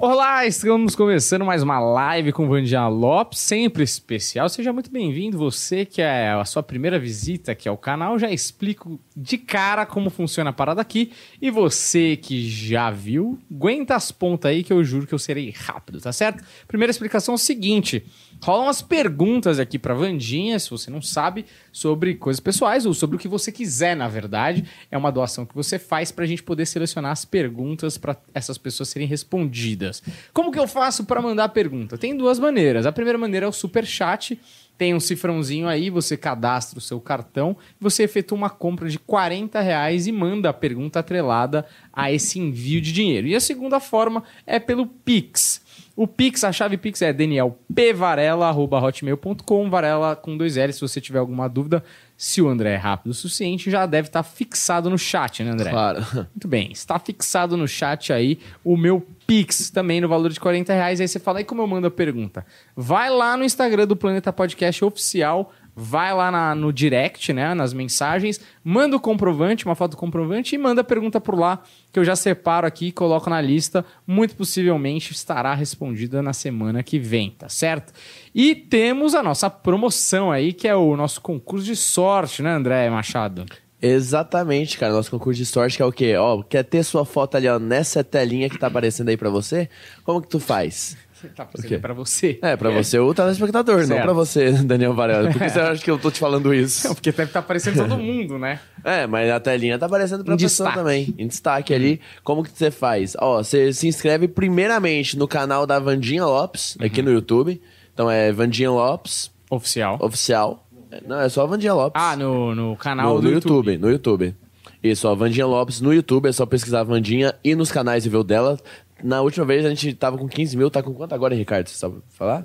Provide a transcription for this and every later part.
Olá, estamos começando mais uma live com Vandinha Lopes, sempre especial. Seja muito bem-vindo. Você que é a sua primeira visita aqui ao canal, já explico de cara como funciona a parada aqui. E você que já viu, aguenta as pontas aí que eu juro que eu serei rápido, tá certo? Primeira explicação é o seguinte: rolam umas perguntas aqui pra Vandinha, se você não sabe, sobre coisas pessoais ou sobre o que você quiser, na verdade. É uma doação que você faz pra gente poder selecionar as perguntas para essas pessoas serem respondidas. Como que eu faço para mandar a pergunta? Tem duas maneiras. A primeira maneira é o super chat. Tem um cifrãozinho aí, você cadastra o seu cartão, você efetua uma compra de 40 reais e manda a pergunta atrelada a esse envio de dinheiro. E a segunda forma é pelo Pix. O Pix, a chave Pix é danielpvarela.hotmail.com, Varela com dois L. Se você tiver alguma dúvida, se o André é rápido o suficiente, já deve estar fixado no chat, né, André? Claro. Muito bem, está fixado no chat aí o meu Pix também no valor de 40 reais. Aí você fala, e como eu mando a pergunta? Vai lá no Instagram do Planeta Podcast Oficial, vai lá na- no direct, né, nas mensagens, manda o comprovante, uma foto do comprovante e manda a pergunta por lá, que eu já separo aqui e coloco na lista. Muito possivelmente estará respondida na semana que vem, tá certo? E temos a nossa promoção aí, que é o nosso concurso de sorte, né, André Machado? Exatamente, cara. Nosso concurso de sorte que é o quê? Ó, quer ter sua foto ali, ó, nessa telinha que tá aparecendo aí pra você? Como que tu faz? Tá O quê? pra você. É, pra você o telespectador, não Certo. pra você, Daniel Varela. Por que você acha que eu tô te falando isso? Não, porque deve estar aparecendo todo mundo, né? É, mas a telinha tá aparecendo pra Em pessoa destaque. também. Em destaque ali. Como que você faz? Ó, você se inscreve primeiramente no canal da Vandinha Lopes, aqui no YouTube. Então é Vandinha Lopes, Oficial. oficial. É, Não, é só Vandinha Lopes. Ah, no, no canal no, do no YouTube. YouTube. no YouTube. Isso, ó, Vandinha Lopes no YouTube, é só pesquisar Vandinha e nos canais e ver o dela. Na última vez a gente tava com 15 mil, tá com quanto agora, Ricardo? Você sabe falar?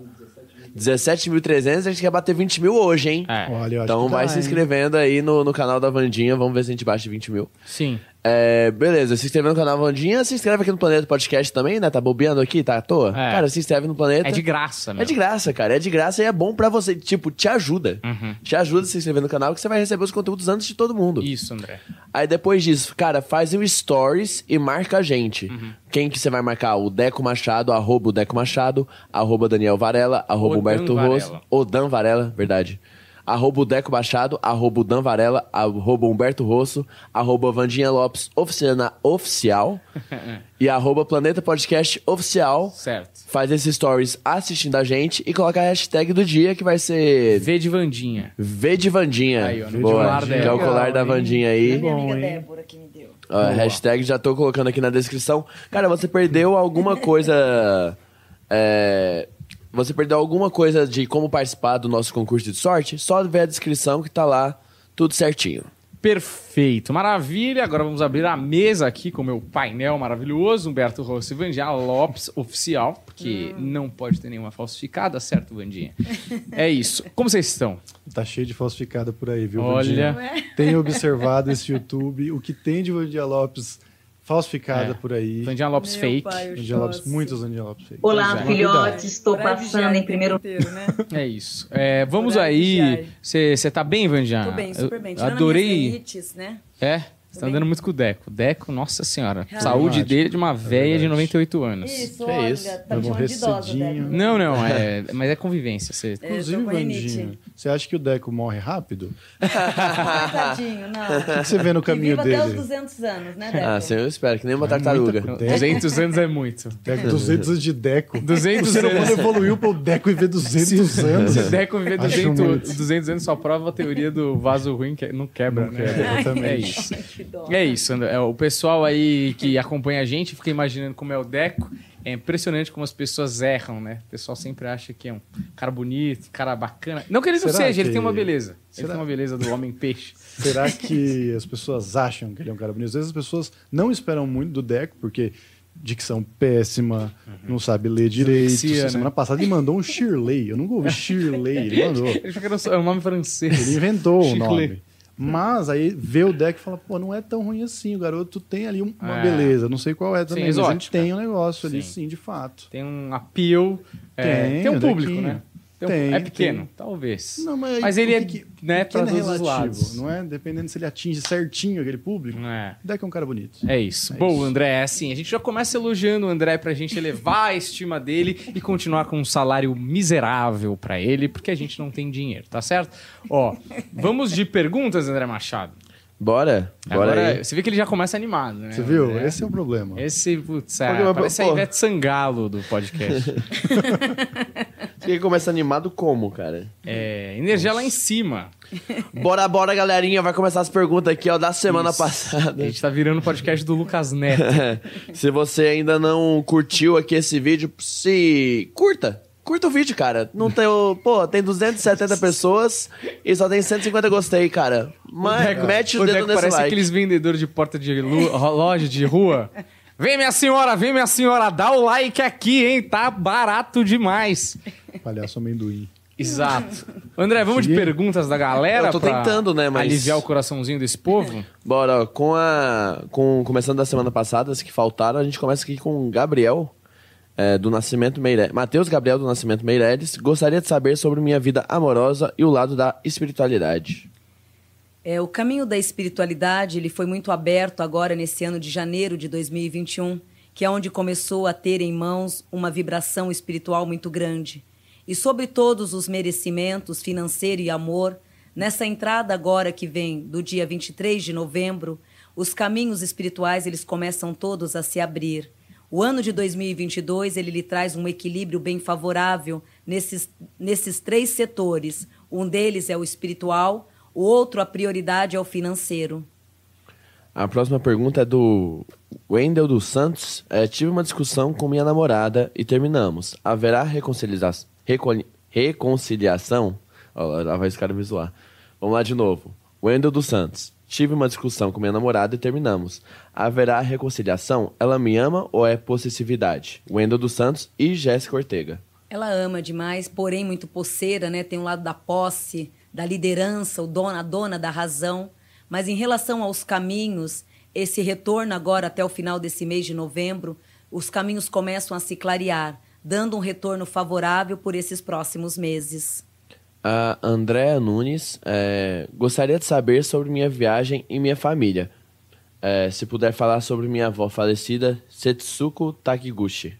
17.300, a gente quer bater 20 mil hoje, hein? É, Olha, eu acho Então que vai dá, se hein? inscrevendo aí no, no canal da Vandinha, vamos ver se a gente bate 20 mil. sim. É, beleza, se inscreve no canal Vandinha, se inscreve aqui no Planeta Podcast também, né? Tá bobeando aqui, tá à toa? É. Cara, se inscreve no Planeta. É de graça, meu. É de graça, cara. É de graça e é bom pra você. Tipo, te ajuda. Uhum. Te ajuda a se inscrever no canal que você vai receber os conteúdos antes de todo mundo. Isso, André. Aí depois disso, cara, faz o stories e marca a gente. Uhum. Quem que você vai marcar? O Deco Machado, arroba o Deco Machado, arroba Daniel Varela, arroba Odan Humberto Varela. Rosso, Odan Varela, verdade. Arroba o Deco Machado, arroba o Dan Varela, arroba Humberto Rosso, arroba Vandinha Lopes oficina, oficial e arroba Planeta Podcast oficial. Certo. Faz esses stories assistindo a gente e coloca a hashtag do dia que vai ser V de Vandinha. V de Vandinha. Aí, ó, no Boa, colar que dela. é o colar da? Vandinha aí. Bom, Minha amiga? Débora que me deu. Hashtag já tô colocando aqui na descrição. Cara, você perdeu alguma coisa. é, você perdeu alguma coisa de como participar do nosso concurso de sorte? Só ver a descrição que tá lá, tudo certinho. Perfeito, maravilha. Agora vamos abrir a mesa aqui com o meu painel maravilhoso, Humberto Rossi e Vandinha Lopes, oficial, porque não pode ter nenhuma falsificada, certo, Vandinha? É isso. Como vocês estão? Tá cheio de falsificada por aí, viu, Olha. Vandinha? Tenho observado esse YouTube, o que tem de Vandinha Lopes falsificada É. por aí. Vandinha Lopes Meu fake. pai, Vandinha Lopes, choço. muitos Vandinha Lopes fake. Olá, é. filhotes. Estou passando em primeiro inteiro, né? É isso. É, vamos de aí. Você tá bem, Vandinha? Tô bem, super bem. Eu Tirando adorei. rinites, né? É, você tá andando muito com o Deco. Deco, nossa senhora. Ah. Saúde Verdade. dele de uma véia de verdade. 98 anos. Isso, Que olha, isso? tá me chamando de idosa. Não, não, é, mas é convivência. Você... É, Inclusive. Vandinha, você acha que o Deco morre rápido? Tadinho, não. O que você vê no Que caminho viva até os dele? 200 anos, né, Débora? Ah, sim, eu espero, que nem uma É tartaruga. Não, Deco. 200 anos é muito. Deco, 200 anos de Deco. 200 O ser humano evoluiu para o Deco viver 200 anos. Se Deco viver Acho 200, muito. 200 anos, só prova a teoria do vaso ruim que não quebra, né? quebra, É exatamente. isso. Que dó. É isso, André. É, O pessoal aí que acompanha a gente fica imaginando como é o Deco. É impressionante como as pessoas erram, né? O pessoal sempre acha que é um cara bonito, cara bacana. Não que ele não Será seja, ele que- tem uma beleza. Ele Será? tem uma beleza do homem-peixe. Será que as pessoas acham que ele é um cara bonito? Às vezes as pessoas não esperam muito do Deco, porque dicção péssima, não sabe ler direito. Dislexia, né? Semana passada ele mandou um Shirley. Eu nunca ouvi Shirley, ele mandou. Ele achou que era é um nome francês. Ele inventou o Chiclé. nome. Mas aí vê o deck e fala, pô, não é tão ruim assim. O garoto tem ali um- uma É. beleza. Não sei qual é também, mas ele exótica. tem um negócio ali, Sim. sim, de fato. Tem um appeal. é, Tem, tem um público, Dequinho. né? Um- Tem, é pequeno, tem. talvez. Não, mas, mas ele é, que que- né, pequeno para é todos os relativo, lados. Não é? Dependendo se ele atinge certinho aquele público. É. O Deck é um cara bonito. É isso. É Bom, isso. André, é assim, a gente já começa elogiando o André pra gente elevar a estima dele e continuar com um salário miserável pra ele, porque a gente não tem dinheiro, tá certo? Ó, vamos de perguntas, André Machado. Bora? Bora Agora, aí. você vê que ele já começa animado, né? Você viu? André? Esse é o problema. Esse, putz, é, Porque, parece a pô. Ivete Sangalo do podcast. Você começa animado como, cara? É, energia lá em cima. Bora, bora, galerinha. Vai começar as perguntas aqui, ó, da semana Isso. passada. A gente tá virando o podcast do Lucas Neto. Se você ainda não curtiu aqui esse vídeo, se curta. Curta o vídeo, cara. Não tem o... Pô, tem 270 pessoas e só tem 150 gostei, cara. Mas Deco- mete o, o dedo Deco nesse parece like. aqueles vendedores de porta de loja de rua. Vem, minha senhora, vem, minha senhora, dá o like aqui, hein? Tá barato demais. Palhaço amendoim. Exato. André, vamos de perguntas da galera Eu tô pra tentando, né, mas- aliviar o coraçãozinho desse povo? Bora, ó, com a... Com, começando da semana passada, as que faltaram, a gente começa aqui com o Gabriel, é, do Nascimento Meireles. Matheus Gabriel, do Nascimento Meireles. Gostaria de saber sobre minha vida amorosa e o lado da espiritualidade. É, o caminho da espiritualidade ele foi muito aberto agora nesse ano de janeiro de 2021, que é onde começou a ter em mãos uma vibração espiritual muito grande. E sobre todos os merecimentos, financeiro e amor, nessa entrada agora que vem do dia 23 de novembro, os caminhos espirituais eles começam todos a se abrir. O ano de 2022 ele lhe traz um equilíbrio bem favorável nesses, nesses três setores. Um deles é o espiritual, o outro, a prioridade é o financeiro. A próxima pergunta é do Wendel dos Santos. É, tive uma discussão com minha namorada e terminamos. Haverá reconcilia recon- reconciliação? Ó, lá vai esse cara me zoar. Vamos lá de novo. Wendel dos Santos. Tive uma discussão com minha namorada e terminamos. Haverá reconciliação? Ela me ama ou é possessividade? Wendel dos Santos e Jéssica Ortega. Ela ama demais, porém muito posseira, né? Tem o lado da posse, da liderança, o dono, a dona da razão. Mas em relação aos caminhos, esse retorno agora até o final desse mês de novembro, os caminhos começam a se clarear, dando um retorno favorável por esses próximos meses. A Andréa Nunes é, gostaria de saber sobre minha viagem e minha família. É, se puder falar sobre minha avó falecida, Setsuko Takiguchi.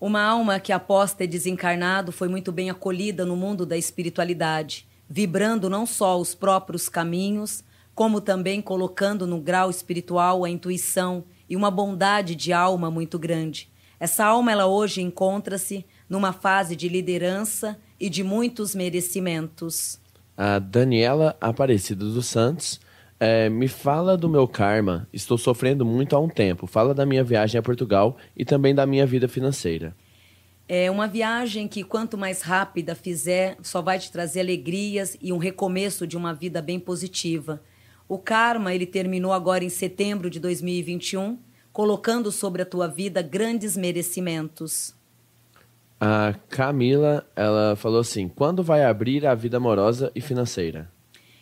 Uma alma que após ter desencarnado foi muito bem acolhida no mundo da espiritualidade, vibrando não só os próprios caminhos, como também colocando no grau espiritual a intuição e uma bondade de alma muito grande. Essa alma ela hoje encontra-se numa fase de liderança e de muitos merecimentos. A Daniela Aparecida dos Santos é, me fala do meu karma. Estou sofrendo muito há um tempo. Fala da minha viagem a Portugal e também da minha vida financeira. É uma viagem que, quanto mais rápida fizer, só vai te trazer alegrias e um recomeço de uma vida bem positiva. O karma, ele terminou agora em setembro de 2021, colocando sobre a tua vida grandes merecimentos. A Camila, ela falou assim: quando vai abrir a vida amorosa e financeira?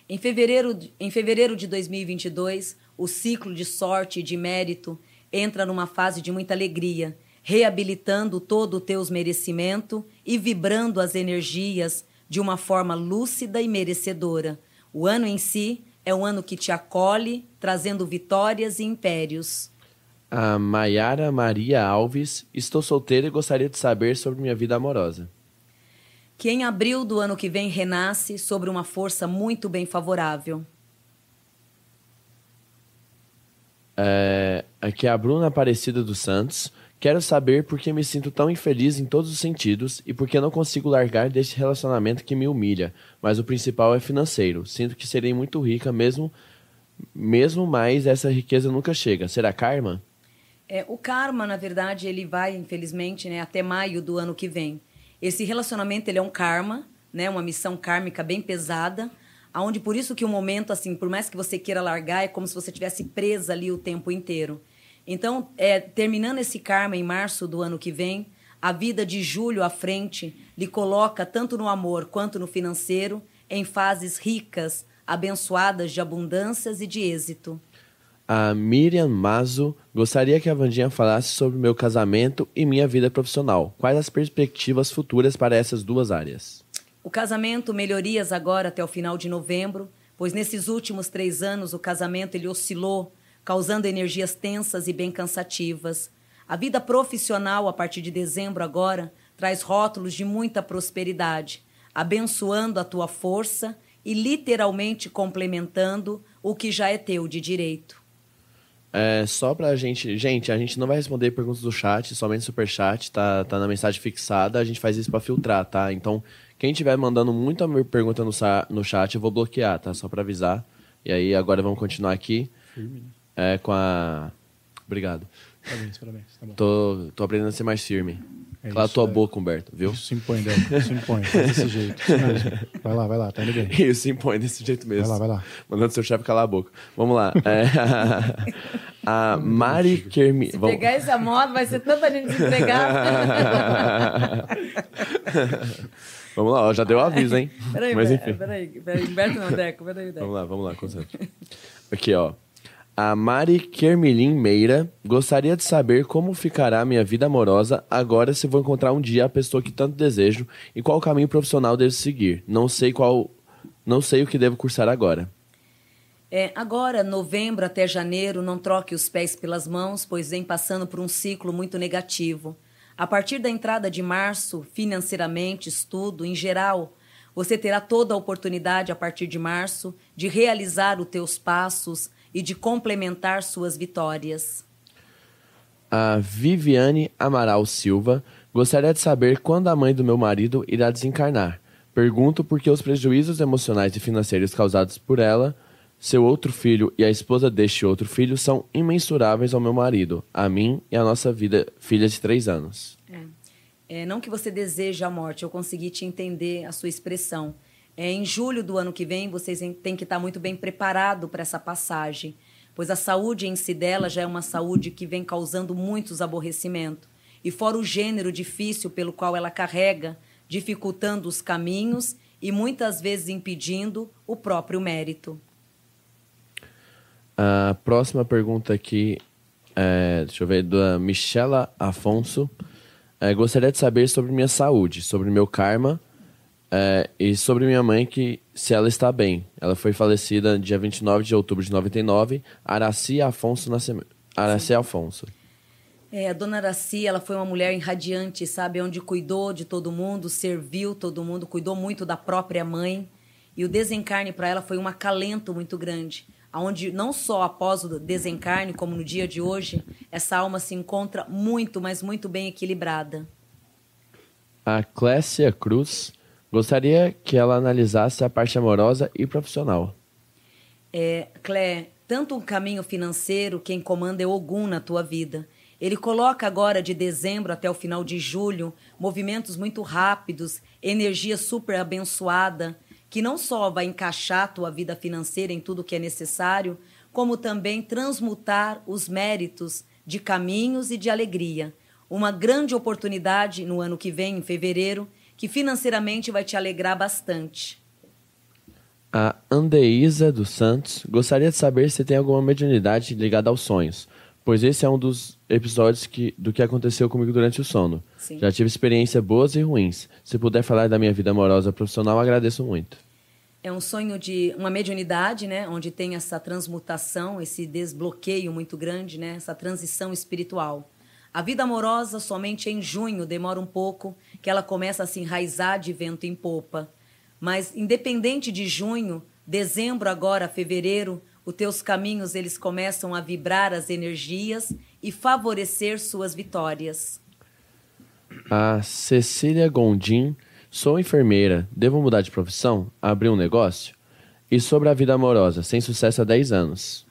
Em fevereiro, em fevereiro de 2022, o ciclo de sorte e de mérito entra numa fase de muita alegria, reabilitando todo o teus merecimento e vibrando as energias de uma forma lúcida e merecedora. O ano em si é um ano que te acolhe, trazendo vitórias e impérios. A Maiara Maria Alves, estou solteira e gostaria de saber sobre minha vida amorosa. Que em abril do ano que vem renasce sobre uma força muito bem favorável. É, aqui é a Bruna Aparecida dos Santos. Quero saber por que me sinto tão infeliz em todos os sentidos e por que não consigo largar deste relacionamento que me humilha. Mas o principal é financeiro. Sinto que serei muito rica mesmo, mesmo mais essa riqueza nunca chega. Será karma? É, o karma, na verdade, ele vai, infelizmente, né, até maio do ano que vem. Esse relacionamento ele é um karma, né, uma missão kármica bem pesada, aonde por isso que o momento, assim, por mais que você queira largar, é como se você tivesse presa ali o tempo inteiro. Então, é, terminando esse karma em março do ano que vem, a vida de julho à frente lhe coloca, tanto no amor quanto no financeiro, em fases ricas, abençoadas de abundâncias e de êxito. A Miriam Mazo gostaria que a Vandinha falasse sobre meu casamento e minha vida profissional. Quais as perspectivas futuras para essas duas áreas? O casamento, melhorias agora até o final de novembro, pois nesses últimos três anos o casamento ele oscilou, causando energias tensas e bem cansativas. A vida profissional, a partir de dezembro agora, traz rótulos de muita prosperidade, abençoando a tua força e literalmente complementando o que já é teu de direito. É, só pra gente. Gente, a gente não vai responder perguntas do chat, somente superchat, tá, tá na mensagem fixada, a gente faz isso pra filtrar, tá? Então, quem tiver mandando muita pergunta no, no chat, eu vou bloquear, tá? Só pra avisar. E aí, agora vamos continuar aqui Firme, né? é, com a. Obrigado. Parabéns, parabéns. Tá bom. Tô, tô aprendendo a ser mais firme. É Cala a tua é... boca, Humberto, viu? Isso, se impõe, Deco. Se impõe. Faz desse jeito. Vai lá, vai lá, tá indo bem. Isso, se impõe desse jeito mesmo. Vai lá, vai lá. Mandando seu chefe calar a boca. Vamos lá. É, a Mari Kermi... Se Vamos... pegar essa moto, vai ser tanta gente desempregada. vamos lá, ó, já deu aviso, hein? Peraí, Mas enfim. Peraí, peraí. Humberto não, Deco. Peraí, Deco. Vamos lá, vamos lá, concentra. Aqui, ó. A Mari Kermilin Meira gostaria de saber como ficará minha vida amorosa agora se vou encontrar um dia a pessoa que tanto desejo e qual caminho profissional devo seguir. Não sei qual, não sei o que devo cursar agora. É, agora, novembro até janeiro, não troque os pés pelas mãos, pois vem passando por um ciclo muito negativo. A partir da entrada de março, financeiramente, estudo, em geral, você terá toda a oportunidade a partir de março de realizar os teus passos, e de complementar suas vitórias. A Viviane Amaral Silva gostaria de saber quando a mãe do meu marido irá desencarnar. Pergunto porque os prejuízos emocionais e financeiros causados por ela, seu outro filho e a esposa deste outro filho são imensuráveis ao meu marido, a mim e a nossa vida, filha de três anos. É. É, não que você deseje a morte, eu consegui te entender a sua expressão. É, em julho do ano que vem, vocês têm que estar muito bem preparado para essa passagem, pois a saúde em si dela já é uma saúde que vem causando muitos aborrecimentos. E fora o gênero difícil pelo qual ela carrega, dificultando os caminhos e muitas vezes impedindo o próprio mérito. A próxima pergunta aqui é, deixa eu ver, da Michela Afonso. É, gostaria de saber sobre minha saúde, sobre meu karma é, e sobre minha mãe, que se ela está bem. Ela foi falecida dia 29 de outubro de 99, Araci Afonso Nascimento. Araci Afonso. É, a dona Araci, ela foi uma mulher irradiante, sabe? Onde cuidou de todo mundo, serviu todo mundo, cuidou muito da própria mãe. E o desencarne para ela foi um acalento muito grande. Onde não só após o desencarne, como no dia de hoje, essa alma se encontra muito, mas muito bem equilibrada. A Clécia Cruz Gostaria que ela analisasse a parte amorosa e profissional. É, Clé, tanto um caminho financeiro, quem comanda é Ogum na tua vida. Ele coloca agora de dezembro até o final de julho movimentos muito rápidos, energia super abençoada, que não só vai encaixar a tua vida financeira em tudo que é necessário, como também transmutar os méritos de caminhos e de alegria. Uma grande oportunidade no ano que vem, em fevereiro, que financeiramente vai te alegrar bastante. A Andeísa dos Santos gostaria de saber se tem alguma mediunidade ligada aos sonhos, pois esse é um dos episódios que, do que aconteceu comigo durante o sono. Sim. Já tive experiências boas e ruins. Se puder falar da minha vida amorosa profissional, agradeço muito. É um sonho de uma mediunidade, né, onde tem essa transmutação, esse desbloqueio muito grande, né, essa transição espiritual. A vida amorosa somente em junho demora um pouco, que ela começa a se enraizar de vento em popa. Mas independente de junho, dezembro agora, fevereiro, os teus caminhos eles começam a vibrar as energias e favorecer suas vitórias. A Cecília Gondim, sou enfermeira, devo mudar de profissão? Abrir um negócio? E sobre a vida amorosa, sem sucesso há 10 anos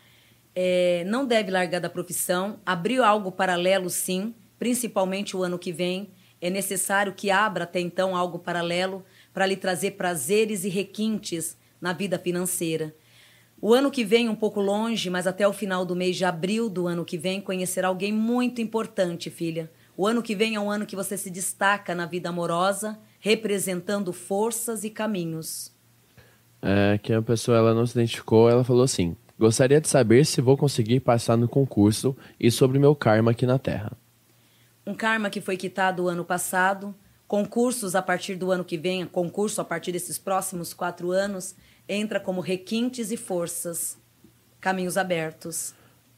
é, não deve largar da profissão, abrir algo paralelo sim, principalmente o ano que vem. É necessário que abra até então algo paralelo para lhe trazer prazeres e requintes na vida financeira. O ano que vem, um pouco longe, mas até o final do mês de abril do ano que vem, conhecerá alguém muito importante, filha. O ano que vem é um ano que você se destaca na vida amorosa, representando forças e caminhos. É, que a pessoa ela não se identificou, ela falou assim: Gostaria de saber se vou conseguir passar no concurso e sobre meu karma aqui na Terra. Um karma que foi quitado o ano passado, concursos a partir do ano que vem, concurso a partir desses próximos quatro anos, entra como requintes e forças, caminhos abertos.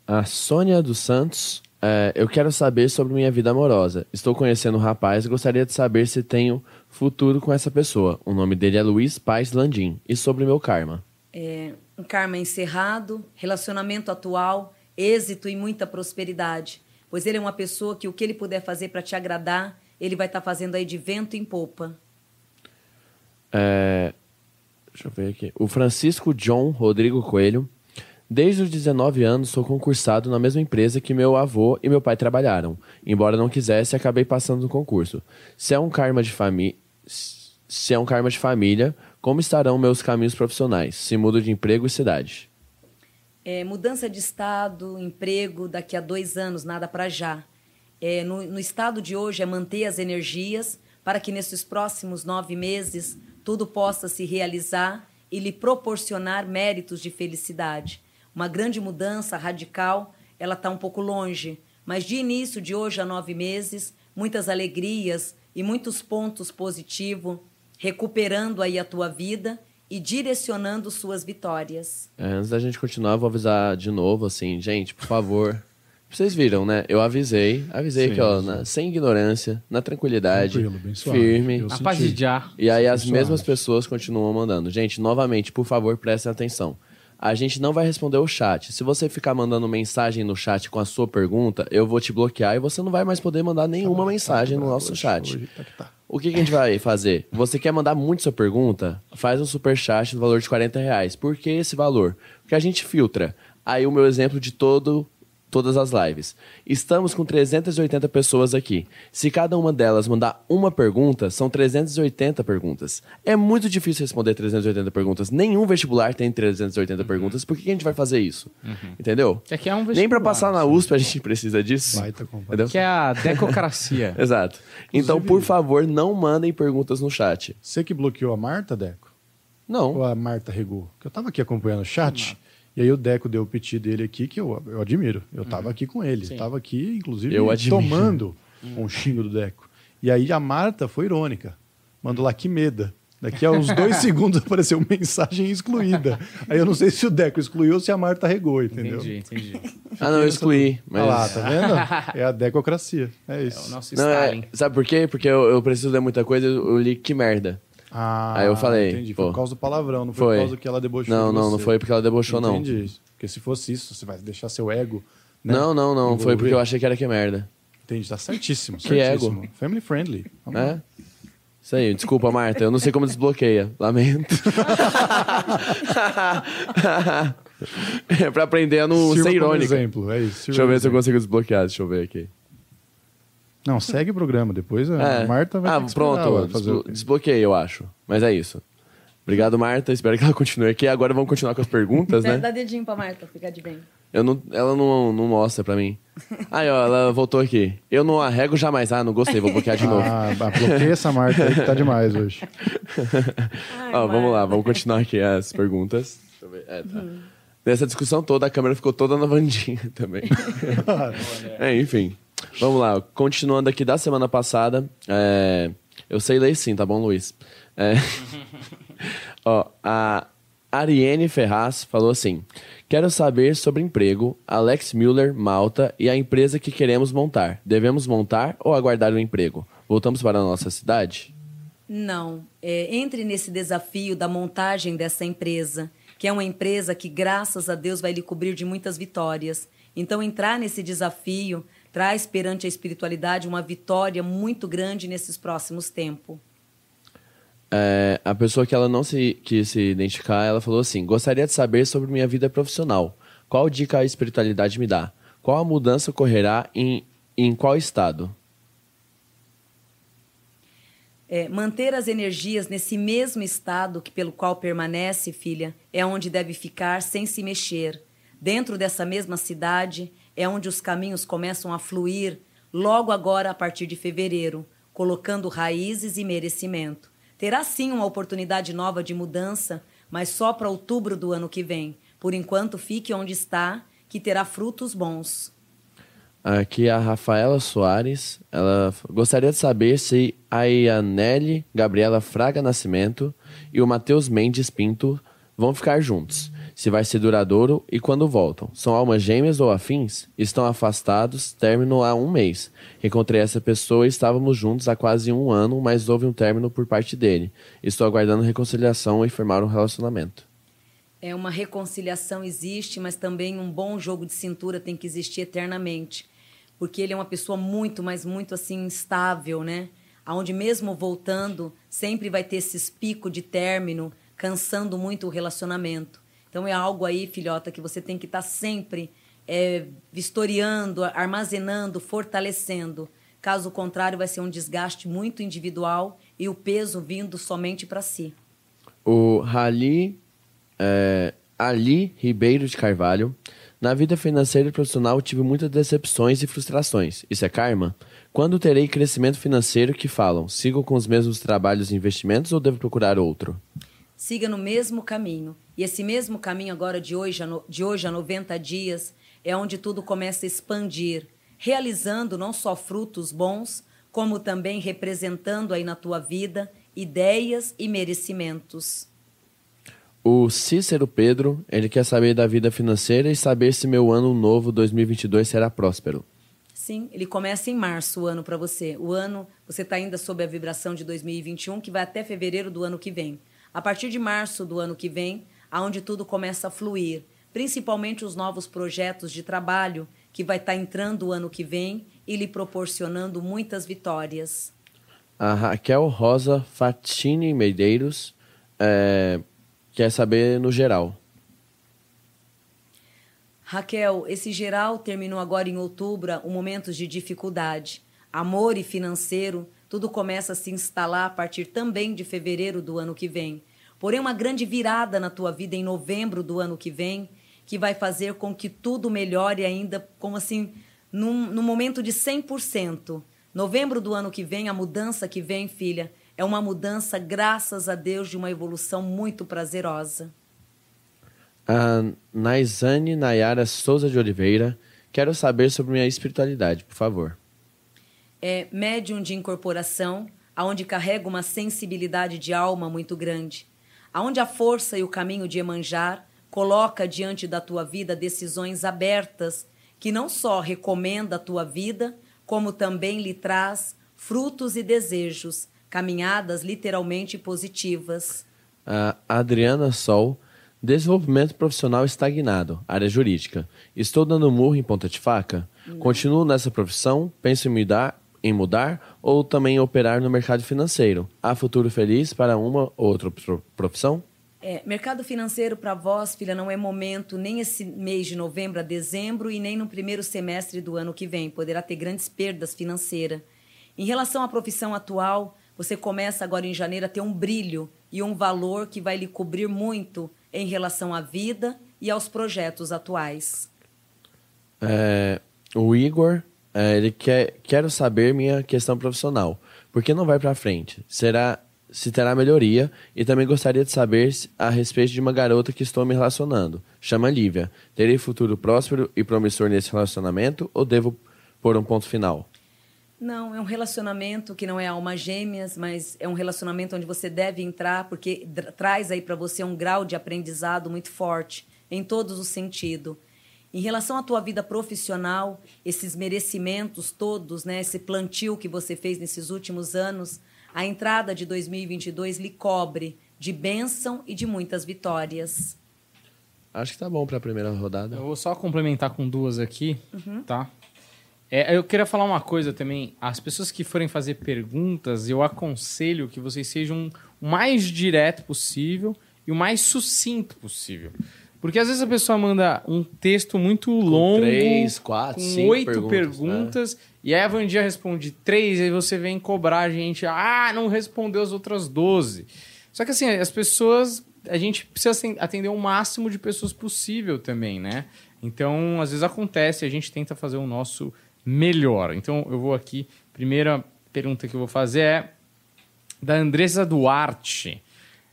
A Sônia dos Santos, é, eu quero saber sobre minha vida amorosa. Estou conhecendo um rapaz e gostaria de saber se tenho futuro com essa pessoa. O nome dele é Luiz Paz Landim. E sobre meu karma. É, karma encerrado, relacionamento atual, êxito e muita prosperidade. Pois ele é uma pessoa que o que ele puder fazer para te agradar, ele vai estar tá fazendo aí de vento em popa. É, deixa eu ver aqui. O Francisco John Rodrigo Coelho. Desde os 19 anos sou concursado na mesma empresa que meu avô e meu pai trabalharam. Embora não quisesse, acabei passando no concurso. Se é um karma de família, se é um karma de família, como estarão meus caminhos profissionais? Se mudo de emprego e cidade. É, mudança de estado, emprego, daqui a dois anos, nada para já. É, no, no estado de hoje é manter as energias para que nesses próximos nove meses tudo possa se realizar e lhe proporcionar méritos de felicidade uma grande mudança radical, ela está um pouco longe. Mas de início, de hoje a nove meses, muitas alegrias e muitos pontos positivos, recuperando aí a tua vida e direcionando suas vitórias. É, antes da gente continuar, vou avisar de novo, assim, gente, por favor. Vocês viram, né? Eu avisei, avisei sim, aqui, ó, na, sem ignorância, na tranquilidade, firme. Na paz de já. E aí as mesmas pessoas continuam mandando. Gente, novamente, por favor, prestem atenção a gente não vai responder o chat. Se você ficar mandando mensagem no chat com a sua pergunta, eu vou te bloquear e você não vai mais poder mandar nenhuma tá mensagem tá, no nosso hoje, chat. Hoje, tá tá. O que, que, a gente vai fazer? Você quer mandar muito sua pergunta? Faz um super chat no valor de 40 reais. Por que esse valor? Porque a gente filtra. Aí o meu exemplo de todo todas as lives. Estamos com 380 pessoas aqui. Se cada uma delas mandar uma pergunta, são 380 perguntas. É muito difícil responder 380 perguntas. Nenhum vestibular tem 380 uhum. perguntas. Por que a gente vai fazer isso? Uhum. Entendeu? É que é um Nem para passar na USP a gente precisa disso. Vai, tá Que é a decocracia. Exato. Então, Inclusive, por favor, não mandem perguntas no chat. Você que bloqueou a Marta, Deco? Não. Ou a Marta regou? Que eu tava aqui acompanhando o chat. Não. E aí o Deco deu o piti dele aqui, que eu, eu admiro. Eu estava uhum. aqui com ele. Estava aqui, inclusive, eu tomando um xingo do Deco. E aí a Marta foi irônica. Mandou lá que meda. Daqui a uns dois segundos apareceu mensagem excluída. Aí eu não sei se o Deco excluiu ou se a Marta regou, entendeu? Entendi, entendi. Ah, não, eu excluí. Mas... Ah lá, tá vendo? É a decocracia. É isso. É o nosso não, é, sabe por quê? Porque eu, eu preciso ler muita coisa, eu li que merda. Ah, Aí eu falei. Entendi. Foi por causa do palavrão, não foi, foi, por causa que ela debochou. Não, não, não foi porque ela debochou, entendi. não. Entendi. Porque se fosse isso, você vai deixar seu ego. Né? Não, não, não. Envolver. Foi porque eu achei que era que merda. Entendi, tá certíssimo. Que certíssimo. ego. Family friendly. Vamos é? Isso aí, desculpa, Marta. Eu não sei como desbloqueia. Lamento. é pra aprender a não Sirva ser irônico. exemplo, é isso. Deixa eu ver se eu consigo desbloquear. Deixa eu ver aqui. Não, segue o programa. Depois a é. Marta vai Ah, pronto. Desblo desbloqueei, eu acho. Mas é isso. Obrigado, Marta. Espero que ela continue aqui. Agora vamos continuar com as perguntas, né? Dá dedinho pra Marta, fica de bem. Eu não, ela não, não mostra pra mim. Aí, ó, ela voltou aqui. Eu não arrego jamais. Ah, não gostei, vou bloquear de novo. Ah, bloqueia essa Marta aí que tá demais hoje. Ai, ó, vamos lá, vamos continuar aqui as perguntas. Deixa eu ver. É, tá. Uhum. Nessa discussão toda, a câmera ficou toda na Vandinha também. é, enfim. Vamos lá, continuando aqui da semana passada. É... Eu sei ler sim, tá bom, Luiz? É... Ó, a Ariane Ferraz falou assim: Quero saber sobre emprego, Alex Müller, Malta e a empresa que queremos montar. Devemos montar ou aguardar o emprego? Voltamos para a nossa cidade? Não. É, entre nesse desafio da montagem dessa empresa, que é uma empresa que, graças a Deus, vai lhe cobrir de muitas vitórias. Então, entrar nesse desafio traz perante a espiritualidade uma vitória muito grande nesses próximos tempos. É, a pessoa que ela não se quis se identificar, ela falou assim: gostaria de saber sobre minha vida profissional. Qual dica a espiritualidade me dá? Qual a mudança ocorrerá em, em qual estado? É, manter as energias nesse mesmo estado que pelo qual permanece, filha, é onde deve ficar sem se mexer. Dentro dessa mesma cidade é onde os caminhos começam a fluir logo agora a partir de fevereiro, colocando raízes e merecimento. Terá sim uma oportunidade nova de mudança, mas só para outubro do ano que vem, Por enquanto, fique onde está, que terá frutos bons. Aqui a Rafaela Soares, ela gostaria de saber se a Ianelli Gabriela Fraga Nascimento e o Matheus Mendes Pinto vão ficar juntos. Se vai ser duradouro e quando voltam. São almas gêmeas ou afins? Estão afastados, término há um mês. Encontrei essa pessoa e estávamos juntos há quase um ano, mas houve um término por parte dele. Estou aguardando reconciliação e firmar um relacionamento. É uma reconciliação existe, mas também um bom jogo de cintura tem que existir eternamente, porque ele é uma pessoa muito, mas muito assim instável, né? Aonde mesmo voltando sempre vai ter esses picos de término, cansando muito o relacionamento. Então é algo aí, filhota, que você tem que estar sempre é, vistoriando, armazenando, fortalecendo. Caso contrário, vai ser um desgaste muito individual e o peso vindo somente para si. O Rali, é, Ali Ribeiro de Carvalho. Na vida financeira e profissional tive muitas decepções e frustrações. Isso é karma? Quando terei crescimento financeiro que falam? Sigo com os mesmos trabalhos e investimentos ou devo procurar outro? siga no mesmo caminho. E esse mesmo caminho agora de hoje a, de hoje a 90 dias é onde tudo começa a expandir, realizando não só frutos bons, como também representando aí na tua vida ideias e merecimentos. O Cícero Pedro, ele quer saber da vida financeira e saber se meu ano novo 2022 será próspero. Sim, ele começa em março o ano para você. O ano, você está ainda sob a vibração de 2021, que vai até fevereiro do ano que vem. A partir de março do ano que vem, aonde tudo começa a fluir, principalmente os novos projetos de trabalho que vai estar entrando o ano que vem e lhe proporcionando muitas vitórias. A Raquel Rosa Fatini Medeiros é, quer saber no geral. Raquel, esse geral terminou agora em outubro, um momento de dificuldade. Amor e financeiro, tudo começa a se instalar a partir também de fevereiro do ano que vem. Porém, uma grande virada na tua vida em novembro do ano que vem, que vai fazer com que tudo melhore ainda, como assim, num, num momento de 100%. Novembro do ano que vem, a mudança que vem, filha, é uma mudança, graças a Deus, de uma evolução muito prazerosa. A Naizane Nayara Souza de Oliveira. Quero saber sobre minha espiritualidade, por favor. É médium de incorporação, aonde carrega uma sensibilidade de alma muito grande, aonde a força e o caminho de Emanjar coloca diante da tua vida decisões abertas que não só recomenda a tua vida, como também lhe traz frutos e desejos, caminhadas literalmente positivas. A Adriana Sol. Desenvolvimento profissional estagnado, área jurídica. Estou dando murro em ponta de faca? Continuo nessa profissão? Penso em mudar, em mudar ou também operar no mercado financeiro? Há futuro feliz para uma ou outra pro- profissão? É, mercado financeiro para vós, filha, não é momento nem esse mês de novembro a dezembro e nem no primeiro semestre do ano que vem. Poderá ter grandes perdas financeiras. Em relação à profissão atual, você começa agora em janeiro a ter um brilho e um valor que vai lhe cobrir muito em relação à vida e aos projetos atuais. É, o Igor, é, ele quer quero saber minha questão profissional. Por que não vai para frente? Será se terá melhoria e também gostaria de saber a respeito de uma garota que estou me relacionando. Chama Lívia. Terei futuro próspero e promissor nesse relacionamento ou devo pôr um ponto final? Não, é um relacionamento que não é alma gêmeas, mas é um relacionamento onde você deve entrar, porque traz aí para você um grau de aprendizado muito forte, em todos os sentidos. Em relação à tua vida profissional, esses merecimentos todos, né, esse plantio que você fez nesses últimos anos, a entrada de 2022 lhe cobre de bênção e de muitas vitórias. Acho que tá bom para a primeira rodada. Eu vou só complementar com duas aqui, tá? É, eu queria falar uma coisa também. As pessoas que forem fazer perguntas, eu aconselho que vocês sejam o mais direto possível e o mais sucinto possível. Porque às vezes a pessoa manda um texto muito longo, três, quatro, com cinco oito perguntas, perguntas, e aí a Vandia responde três, aí você vem cobrar a gente, ah, não respondeu as outras doze. Só que assim, as pessoas, a gente precisa atender o máximo de pessoas possível também, né? Então, às vezes acontece, a gente tenta fazer o nosso melhor. Então, eu vou aqui, primeira pergunta que eu vou fazer é da Andressa Duarte.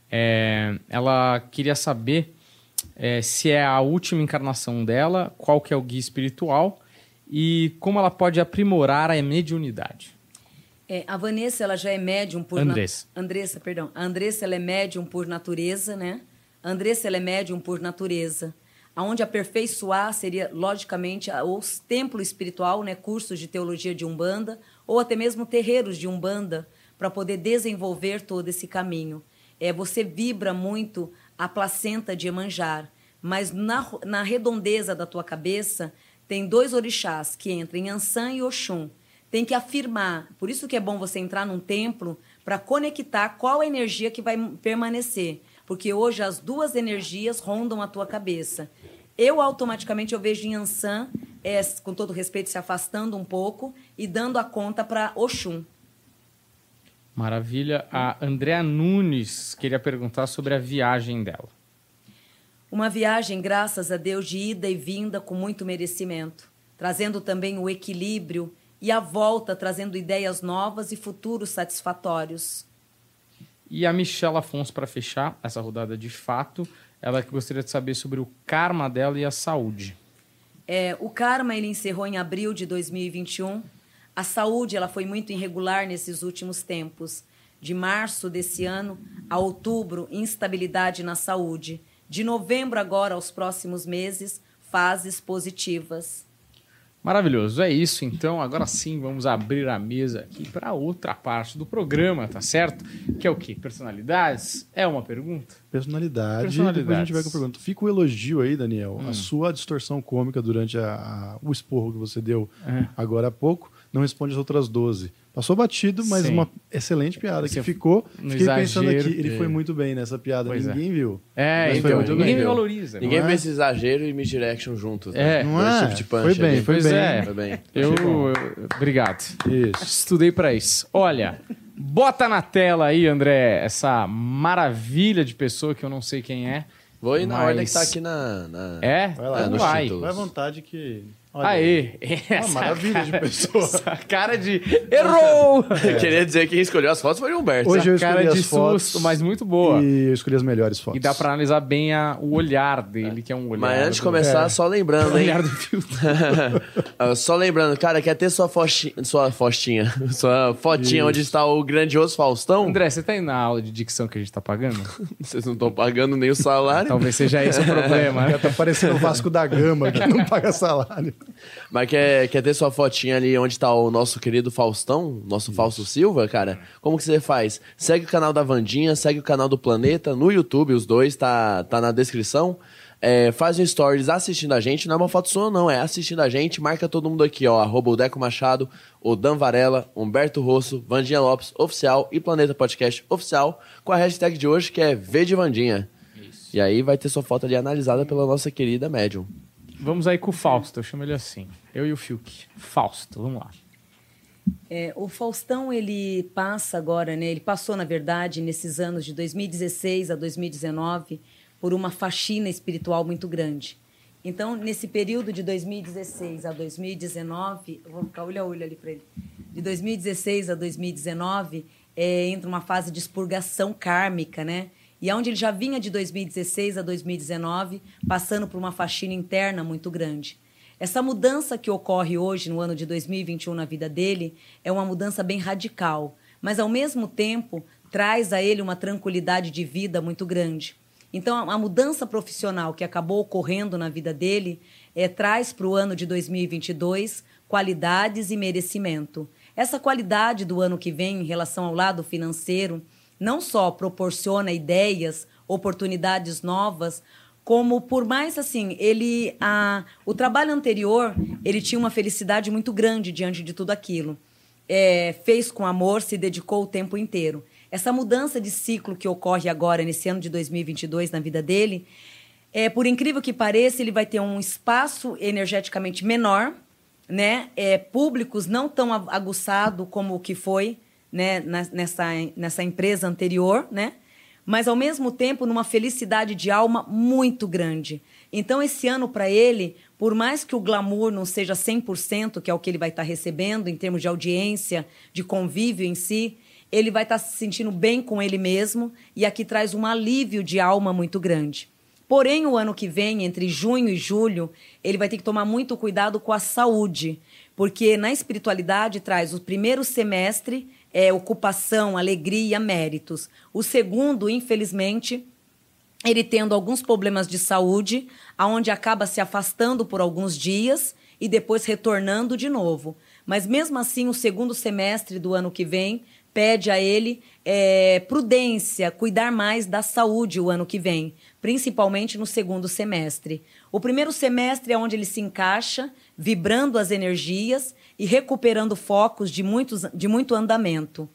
É, ela queria saber é, se é a última encarnação dela, qual que é o guia espiritual e como ela pode aprimorar a mediunidade. É, a Vanessa, ela já é médium por... Andressa. Na... Andressa, perdão. A Andressa, ela é médium por natureza, né? A Andressa, ela é médium por natureza. Aonde aperfeiçoar seria, logicamente, o templo espiritual, né? Cursos de teologia de Umbanda, ou até mesmo terreiros de Umbanda, para poder desenvolver todo esse caminho. É, você vibra muito a placenta de Emanjar, mas na, na redondeza da tua cabeça tem dois orixás que entram, Ansan e Oxum tem que afirmar. Por isso que é bom você entrar num templo para conectar qual a energia que vai permanecer. Porque hoje as duas energias rondam a tua cabeça. Eu automaticamente eu vejo Yansan, é, com todo respeito, se afastando um pouco e dando a conta para Oxum. Maravilha. A Andrea Nunes queria perguntar sobre a viagem dela. Uma viagem, graças a Deus, de ida e vinda com muito merecimento, trazendo também o equilíbrio e a volta trazendo ideias novas e futuros satisfatórios. E a Michelle Afonso, para fechar essa rodada de fato, ela que gostaria de saber sobre o karma dela e a saúde. É, o karma ele encerrou em abril de 2021. A saúde ela foi muito irregular nesses últimos tempos. De março desse ano a outubro, instabilidade na saúde. De novembro agora aos próximos meses, fases positivas. Maravilhoso, é isso então. Agora sim, vamos abrir a mesa aqui para outra parte do programa, tá certo? Que é o quê? Personalidades? É uma pergunta? Personalidade. Personalidade. Depois a gente vai com a pergunta. Fica o elogio aí, Daniel. Hum. A sua distorção cômica durante a, a, o esporro que você deu é. agora há pouco não responde as outras 12. Passou batido, mas Sim. uma excelente piada que ficou. Fiquei exagero, pensando aqui, ele é. foi muito bem nessa piada, pois é. ninguém é. viu. É, então, ninguém me valoriza. Ninguém vê é? esse exagero e misdirection juntos. Né? É, não é? Tipo foi bem, foi bem. É. foi bem. Eu, eu, obrigado. Isso. Estudei para isso. Olha, bota na tela aí, André, essa maravilha de pessoa que eu não sei quem é. Vou ir na mas... ordem que tá aqui na. na... É? Vai lá, é, vai. Vai à vontade que. Olha Aê! Essa uma maravilha cara, de pessoa. Essa cara de. Errou! É. Queria dizer que quem escolheu as fotos foi o Humberto. Hoje eu escolhi cara as de fotos, susto, mas muito boa. E eu escolhi as melhores fotos. E dá pra analisar bem a, o olhar dele, que é um olhar. Mas antes de começar, é. só lembrando, hein? O olhar do filtro. só lembrando, cara, quer ter sua fostinha. Sua fostinha. Sua fotinha Isso. onde está o grandioso Faustão? André, você tá indo na aula de dicção que a gente tá pagando? Vocês não estão pagando nem o salário. Talvez seja esse o problema. Já tá parecendo o Vasco da Gama, que não paga salário. Mas quer quer, ter sua fotinha ali onde tá o nosso querido Faustão, nosso. Fausto Silva, cara? Como que você faz? Segue o canal da Vandinha, segue o canal do Planeta no YouTube, os dois, tá, tá na descrição. É, faz um stories assistindo a gente, não é uma foto sua não, é assistindo a gente, marca todo mundo aqui, ó, arroba o Deco Machado, o Dan Varela, Humberto Rosso, Vandinha Lopes Oficial e Planeta Podcast Oficial, com a hashtag de hoje que é V de Vandinha. E aí vai ter sua foto ali analisada pela nossa querida Medium. Vamos aí com o Fausto, eu chamo ele assim. Eu e o Fiuk. Fausto, vamos lá. É, o Faustão, ele passa agora, né? Ele passou, na verdade, nesses anos de 2016 a 2019, por uma faxina espiritual muito grande. Então, nesse período de 2016 a 2019, eu vou ficar olho a olho ali para ele. De 2016 a 2019, é, entra uma fase de expurgação kármica, né? E onde ele já vinha de 2016 a 2019, passando por uma faxina interna muito grande. Essa mudança que ocorre hoje, no ano de 2021, na vida dele, é uma mudança bem radical, mas ao mesmo tempo traz a ele uma tranquilidade de vida muito grande. Então, a mudança profissional que acabou ocorrendo na vida dele é, traz para o ano de 2022 qualidades e merecimento. Essa qualidade do ano que vem em relação ao lado financeiro não só proporciona ideias, oportunidades novas, como por mais assim, ele a, o trabalho anterior, ele tinha uma felicidade muito grande diante de tudo aquilo. É, fez com amor, se dedicou o tempo inteiro. Essa mudança de ciclo que ocorre agora nesse ano de 2022 na vida dele, é, por incrível que pareça, ele vai ter um espaço energeticamente menor, né? É, públicos não tão aguçado como o que foi né, nessa, nessa empresa anterior, né? mas ao mesmo tempo numa felicidade de alma muito grande. Então, esse ano para ele, por mais que o glamour não seja 100%, que é o que ele vai estar tá recebendo em termos de audiência, de convívio em si, ele vai estar tá se sentindo bem com ele mesmo e aqui traz um alívio de alma muito grande. Porém, o ano que vem, entre junho e julho, ele vai ter que tomar muito cuidado com a saúde, porque na espiritualidade traz o primeiro semestre é ocupação, alegria, méritos. O segundo, infelizmente, ele tendo alguns problemas de saúde, aonde acaba se afastando por alguns dias e depois retornando de novo. Mas mesmo assim, o segundo semestre do ano que vem pede a ele é, prudência, cuidar mais da saúde o ano que vem, principalmente no segundo semestre. O primeiro semestre é onde ele se encaixa, vibrando as energias e recuperando focos de, muitos, de muito andamento.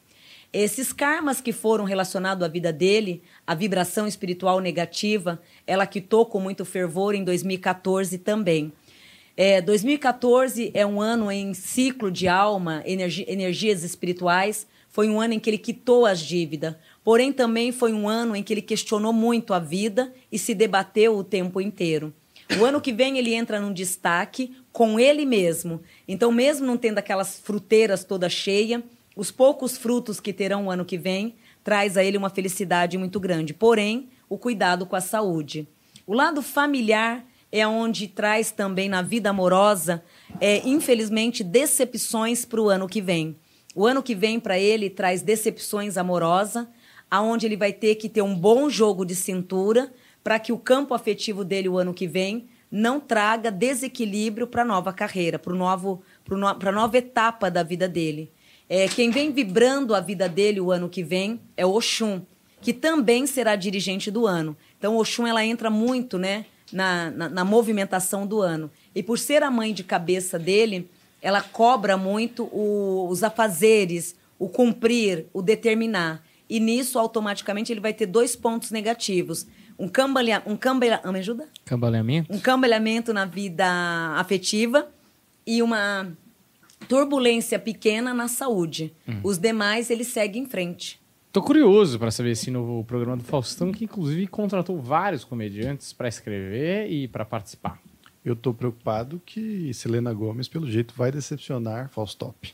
Esses karmas que foram relacionados à vida dele, a vibração espiritual negativa, ela quitou com muito fervor em 2014 também. É, 2014 é um ano em ciclo de alma, energi energias espirituais. Foi um ano em que ele quitou as dívidas. Porém, também foi um ano em que ele questionou muito a vida e se debateu o tempo inteiro. O ano que vem ele entra num destaque com ele mesmo. Então, mesmo não tendo aquelas fruteiras toda cheia, os poucos frutos que terão o ano que vem traz a ele uma felicidade muito grande. Porém, o cuidado com a saúde. O lado familiar é onde traz também na vida amorosa, é, infelizmente, decepções para o ano que vem. O ano que vem para ele traz decepções amorosas, aonde ele vai ter que ter um bom jogo de cintura para que o campo afetivo dele o ano que vem não traga desequilíbrio para a nova carreira, para novo, a nova etapa da vida dele. É, quem vem vibrando a vida dele o ano que vem é Oxum, que também será dirigente do ano. Então, Oxum ela entra muito né, na, na, na movimentação do ano. E por ser a mãe de cabeça dele, ela cobra muito o, os afazeres, o cumprir, o determinar. E nisso, automaticamente, ele vai ter dois pontos negativos. Um, cambalha, um cambale, me ajuda? Cambaleamento? Um cambaleamento na vida afetiva e uma turbulência pequena na saúde. Uhum. Os demais, ele segue em frente. Tô curioso para saber esse novo programa do Faustão, que inclusive contratou vários comediantes para escrever e para participar. Eu tô preocupado que Selena Gomes, pelo jeito, vai decepcionar Faustop.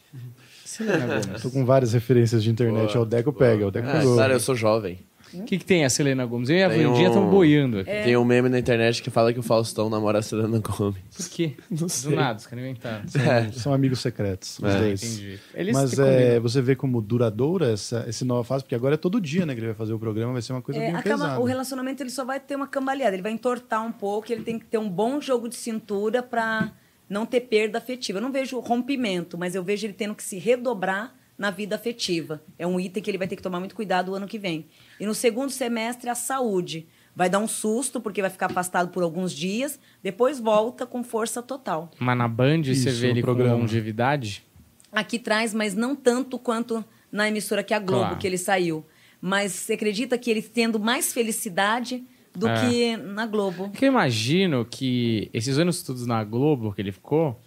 Selena Gomes. tô com várias referências de internet. Boa, o Deco boa. pega, o Deco ah, Claro, eu sou jovem. O que, que tem a Selena Gomes? Eu e a Vandinha estão um... boiando aqui. É. Tem um meme na internet que fala que o Faustão namora a Selena Gomes. Por quê? Não sei. Do nada, os caras inventaram. É. São amigos secretos. É. Entendi. Eles Mas é, você vê como duradoura essa, essa nova fase, porque agora é todo dia né, que ele vai fazer o programa, vai ser uma coisa é, bem pesada. O relacionamento ele só vai ter uma cambaleada, ele vai entortar um pouco, ele tem que ter um bom jogo de cintura para não ter perda afetiva. Eu não vejo rompimento, mas eu vejo ele tendo que se redobrar na vida afetiva. É um item que ele vai ter que tomar muito cuidado o ano que vem. E no segundo semestre, a saúde. Vai dar um susto, porque vai ficar afastado por alguns dias, depois volta com força total. Mas na Band Isso, você vê ele programa. com longevidade? Aqui traz, mas não tanto quanto na emissora que é a Globo, claro. que ele saiu. Mas você acredita que ele tendo mais felicidade do é. que na Globo? Porque eu imagino que esses anos todos na Globo que ele ficou,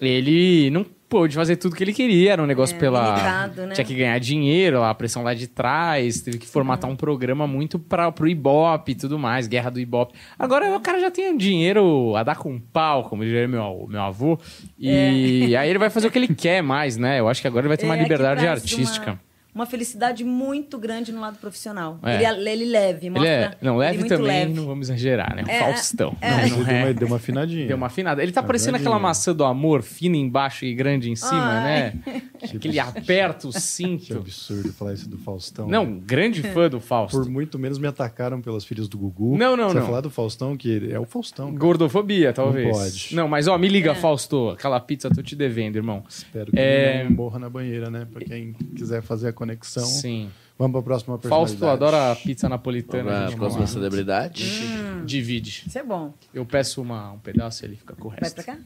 ele não pôde fazer tudo que ele queria. Era um negócio é, pela. Limitado, né? Tinha que ganhar dinheiro, a pressão lá de trás, teve que formatar uhum. um programa muito para pro Ibope e tudo mais, guerra do Ibope. Agora o cara já tem dinheiro a dar com pau, como diria meu, meu avô. E é. aí ele vai fazer o que ele quer mais, né? Eu acho que agora ele vai ter uma é, liberdade artística. Uma uma felicidade muito grande no lado profissional. É. Ele, ele leve, mostra. Ele é, não, leve ele também, leve. não vamos exagerar, né? É, Faustão. É. Não, não é. Deu uma afinadinha. Deu uma afinada. Ele tá parecendo aquela maçã do amor, fina embaixo e grande em cima, Ai. né? Tipo, ele aperta o cinto. Que absurdo falar isso do Faustão. Não, né? grande fã do Fausto. Por muito menos me atacaram pelas filhas do Gugu. Não, não, Você não. Você falar do Faustão, que é o Faustão. Cara. Gordofobia, talvez. Não pode. Não, mas ó, me liga, é. Fausto. Aquela pizza tô te devendo, irmão. Espero que é... não morra na banheira, né? Pra quem quiser fazer a conexão. Sim. Vamos para a próxima personalidade. Fausto adora pizza napolitana. a próxima celebridade. Hum. Divide. Isso é bom. Eu peço uma, um pedaço e ele fica com o resto. Vai pra cá?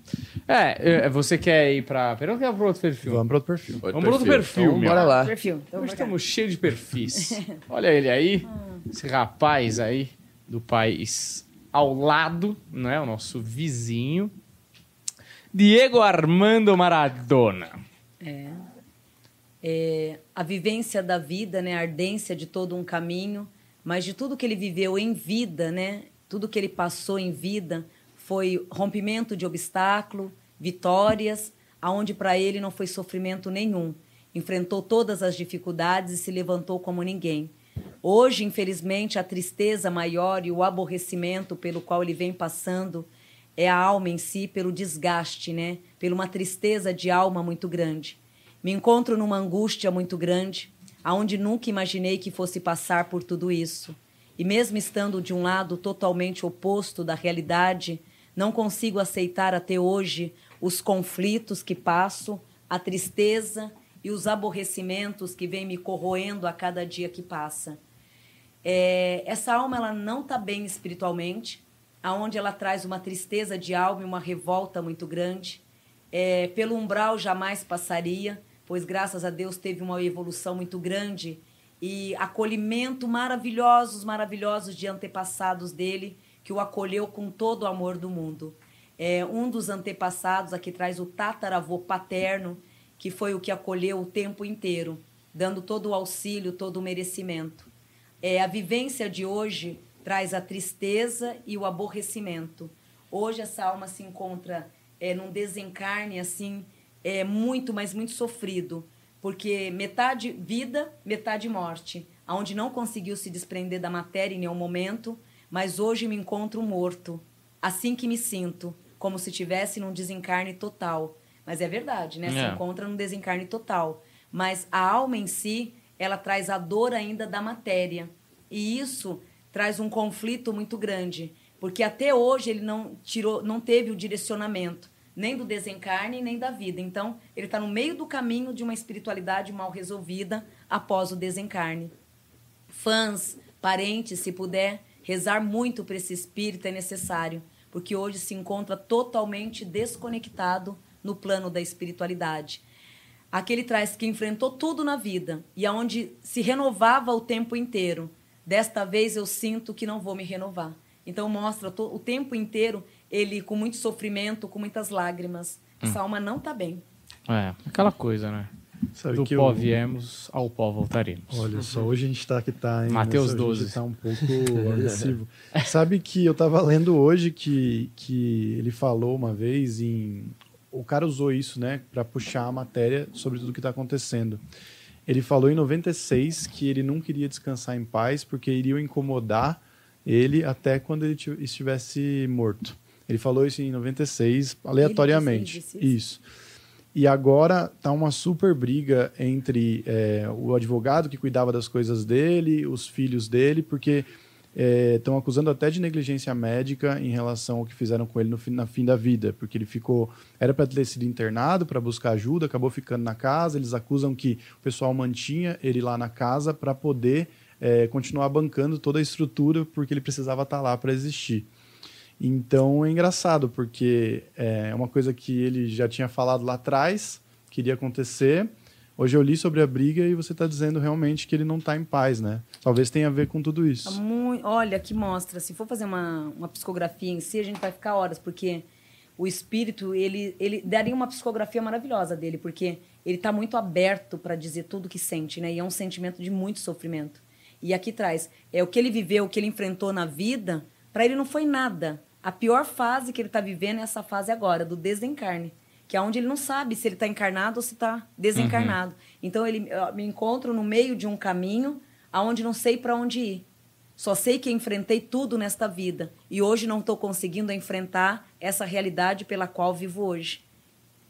É, é você quer ir para... Pera, quer para outro perfil? Vamos para outro perfil. Outro Vamos para outro perfil, então, Bora lá. Perfil. Então, Hoje estamos cheios de perfis. Olha ele aí. Esse rapaz aí do país ao lado, não é? O nosso vizinho. Diego Armando Maradona. É é, a vivência da vida, né, a ardência de todo um caminho, mas de tudo que ele viveu em vida, né, tudo que ele passou em vida foi rompimento de obstáculo, vitórias, aonde para ele não foi sofrimento nenhum. Enfrentou todas as dificuldades e se levantou como ninguém. Hoje, infelizmente, a tristeza maior e o aborrecimento pelo qual ele vem passando é a alma em si, pelo desgaste, né? Pela uma tristeza de alma muito grande. Me encontro numa angústia muito grande, aonde nunca imaginei que fosse passar por tudo isso. E mesmo estando de um lado totalmente oposto da realidade, não consigo aceitar até hoje os conflitos que passo, a tristeza e os aborrecimentos que vêm me corroendo a cada dia que passa. É, essa alma ela não está bem espiritualmente, aonde ela traz uma tristeza de alma e uma revolta muito grande. É, pelo umbral jamais passaria, pois graças a Deus teve uma evolução muito grande e acolhimento maravilhosos, maravilhosos de antepassados dele, que o acolheu com todo o amor do mundo. É, um dos antepassados aqui traz o tataravô paterno, que foi o que acolheu o tempo inteiro, dando todo o auxílio, todo o merecimento. É, a vivência de hoje traz a tristeza e o aborrecimento. Hoje essa alma se encontra é, num desencarne assim, é muito, mas muito sofrido, porque metade vida, metade morte, aonde não conseguiu se desprender da matéria em nenhum momento, mas hoje me encontro morto, assim que me sinto, como se tivesse num desencarne total. Mas é verdade, né? Se É. encontra num desencarne total. Mas a alma em si, ela traz a dor ainda da matéria. E isso traz um conflito muito grande, porque até hoje ele não tirou, não teve o direcionamento nem do desencarne nem da vida. Então, ele está no meio do caminho de uma espiritualidade mal resolvida após o desencarne. Fãs, parentes, se puder, rezar muito para esse espírito é necessário, porque hoje se encontra totalmente desconectado no plano da espiritualidade. Aquele traz que enfrentou tudo na vida e aonde se renovava o tempo inteiro. Desta vez eu sinto que não vou me renovar. Então mostra o tempo inteiro ele com muito sofrimento, com muitas lágrimas. Essa alma não está bem. É, aquela coisa, né? Sabe Do que pó eu- viemos, ao pó voltaremos. Olha só, hoje a gente tá que tá, hein? Mateus Nessa- a 12. gente tá um pouco agressivo. Sabe que eu tava lendo hoje que, que ele falou uma vez em. O cara usou isso, né, para puxar a matéria sobre tudo que tá acontecendo. Ele falou em 96 que ele não queria descansar em paz porque iriam incomodar ele até quando ele ti- estivesse morto. Ele falou isso em 96, aleatoriamente. disse isso? isso. E agora tá uma super briga entre é, o advogado que cuidava das coisas dele, os filhos dele, porque estão acusando até de negligência médica em relação ao que fizeram com ele no fim, na fim da vida, porque ele ficou era para ter sido internado para buscar ajuda, acabou ficando na casa. Eles acusam que o pessoal mantinha ele lá na casa para poder é, continuar bancando toda a estrutura, porque ele precisava estar lá para existir. Então é engraçado, porque é uma coisa que ele já tinha falado lá atrás, queria acontecer. Hoje eu li sobre a briga e você está dizendo realmente que ele não está em paz, né? Talvez tenha a ver com tudo Tá isso. mui- Olha, que mostra. Se for fazer uma, uma psicografia em si, a gente vai ficar horas, porque o espírito, ele, ele daria uma psicografia maravilhosa dele, porque ele está muito aberto para dizer tudo que sente, né? E é um sentimento de muito sofrimento. E aqui traz, é o que ele viveu, o que ele enfrentou na vida, para ele não foi nada. A pior fase que ele está vivendo é essa fase agora, do desencarne. Que é onde ele não sabe se ele está encarnado ou se está desencarnado. Então, ele, eu me encontro no meio de um caminho aonde não sei para onde ir. Só sei que enfrentei tudo nesta vida e hoje não estou conseguindo enfrentar essa realidade pela qual vivo hoje.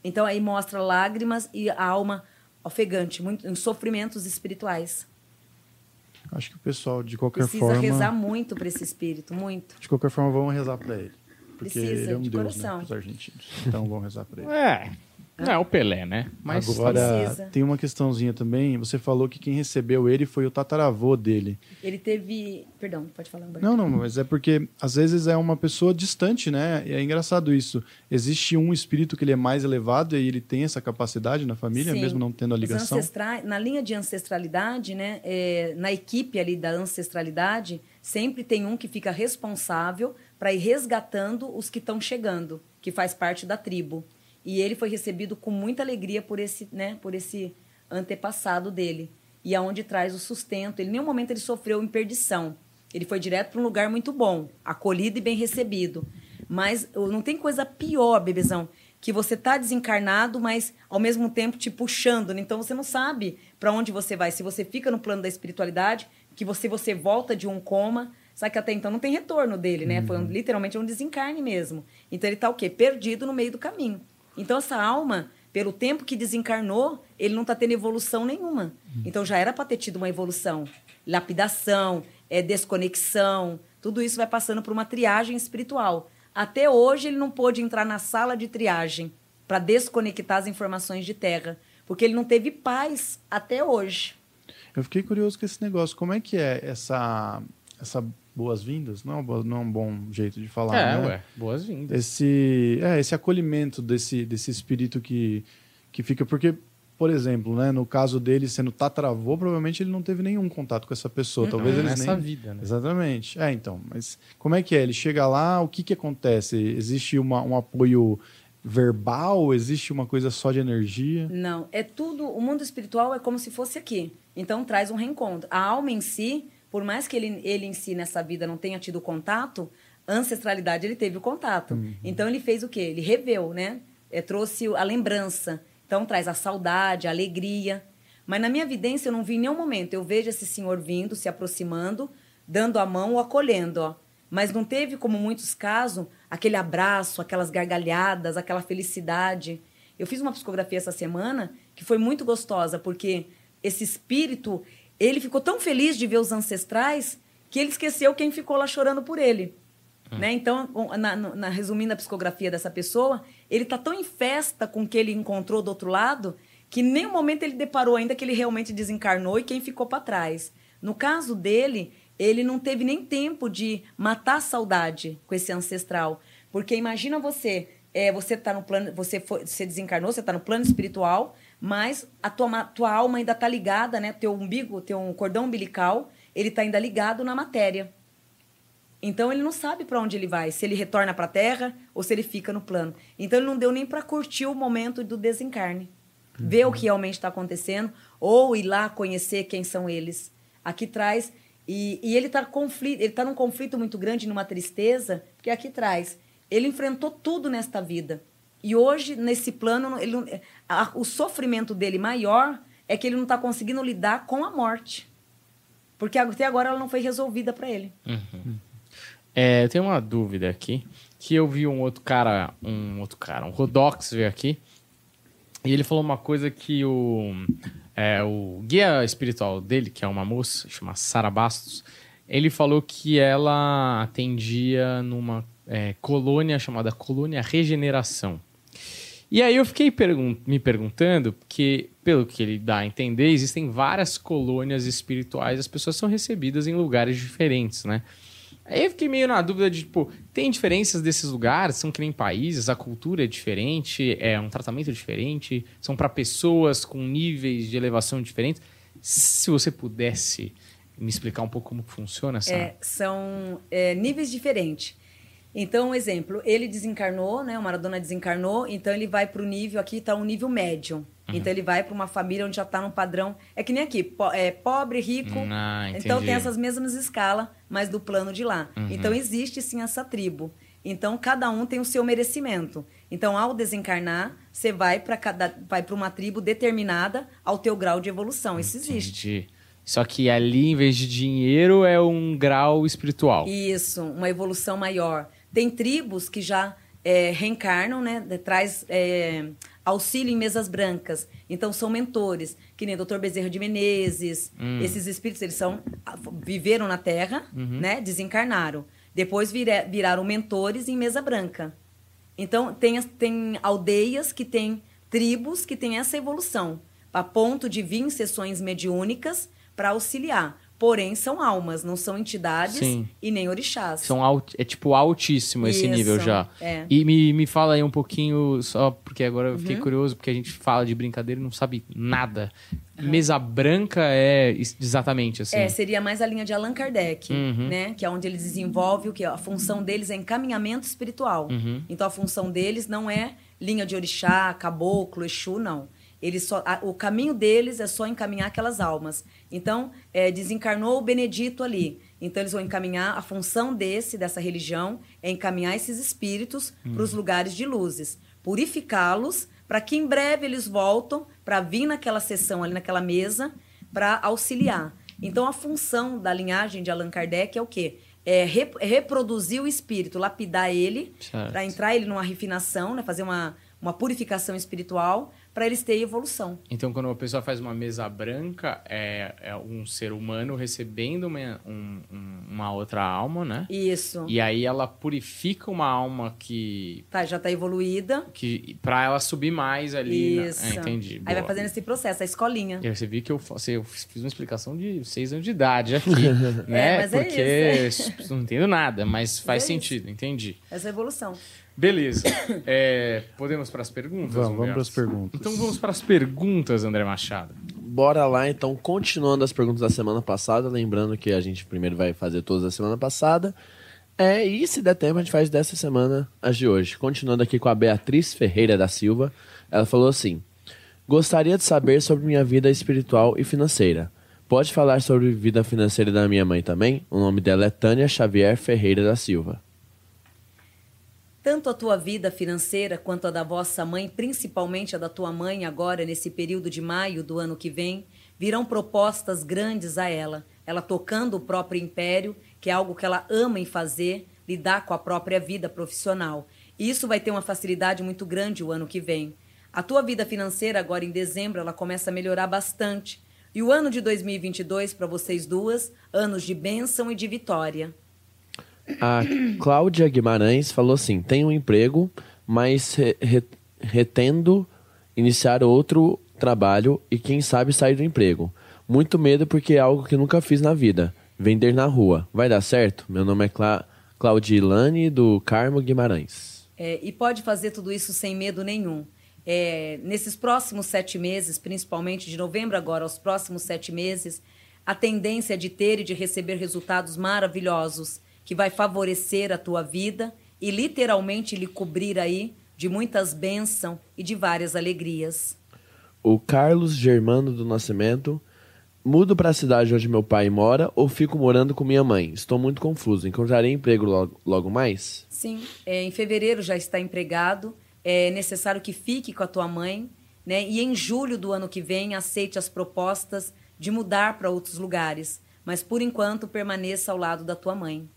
Então aí mostra lágrimas e a alma ofegante, muito, em sofrimentos espirituais. Acho que o pessoal, de qualquer Precisa forma. rezar muito para esse espírito, muito. De qualquer forma, vamos rezar para ele. Porque Precisa, ele é um de deus, coração. né? Para os argentinos. Então vamos rezar para ele. É. Não é o Pelé, né? Mas Agora, precisa. tem uma questãozinha também. Você falou que quem recebeu ele foi o tataravô dele. Ele teve. Perdão, pode falar, Humberto. Não, não, mas é porque às vezes é uma pessoa distante, né? E é engraçado isso. Existe um espírito que ele é mais elevado e ele tem essa capacidade na família, Sim. mesmo não tendo a ligação. ancestrais- na linha de ancestralidade, né, é, na equipe ali da ancestralidade, sempre tem um que fica responsável para ir resgatando os que estão chegando, que faz parte da tribo. E ele foi recebido com muita alegria por esse, né, por esse antepassado dele. E aonde traz o sustento. Ele em nenhum momento ele sofreu em perdição. Ele foi direto para um lugar muito bom, acolhido e bem recebido. Mas não tem coisa pior, bebezão, que você tá desencarnado, mas ao mesmo tempo te puxando. né? Então você não sabe para onde você vai. Se você fica no plano da espiritualidade, que você você volta de um coma, só que até então não tem retorno dele, né? Foi um, literalmente um desencarne mesmo. Então ele tá o quê? Perdido no meio do caminho. Então essa alma, pelo tempo que desencarnou, ele não tá tendo evolução nenhuma. Então já era para ter tido uma evolução, lapidação, é, desconexão, tudo isso vai passando por uma triagem espiritual. Até hoje ele não pôde entrar na sala de triagem para desconectar as informações de terra, porque ele não teve paz até hoje. Eu fiquei curioso com esse negócio. Como é que é essa, essa boas-vindas? Não, é não é um bom jeito de falar, É, né? ué, boas-vindas. Esse, é, esse acolhimento desse, desse espírito que, que fica... Porque, por exemplo, né, no caso dele sendo tataravô, provavelmente ele não teve nenhum contato com essa pessoa. Talvez eles nessa nem... vida, né? Exatamente. É, então, mas como é que é? Ele chega lá, o que que acontece? Existe uma, um apoio verbal? Existe uma coisa só de energia? Não, é tudo. O mundo espiritual é como se fosse aqui. Então traz um reencontro. A alma em si, por mais que ele, ele em si nessa vida não tenha tido contato, a ancestralidade ele teve o contato. Então ele fez o quê? Ele reveu, né? É, trouxe a lembrança. Então traz a saudade, a alegria. Mas na minha vidência eu não vi em nenhum momento. Eu vejo esse senhor vindo, se aproximando, dando a mão ou acolhendo, ó. Mas não teve, como muitos casos, aquele abraço, aquelas gargalhadas, aquela felicidade. Eu fiz uma psicografia essa semana que foi muito gostosa, porque esse espírito, ele ficou tão feliz de ver os ancestrais que ele esqueceu quem ficou lá chorando por ele. Né? Então, na, na- resumindo a psicografia dessa pessoa, ele está tão em festa com o que ele encontrou do outro lado que em nenhum momento ele deparou ainda que ele realmente desencarnou e quem ficou para trás. No caso dele, ele não teve nem tempo de matar a saudade com esse ancestral. Porque imagina você, é, você tá no plano, você, foi, você desencarnou, você está no plano espiritual, mas a tua, tua alma ainda está ligada, né? Teu umbigo, teu cordão umbilical, ele está ainda ligado na matéria. Então ele não sabe para onde ele vai, se ele retorna para a Terra ou se ele fica no plano. Então ele não deu nem para curtir o momento do desencarne, ver o que realmente está acontecendo ou ir lá conhecer quem são eles. Aqui traz e, e ele está conflito, ele tá num conflito muito grande, numa tristeza, porque aqui traz ele enfrentou tudo nesta vida e hoje nesse plano ele a- o sofrimento dele maior é que ele não está conseguindo lidar com a morte, porque até agora ela não foi resolvida para ele. É, eu tenho uma dúvida aqui, que eu vi um outro cara, um outro cara, um Rodox veio aqui, e ele falou uma coisa que o, é, o guia espiritual dele, que é uma moça, chama Sara Bastos, ele falou que ela atendia numa é, colônia chamada Colônia Regeneração. E aí eu fiquei pergun- me perguntando, porque, pelo que ele dá a entender, existem várias colônias espirituais, as pessoas são recebidas em lugares diferentes, né? Aí eu fiquei meio na dúvida de, tipo, tem diferenças desses lugares? São que nem países? A cultura é diferente? É um tratamento diferente? São para pessoas com níveis de elevação diferentes? Se você pudesse me explicar um pouco como funciona essa... É, são é, níveis diferentes. Então, um exemplo, ele desencarnou, né? O Maradona desencarnou, então ele vai para o nível, aqui está um nível médium. Uhum. Então ele vai para uma família onde já está num padrão. É que nem aqui, po- é, pobre, rico. Ah, então tem essas mesmas escalas, mas do plano de lá. Uhum. Então existe sim essa tribo. Então cada um tem o seu merecimento. Então ao desencarnar, você vai para cada vai para uma tribo determinada ao teu grau de evolução. Isso existe. Entendi. Só que ali, em vez de dinheiro, é um grau espiritual. Isso, uma evolução maior. Tem tribos que já é, reencarnam, né? Traz é, auxílio em mesas brancas. Então são mentores, que nem Dr. Bezerra de Menezes. Esses espíritos, eles são viveram na Terra, né? Desencarnaram. Depois vira- viraram mentores em mesa branca. Então tem, tem aldeias que têm tribos que têm essa evolução, a ponto de vir em sessões mediúnicas para auxiliar. Porém, são almas, não são entidades Sim. e nem orixás. São alt... É tipo altíssimo esse Isso, nível já. é. E me, me fala aí um pouquinho, só porque agora eu Uhum. fiquei curioso, porque a gente fala de brincadeira e não sabe nada. Mesa branca é exatamente assim. É, seria mais a linha de Allan Kardec, Uhum. né? Que é onde ele desenvolve o que a função deles é encaminhamento espiritual. Uhum. Então a função deles não é linha de orixá, caboclo, exu, não. Eles só, a- o caminho deles é só encaminhar aquelas almas. Então, é, desencarnou o Benedito ali. Então, eles vão encaminhar, a função desse, dessa religião, é encaminhar esses espíritos para os lugares de luzes. Purificá-los, para que em breve eles voltam para vir naquela sessão ali, naquela mesa, para auxiliar. Então, a função da linhagem de Allan Kardec é o quê? É rep- é reproduzir o espírito, lapidar ele, para entrar ele numa refinação, né? fazer uma, uma purificação espiritual, para eles terem evolução. Então, quando uma pessoa faz uma mesa branca, é, é um ser humano recebendo uma, um- um- uma outra alma, né? Isso. E aí ela purifica uma alma que, Tá, já está evoluída. que para ela subir mais ali. na- Isso. É, entendi. Aí vai Boa. fazendo esse processo, a escolinha. E você viu que eu, você- eu fiz uma explicação de seis anos de idade aqui, né? É, mas é Porque não entendo nada, mas faz É isso. sentido, entendi. Essa é a evolução. Beleza. É, podemos para as perguntas? Vamos, vamos Humberto? pras perguntas. Então vamos para as perguntas, André Machado. Bora lá, então, continuando as perguntas da semana passada. Lembrando que a gente primeiro vai fazer todas da semana passada. É, e se der tempo, a gente faz dessa semana as de hoje. Continuando aqui com a Beatriz Ferreira da Silva. Ela falou assim: Gostaria de saber sobre minha vida espiritual e financeira. Pode falar sobre a vida financeira da minha mãe também? O nome dela é Tânia Xavier Ferreira da Silva. Tanto a tua vida financeira quanto a da vossa mãe, principalmente a da tua mãe, agora nesse período de maio do ano que vem, virão propostas grandes a ela. Ela tocando o próprio império, que é algo que ela ama em fazer, lidar com a própria vida profissional. E isso vai ter uma facilidade muito grande o ano que vem. A tua vida financeira, agora em dezembro, ela começa a melhorar bastante. E o ano de 2022, para vocês duas, anos de bênção e de vitória. A Cláudia Guimarães falou assim: tenho um emprego, mas re- re- retendo iniciar outro trabalho e quem sabe sair do emprego. Muito medo porque é algo que nunca fiz na vida. Vender na rua. Vai dar certo? Meu nome é Cla Claudilane do Carmo Guimarães. É, e pode fazer tudo isso sem medo nenhum. É, nesses próximos sete meses, principalmente de novembro agora aos próximos sete meses, a tendência é de ter e de receber resultados maravilhosos que vai favorecer a tua vida e literalmente lhe cobrir aí de muitas bênçãos e de várias alegrias. O Carlos Germano do Nascimento. Mudo para a cidade onde meu pai mora ou fico morando com minha mãe? Estou muito confuso. Encontrarei emprego logo, logo mais? Sim, é, em fevereiro já está empregado. É necessário que fique com a tua mãe, né? E em julho do ano que vem aceite as propostas de mudar para outros lugares, mas por enquanto permaneça ao lado da tua mãe.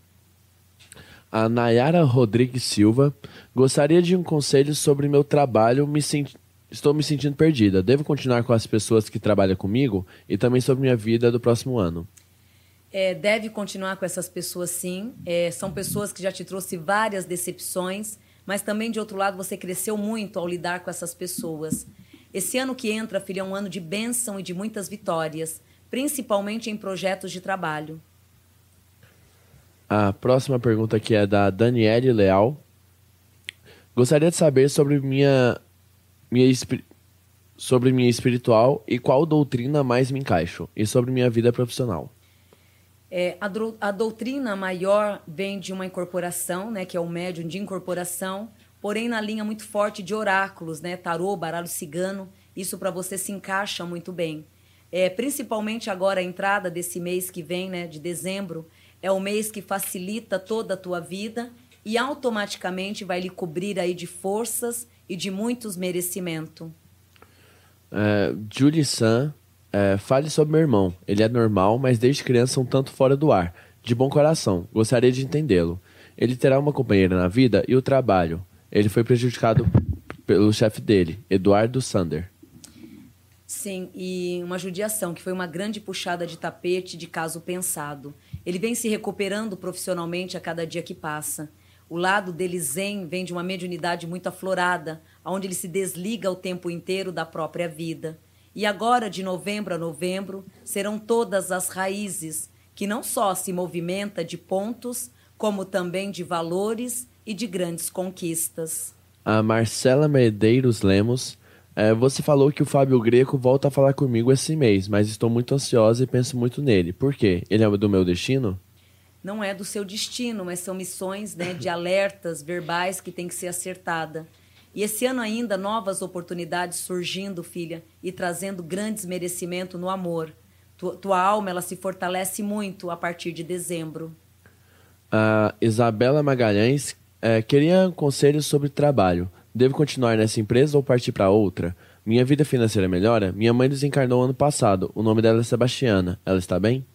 A Nayara Rodrigues Silva. Gostaria de um conselho sobre meu trabalho. Me senti- Estou me sentindo perdida. Devo continuar com as pessoas que trabalham comigo? E também sobre minha vida do próximo ano. É, deve continuar com essas pessoas, sim. É, são pessoas que já te trouxe várias decepções, mas também, de outro lado, você cresceu muito ao lidar com essas pessoas. Esse ano que entra, filho, é um ano de bênção e de muitas vitórias, principalmente em projetos de trabalho. A próxima pergunta aqui é da Daniele Leal. Gostaria de saber sobre minha, minha sobre minha espiritual e qual doutrina mais me encaixo e sobre minha vida profissional. É, a, dro- a doutrina maior vem de uma incorporação, né, que é o médium de incorporação, porém na linha muito forte de oráculos, né, tarô, baralho cigano, isso para você se encaixa muito bem. É, principalmente agora a entrada desse mês que vem, né, de dezembro, é o mês que facilita toda a tua vida e automaticamente vai lhe cobrir aí de forças e de muitos merecimento. É, Julie San, é, fale sobre meu irmão. Ele é normal, mas desde criança um tanto fora do ar. De bom coração, gostaria de entendê-lo. Ele terá uma companheira na vida e o trabalho. Ele foi prejudicado pelo chefe dele, Eduardo Sander. Sim, e uma judiação, que foi uma grande puxada de tapete de caso pensado. Ele vem se recuperando profissionalmente a cada dia que passa. O lado dele zen vem de uma mediunidade muito aflorada, onde ele se desliga o tempo inteiro da própria vida. E agora, de novembro a novembro, serão todas as raízes, que não só se movimenta de pontos, como também de valores e de grandes conquistas. A Marcela Medeiros Lemos. É, você falou que o Fábio Greco volta a falar comigo esse mês, mas estou muito ansiosa e penso muito nele. Por quê? Ele é do meu destino? não é do seu destino, mas são missões né, de alertas verbais que tem que ser acertada. E esse ano ainda novas oportunidades surgindo, filha, e trazendo grandes merecimento no amor. Tua, tua alma ela se fortalece muito a partir de dezembro. A Isabela Magalhães é, queria conselhos sobre trabalho. Devo continuar nessa empresa ou partir para outra? Minha vida financeira melhora? Minha mãe desencarnou ano passado. O nome dela é Sebastiana. Ela está bem?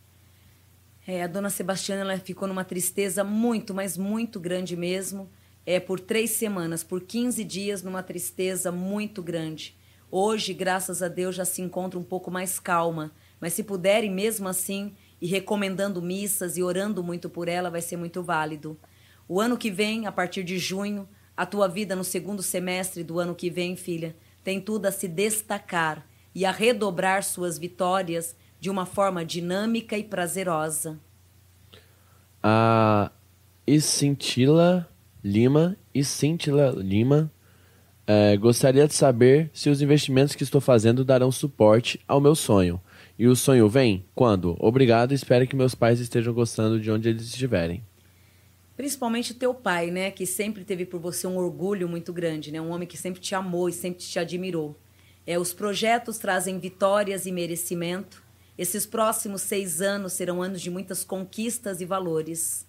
É, a dona Sebastiana ela ficou numa tristeza muito, mas muito grande mesmo. É por três semanas, por 15 dias, numa tristeza muito grande. Hoje, graças a Deus, já se encontra um pouco mais calma. Mas se puderem, mesmo assim, e recomendando missas e orando muito por ela, vai ser muito válido. O ano que vem, a partir de junho, a tua vida no segundo semestre do ano que vem, filha, tem tudo a se destacar e a redobrar suas vitórias de uma forma dinâmica e prazerosa. A Iscintila Lima, Iscintila Lima, é, gostaria de saber se os investimentos que estou fazendo darão suporte ao meu sonho. E o sonho vem? Quando? Obrigado, espero que meus pais estejam gostando de onde eles estiverem. Principalmente teu pai, né, que sempre teve por você um orgulho muito grande, né, um homem que sempre te amou e sempre te admirou. É, os projetos trazem vitórias e merecimento. Esses próximos seis anos serão anos de muitas conquistas e valores.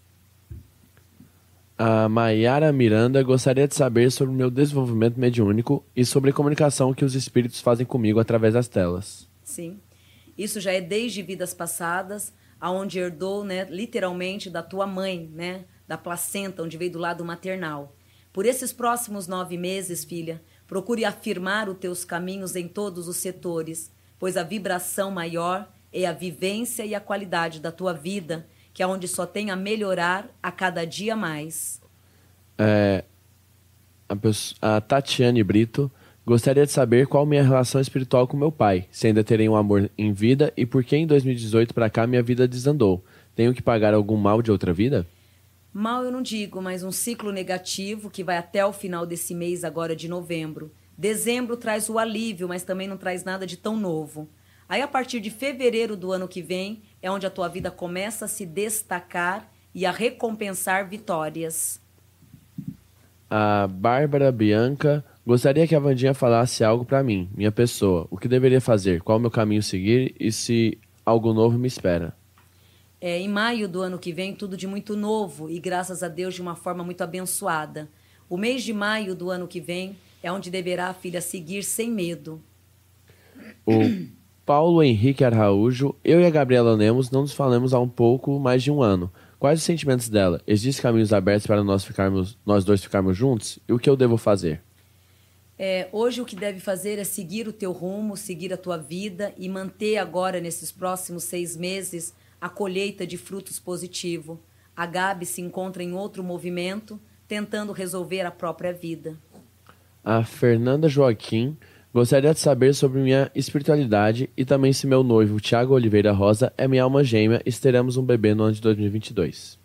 A Maiara Miranda gostaria de saber sobre o meu desenvolvimento mediúnico e sobre a comunicação que os espíritos fazem comigo através das telas. Sim. Isso já é desde vidas passadas, aonde herdou, né, literalmente da tua mãe, né, da placenta, onde veio do lado maternal. Por esses próximos nove meses, filha, procure afirmar os teus caminhos em todos os setores, pois a vibração maior é a vivência e a qualidade da tua vida, que é onde só tem a melhorar a cada dia mais. É, a, a Tatiane Brito gostaria de saber qual minha relação espiritual com meu pai, se ainda terei um amor em vida e por que em 2018 para cá minha vida desandou. Tenho que pagar algum mal de outra vida? Mal eu não digo, mas um ciclo negativo que vai até o final desse mês, agora de novembro. Dezembro traz o alívio, mas também não traz nada de tão novo. Aí, a partir de fevereiro do ano que vem, é onde a tua vida começa a se destacar e a recompensar vitórias. A Bárbara Bianca gostaria que a Vandinha falasse algo para mim, minha pessoa. O que deveria fazer? Qual o meu caminho seguir? E se algo novo me espera? É, em maio do ano que vem, tudo de muito novo e, graças a Deus, de uma forma muito abençoada. O mês de maio do ano que vem é onde deverá a filha seguir sem medo. O Paulo Henrique Araújo, eu e a Gabriela Lemos não nos falamos há um pouco mais de um ano. Quais os sentimentos dela? Existem caminhos abertos para nós, ficarmos, nós dois ficarmos juntos? E o que eu devo fazer? É, hoje o que deve fazer é seguir o teu rumo, seguir a tua vida e manter agora, nesses próximos seis meses, a colheita de frutos positivo. A Gabi se encontra em outro movimento, tentando resolver a própria vida. A Fernanda Joaquim gostaria de saber sobre minha espiritualidade e também se meu noivo, Tiago Oliveira Rosa, é minha alma gêmea e teremos um bebê no ano de 2022.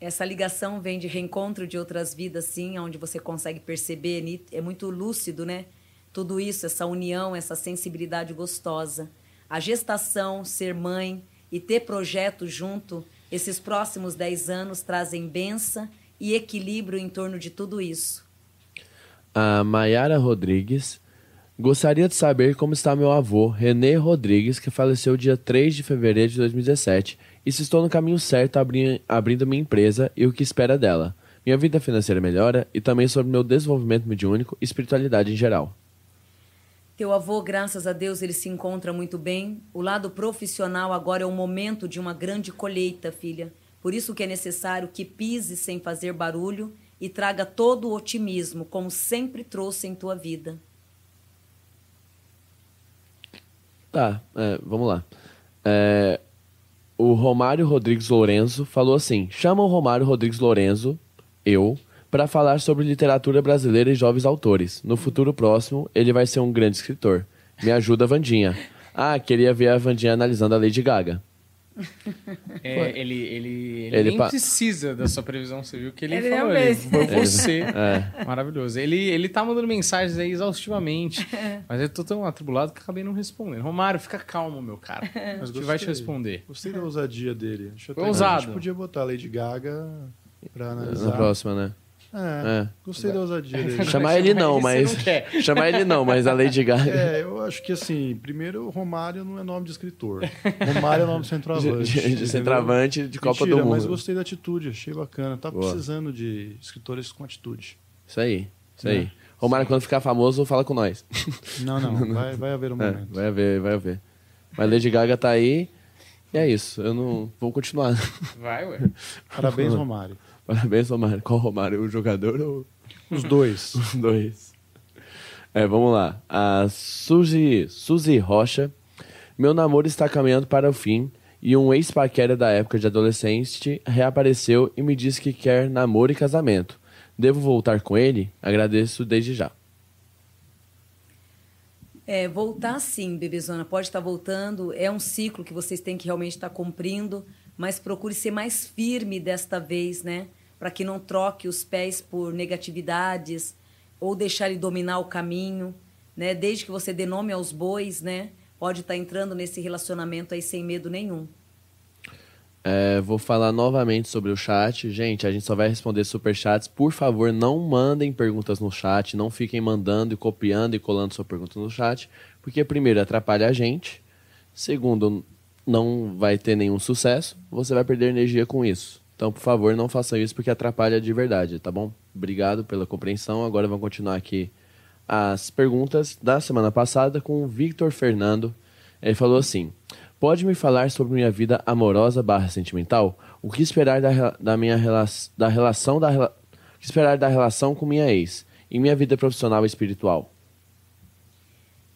Essa ligação vem de reencontro de outras vidas, sim, onde você consegue perceber, é muito lúcido, né? Tudo isso, essa união, essa sensibilidade gostosa. A gestação, ser mãe, e ter projetos junto, esses próximos 10 anos trazem benção e equilíbrio em torno de tudo isso. A Maiara Rodrigues gostaria de saber como está meu avô, Renê Rodrigues, que faleceu dia 3 de fevereiro de 2017, e se estou no caminho certo abri abrindo minha empresa e o que espera dela. Minha vida financeira melhora e também sobre meu desenvolvimento mediúnico e espiritualidade em geral. Teu avô, graças a Deus, ele se encontra muito bem. O lado profissional agora é o momento de uma grande colheita, filha. Por isso que é necessário que pise sem fazer barulho e traga todo o otimismo, como sempre trouxe em tua vida. Tá, é, vamos lá. É, o Romário Rodrigues Lourenço falou assim: chama o Romário Rodrigues Lourenço, eu, para falar sobre literatura brasileira e jovens autores. No futuro próximo, ele vai ser um grande escritor. Me ajuda, Vandinha. Ah, queria ver a Vandinha analisando a Lady Gaga. É, ele, ele, ele, ele nem pa... precisa da sua previsão, você viu que ele, ele falou, ele, por você. É. Maravilhoso. Ele, ele tá mandando mensagens aí exaustivamente, mas eu tô tão atribulado que acabei não respondendo. Romário, fica calmo, meu cara. Mas a gente vai te responder. Gostei da ousadia dele. Acho Foi ousado. A gente podia botar a Lady Gaga pra analisar. Na próxima, né? É, é. gostei da ousadia dele. Chamar ele não, mas. Não chamar ele não, mas a Lady Gaga. É, eu acho que assim, primeiro, Romário não é nome de escritor. Romário é nome de centroavante. De, de centroavante de Copa Mentira, do Mundo. Mas gostei da atitude, achei bacana. Tá Boa. precisando de escritores com atitude. Isso aí, isso é. aí. Romário, quando ficar famoso, fala com nós. Não, não, vai, vai haver um É, momento. vai haver, vai haver. Mas Lady Gaga tá aí. E é isso. Eu não vou continuar. Vai, ué. Parabéns, Romário. Parabéns, Romário. Qual Romário? O jogador ou Os dois. os dois? É, vamos lá. A Suzy, Suzy Rocha. Meu namoro está caminhando para o fim e um ex-paquera da época de adolescente reapareceu e me disse que quer namoro e casamento. Devo voltar com ele? Agradeço desde já. É, voltar sim, bebezona, pode estar voltando. É um ciclo que vocês têm que realmente estar cumprindo, mas procure ser mais firme desta vez, né? Para que não troque os pés por negatividades ou deixar ele dominar o caminho, né? Desde que você dê nome aos bois, né? Pode estar entrando nesse relacionamento aí sem medo nenhum. É, vou falar novamente sobre o chat. Gente, a gente só vai responder superchats. Por favor, não mandem perguntas no chat. Não fiquem mandando e copiando e colando sua pergunta no chat. Porque, primeiro, atrapalha a gente. Segundo, não vai ter nenhum sucesso. Você vai perder energia com isso. Então, por favor, não façam isso porque atrapalha de verdade, tá bom? Obrigado pela compreensão. Agora vamos continuar aqui as perguntas da semana passada com o Victor Fernando. Ele falou assim: Pode me falar sobre minha vida amorosa barra sentimental? O que esperar da, da minha rela da relação da rela o que esperar da relação com minha ex? E minha vida profissional e espiritual?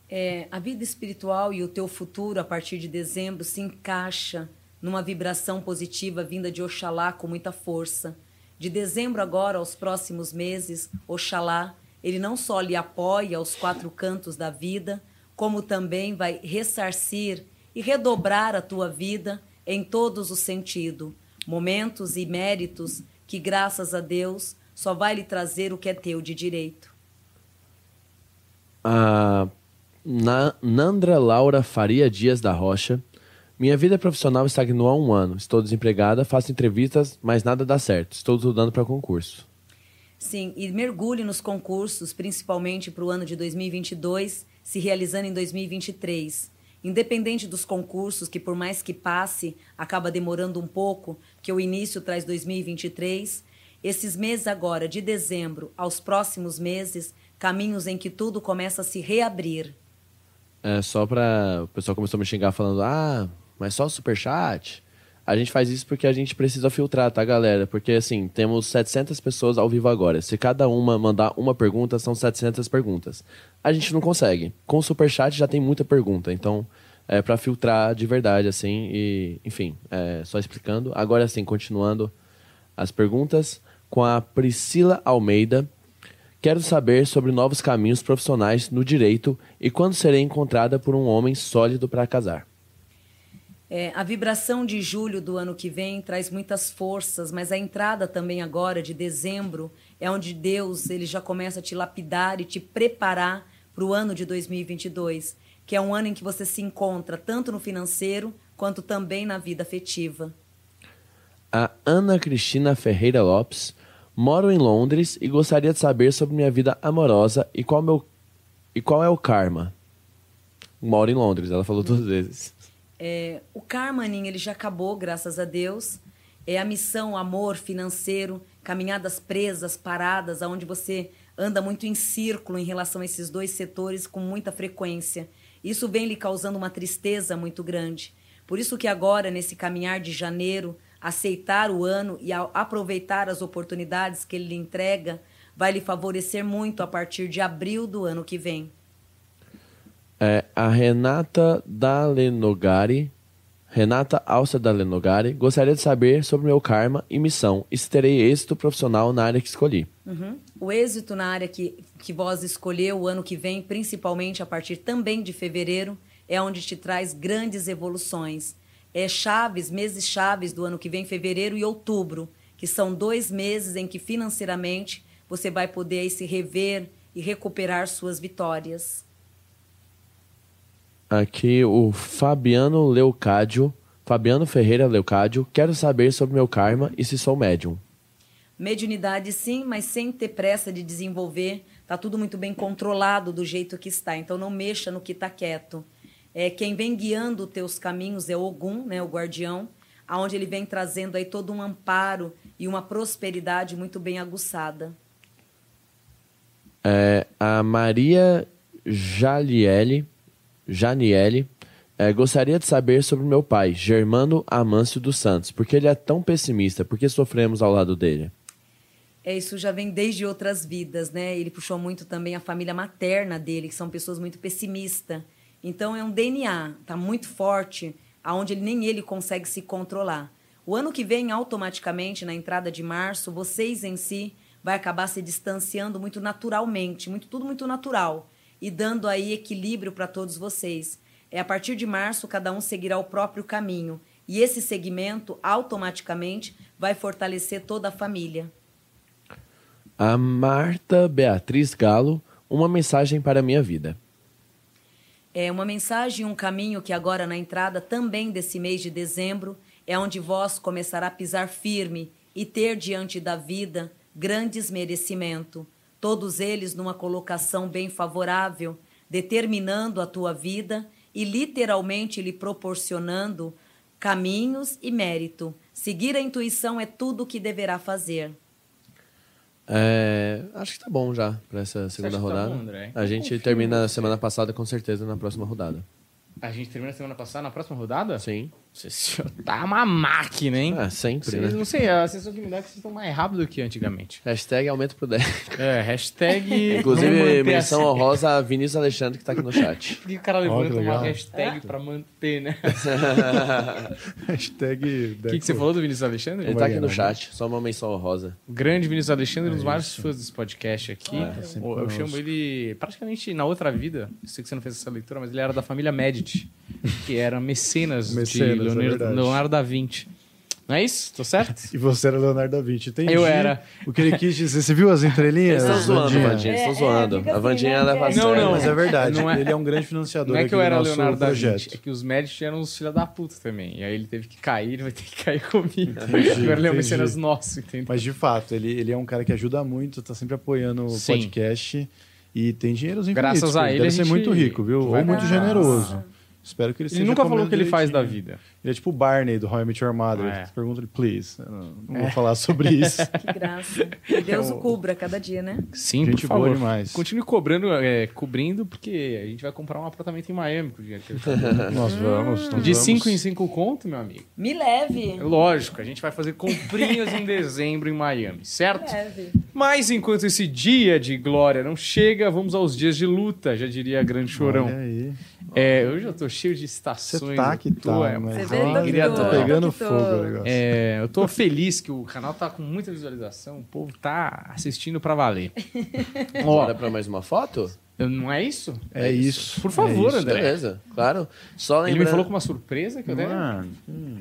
É, a vida espiritual e o teu futuro a partir de dezembro se encaixa numa vibração positiva vinda de Oxalá com muita força. De dezembro agora aos próximos meses, Oxalá, ele não só lhe apoia aos quatro cantos da vida, como também vai ressarcir e redobrar a tua vida em todos os sentidos, momentos e méritos que graças a Deus só vai lhe trazer o que é teu de direito. A Na- Nandra Laura Faria Dias da Rocha. Minha vida profissional estagnou há um ano. Estou desempregada, faço entrevistas, mas nada dá certo. Estou estudando para concurso. Sim, e mergulhe nos concursos, principalmente para o ano de 2022, se realizando em 2023. Independente dos concursos, que por mais que passe, acaba demorando um pouco, que o início traz 2023, esses meses agora, de dezembro aos próximos meses, caminhos em que tudo começa a se reabrir. É só pra. O pessoal começou a me xingar falando: ah, mas só superchat? A gente faz isso porque a gente precisa filtrar, tá, galera? Porque, assim, temos 700 pessoas ao vivo agora. Se cada uma mandar uma pergunta, são 700 perguntas. A gente não consegue. Com o superchat já tem muita pergunta. Então, é pra filtrar de verdade, assim. E, enfim, é, só explicando. Agora, sim, continuando as perguntas com a Priscila Almeida. Quero saber sobre novos caminhos profissionais no direito e quando serei encontrada por um homem sólido para casar. É, a vibração de julho do ano que vem traz muitas forças, mas a entrada também agora de dezembro é onde Deus ele já começa a te lapidar e te preparar para o ano de 2022, que é um ano em que você se encontra tanto no financeiro quanto também na vida afetiva. A Ana Cristina Ferreira Lopes. Moro em Londres e gostaria de saber sobre minha vida amorosa e qual, meu, e qual é o karma. Moro em Londres, ela falou duas vezes. É, o karma, Aninha, ele já acabou, graças a Deus. É a missão, amor financeiro, caminhadas presas, paradas, aonde você anda muito em círculo em relação a esses dois setores com muita frequência. Isso vem lhe causando uma tristeza muito grande. Por isso que agora, nesse caminhar de janeiro, aceitar o ano e a- aproveitar as oportunidades que ele lhe entrega, vai lhe favorecer muito a partir de abril do ano que vem. É, a Renata Dalenogari. Renata Alça Dalenogari. Gostaria de saber sobre meu karma e missão e se terei êxito profissional na área que escolhi. Uhum. O êxito na área que, que vós escolheu o ano que vem, principalmente a partir também de fevereiro, é onde te traz grandes evoluções. É chaves, meses chaves do ano que vem, fevereiro e outubro, que são dois meses em que financeiramente você vai poder aí se rever e recuperar suas vitórias. Aqui o Fabiano Leucádio. Fabiano Ferreira Leucádio. Quero saber sobre meu karma e se sou médium. Mediunidade sim, mas sem ter pressa de desenvolver. Tá tudo muito bem controlado do jeito que está. Então não mexa no que está quieto. É, quem vem guiando os teus caminhos é Ogum, né, o guardião, aonde ele vem trazendo aí todo um amparo e uma prosperidade muito bem aguçada. É, a Maria Jaliele, Janiele, é, gostaria de saber sobre meu pai, Germano Amâncio dos Santos. Por que ele é tão pessimista? Por que sofremos ao lado dele? É, isso já vem desde outras vidas, né? Ele puxou muito também a família materna dele, que são pessoas muito pessimistas. Então é um DNA, tá muito forte, aonde ele, nem ele consegue se controlar. O ano que vem, automaticamente, na entrada de março, vocês em si vai acabar se distanciando muito naturalmente, muito tudo muito natural e dando aí equilíbrio para todos vocês. É a partir de março cada um seguirá o próprio caminho e esse segmento automaticamente vai fortalecer toda a família. A Marta Beatriz Galo, uma mensagem para a minha vida. É uma mensagem, um caminho que agora na entrada também desse mês de dezembro é onde vós começará a pisar firme e ter diante da vida grandes merecimento, todos eles numa colocação bem favorável, determinando a tua vida e literalmente lhe proporcionando caminhos e mérito. Seguir a intuição é tudo o que deverá fazer. É, acho que tá bom já para essa segunda tá rodada. bom, André? a gente Confio termina a você. semana passada com certeza na próxima rodada. A gente termina semana passada, na próxima rodada? Sim. Senhor tá uma máquina, hein? Ah, sempre, Vocês, né? Não sei, a sensação que me dá é que vocês estão mais rápido que antigamente. Hashtag aumento pro 10. É, hashtag... Inclusive, menção assim. honrosa a Vinícius Alexandre que tá aqui no chat. Por que o cara levanta uma legal. hashtag pra manter, né? Hashtag. O que, que você falou do Vinícius Alexandre? Ele tá aqui no chat, só uma menção honrosa. O grande Vinícius Alexandre, um dos É maiores fãs desse podcast aqui. sempre eu conosco. chamo ele praticamente na outra vida. Eu sei que você não fez essa leitura, mas ele era da família Medici, que era mecenas, Mecenas, de é Leonardo, verdade. Leonardo da Vinci. Não é isso? Tô certo? E você era Leonardo da Vinci. Entendi Eu era. O que ele quis dizer. Você viu as entrelinhas? Eles estão zoando, Vandinha? Eles estão É, zoando. é, fica a assim, Vandinha né? leva a Não, sério. não. Mas é verdade. Não é- Ele é um grande financiador Não é que eu era nosso Leonardo da projeto. Vinci, é que os Medici eram uns filha da puta também. E aí ele teve que cair, ele vai ter que cair comigo. Agora ele é um entendi. mecenas nosso, entendeu? Mas de fato, ele, ele é um cara que ajuda muito, tá sempre apoiando o Sim. podcast e tem dinheiros infinitos. Graças a ele, Deve a ser muito rico, viu? Ou muito generoso. Espero que ele Ele esteja nunca falou o que ele faz da vida. Ele é tipo o Barney do How I Met Your Mother. É. Você pergunta ele, please. Eu não, não vou falar sobre isso. Que graça. Que Deus o cubra cada dia, né? Sim, Gente por favor. boa demais. Continue cobrando, é, cobrindo, porque a gente vai comprar um apartamento em Miami com o dinheiro que ele tá. Nós vamos. nós De vamos. 5 em 5 conto, meu amigo. Me leve. Lógico, a gente vai fazer comprinhas em dezembro em Miami, certo? Leve. Mas enquanto esse dia de glória não chega, vamos aos dias de luta, já diria a grande chorão. Olha aí. É, hoje eu tô cheio de estações. Você tá que tô, tá, é, mas Você tá total. pegando Doutor. fogo o negócio. É, eu tô feliz que o canal tá com muita visualização, o povo tá assistindo pra valer. Bora Ó, pra mais uma foto? Eu- não é isso? É isso. Por favor, é isso. André. Beleza, claro. Só Ele lembrando... me falou com uma surpresa que eu dei. Mano,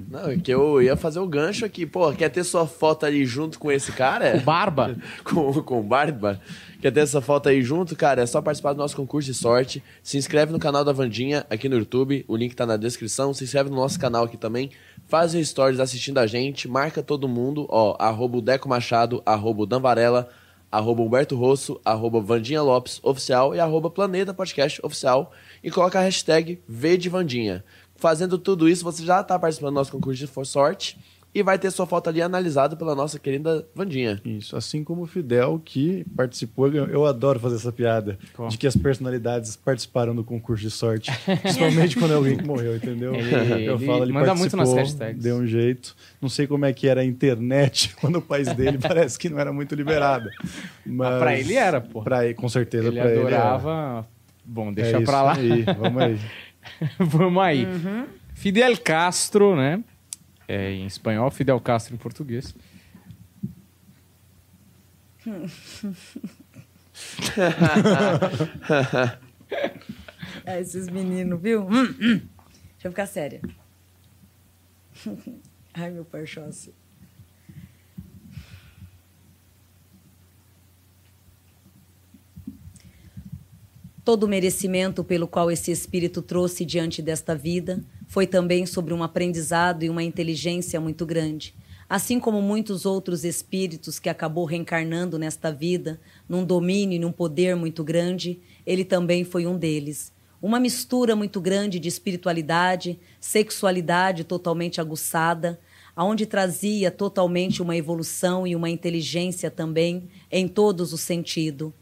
Não, é que eu ia fazer o gancho aqui. Pô, quer ter sua foto ali junto com esse cara? Barba. com, com o Barba. Quer ter essa foto aí junto, cara? É só participar do nosso concurso de sorte. Se inscreve no canal da Vandinha aqui no YouTube. O link tá na descrição. Se inscreve no nosso canal aqui também. Faz stories assistindo a gente. Marca todo mundo. Ó, arroba o Deco Machado, arroba o Dan Varela, arroba Humberto Rosso, arroba Vandinha Lopes Oficial e arroba Planeta Podcast Oficial. E coloca a hashtag V de Vandinha. Fazendo tudo isso, você já tá participando do nosso concurso de for sorte. E vai ter sua foto ali analisada pela nossa querida Vandinha. Isso, assim como o Fidel, que participou. Eu, eu adoro fazer essa piada Qual? de que as personalidades participaram do concurso de sorte. Principalmente quando é alguém que morreu, entendeu? Ele- eu ele falo, ele manda participou, muito nas hashtags. Deu um jeito. Não sei como é que era a internet quando o país dele parece que não era muito liberada. Mas Ah, pra ele era, pô. Pra ele, com certeza, Ele pra ele era. adorava. Bom, É deixa isso pra lá. Aí, vamos aí. Vamos aí. Fidel Castro, né? É, em espanhol, Fidel Castro em português. É, esses meninos, viu? Hum, hum. Deixa eu ficar séria. Ai, meu parchosse. Todo o merecimento pelo qual esse espírito trouxe diante desta vida foi também sobre um aprendizado e uma inteligência muito grande. Assim como muitos outros espíritos que acabou reencarnando nesta vida, num domínio e num poder muito grande, ele também foi um deles. Uma mistura muito grande de espiritualidade, sexualidade totalmente aguçada, aonde trazia totalmente uma evolução e uma inteligência também em todos os sentidos.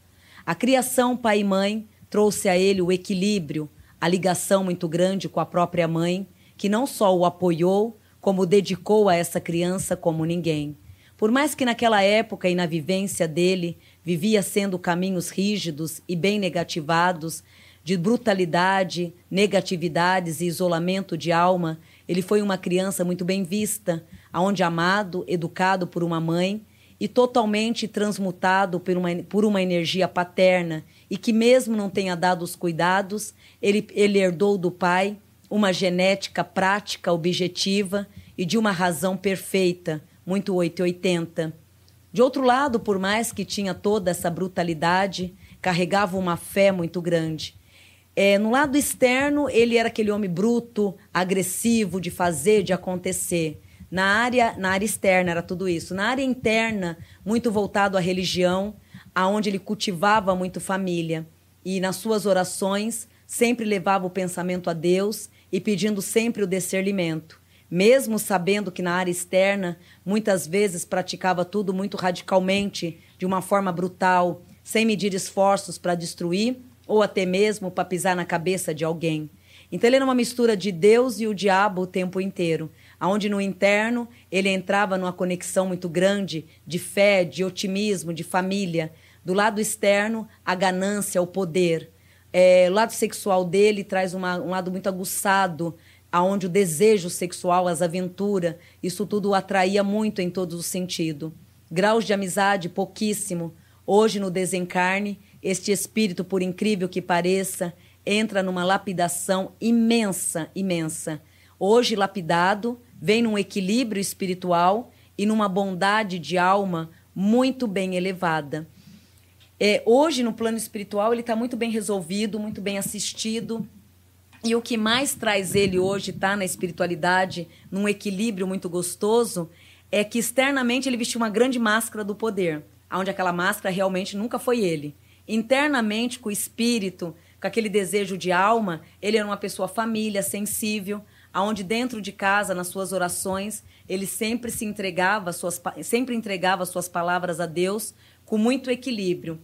A criação pai e mãe trouxe a ele o equilíbrio, a ligação muito grande com a própria mãe, que não só o apoiou, como dedicou a essa criança como ninguém. Por mais que naquela época e na vivência dele vivia sendo caminhos rígidos e bem negativados, de brutalidade, negatividades e isolamento de alma, ele foi uma criança muito bem vista, aonde amado, educado por uma mãe e totalmente transmutado por uma, por uma energia paterna e que mesmo não tenha dado os cuidados, ele, ele herdou do pai uma genética prática, objetiva e de uma razão perfeita, muito 880. De outro lado, por mais que tinha toda essa brutalidade, carregava uma fé muito grande. É, no lado externo, ele era aquele homem bruto, agressivo, de fazer, de acontecer. Na área, na área externa era tudo isso. Na área interna, muito voltado à religião, aonde ele cultivava muito família. E nas suas orações, sempre levava o pensamento a Deus e pedindo sempre o discernimento. Mesmo sabendo que na área externa, muitas vezes praticava tudo muito radicalmente, de uma forma brutal, sem medir esforços para destruir ou até mesmo para pisar na cabeça de alguém. Então ele era uma mistura de Deus e o diabo o tempo inteiro, aonde no interno ele entrava numa conexão muito grande de fé, de otimismo, de família. Do lado externo, a ganância, o poder. É, o lado sexual dele traz uma, um lado muito aguçado, aonde o desejo sexual, as aventuras, isso tudo o atraía muito em todos os sentidos. Graus de amizade, pouquíssimo. Hoje, no desencarne, este espírito, por incrível que pareça, entra numa lapidação imensa, imensa. Hoje, lapidado, vem num equilíbrio espiritual e numa bondade de alma muito bem elevada. É, hoje, no plano espiritual, ele está muito bem resolvido, muito bem assistido. E o que mais traz ele hoje, está na espiritualidade, num equilíbrio muito gostoso, é que externamente ele vestiu uma grande máscara do poder, onde aquela máscara realmente nunca foi ele internamente com o espírito, com aquele desejo de alma, ele era uma pessoa família, sensível, aonde dentro de casa, nas suas orações, ele sempre se entregava, suas, sempre entregava suas palavras a Deus com muito equilíbrio.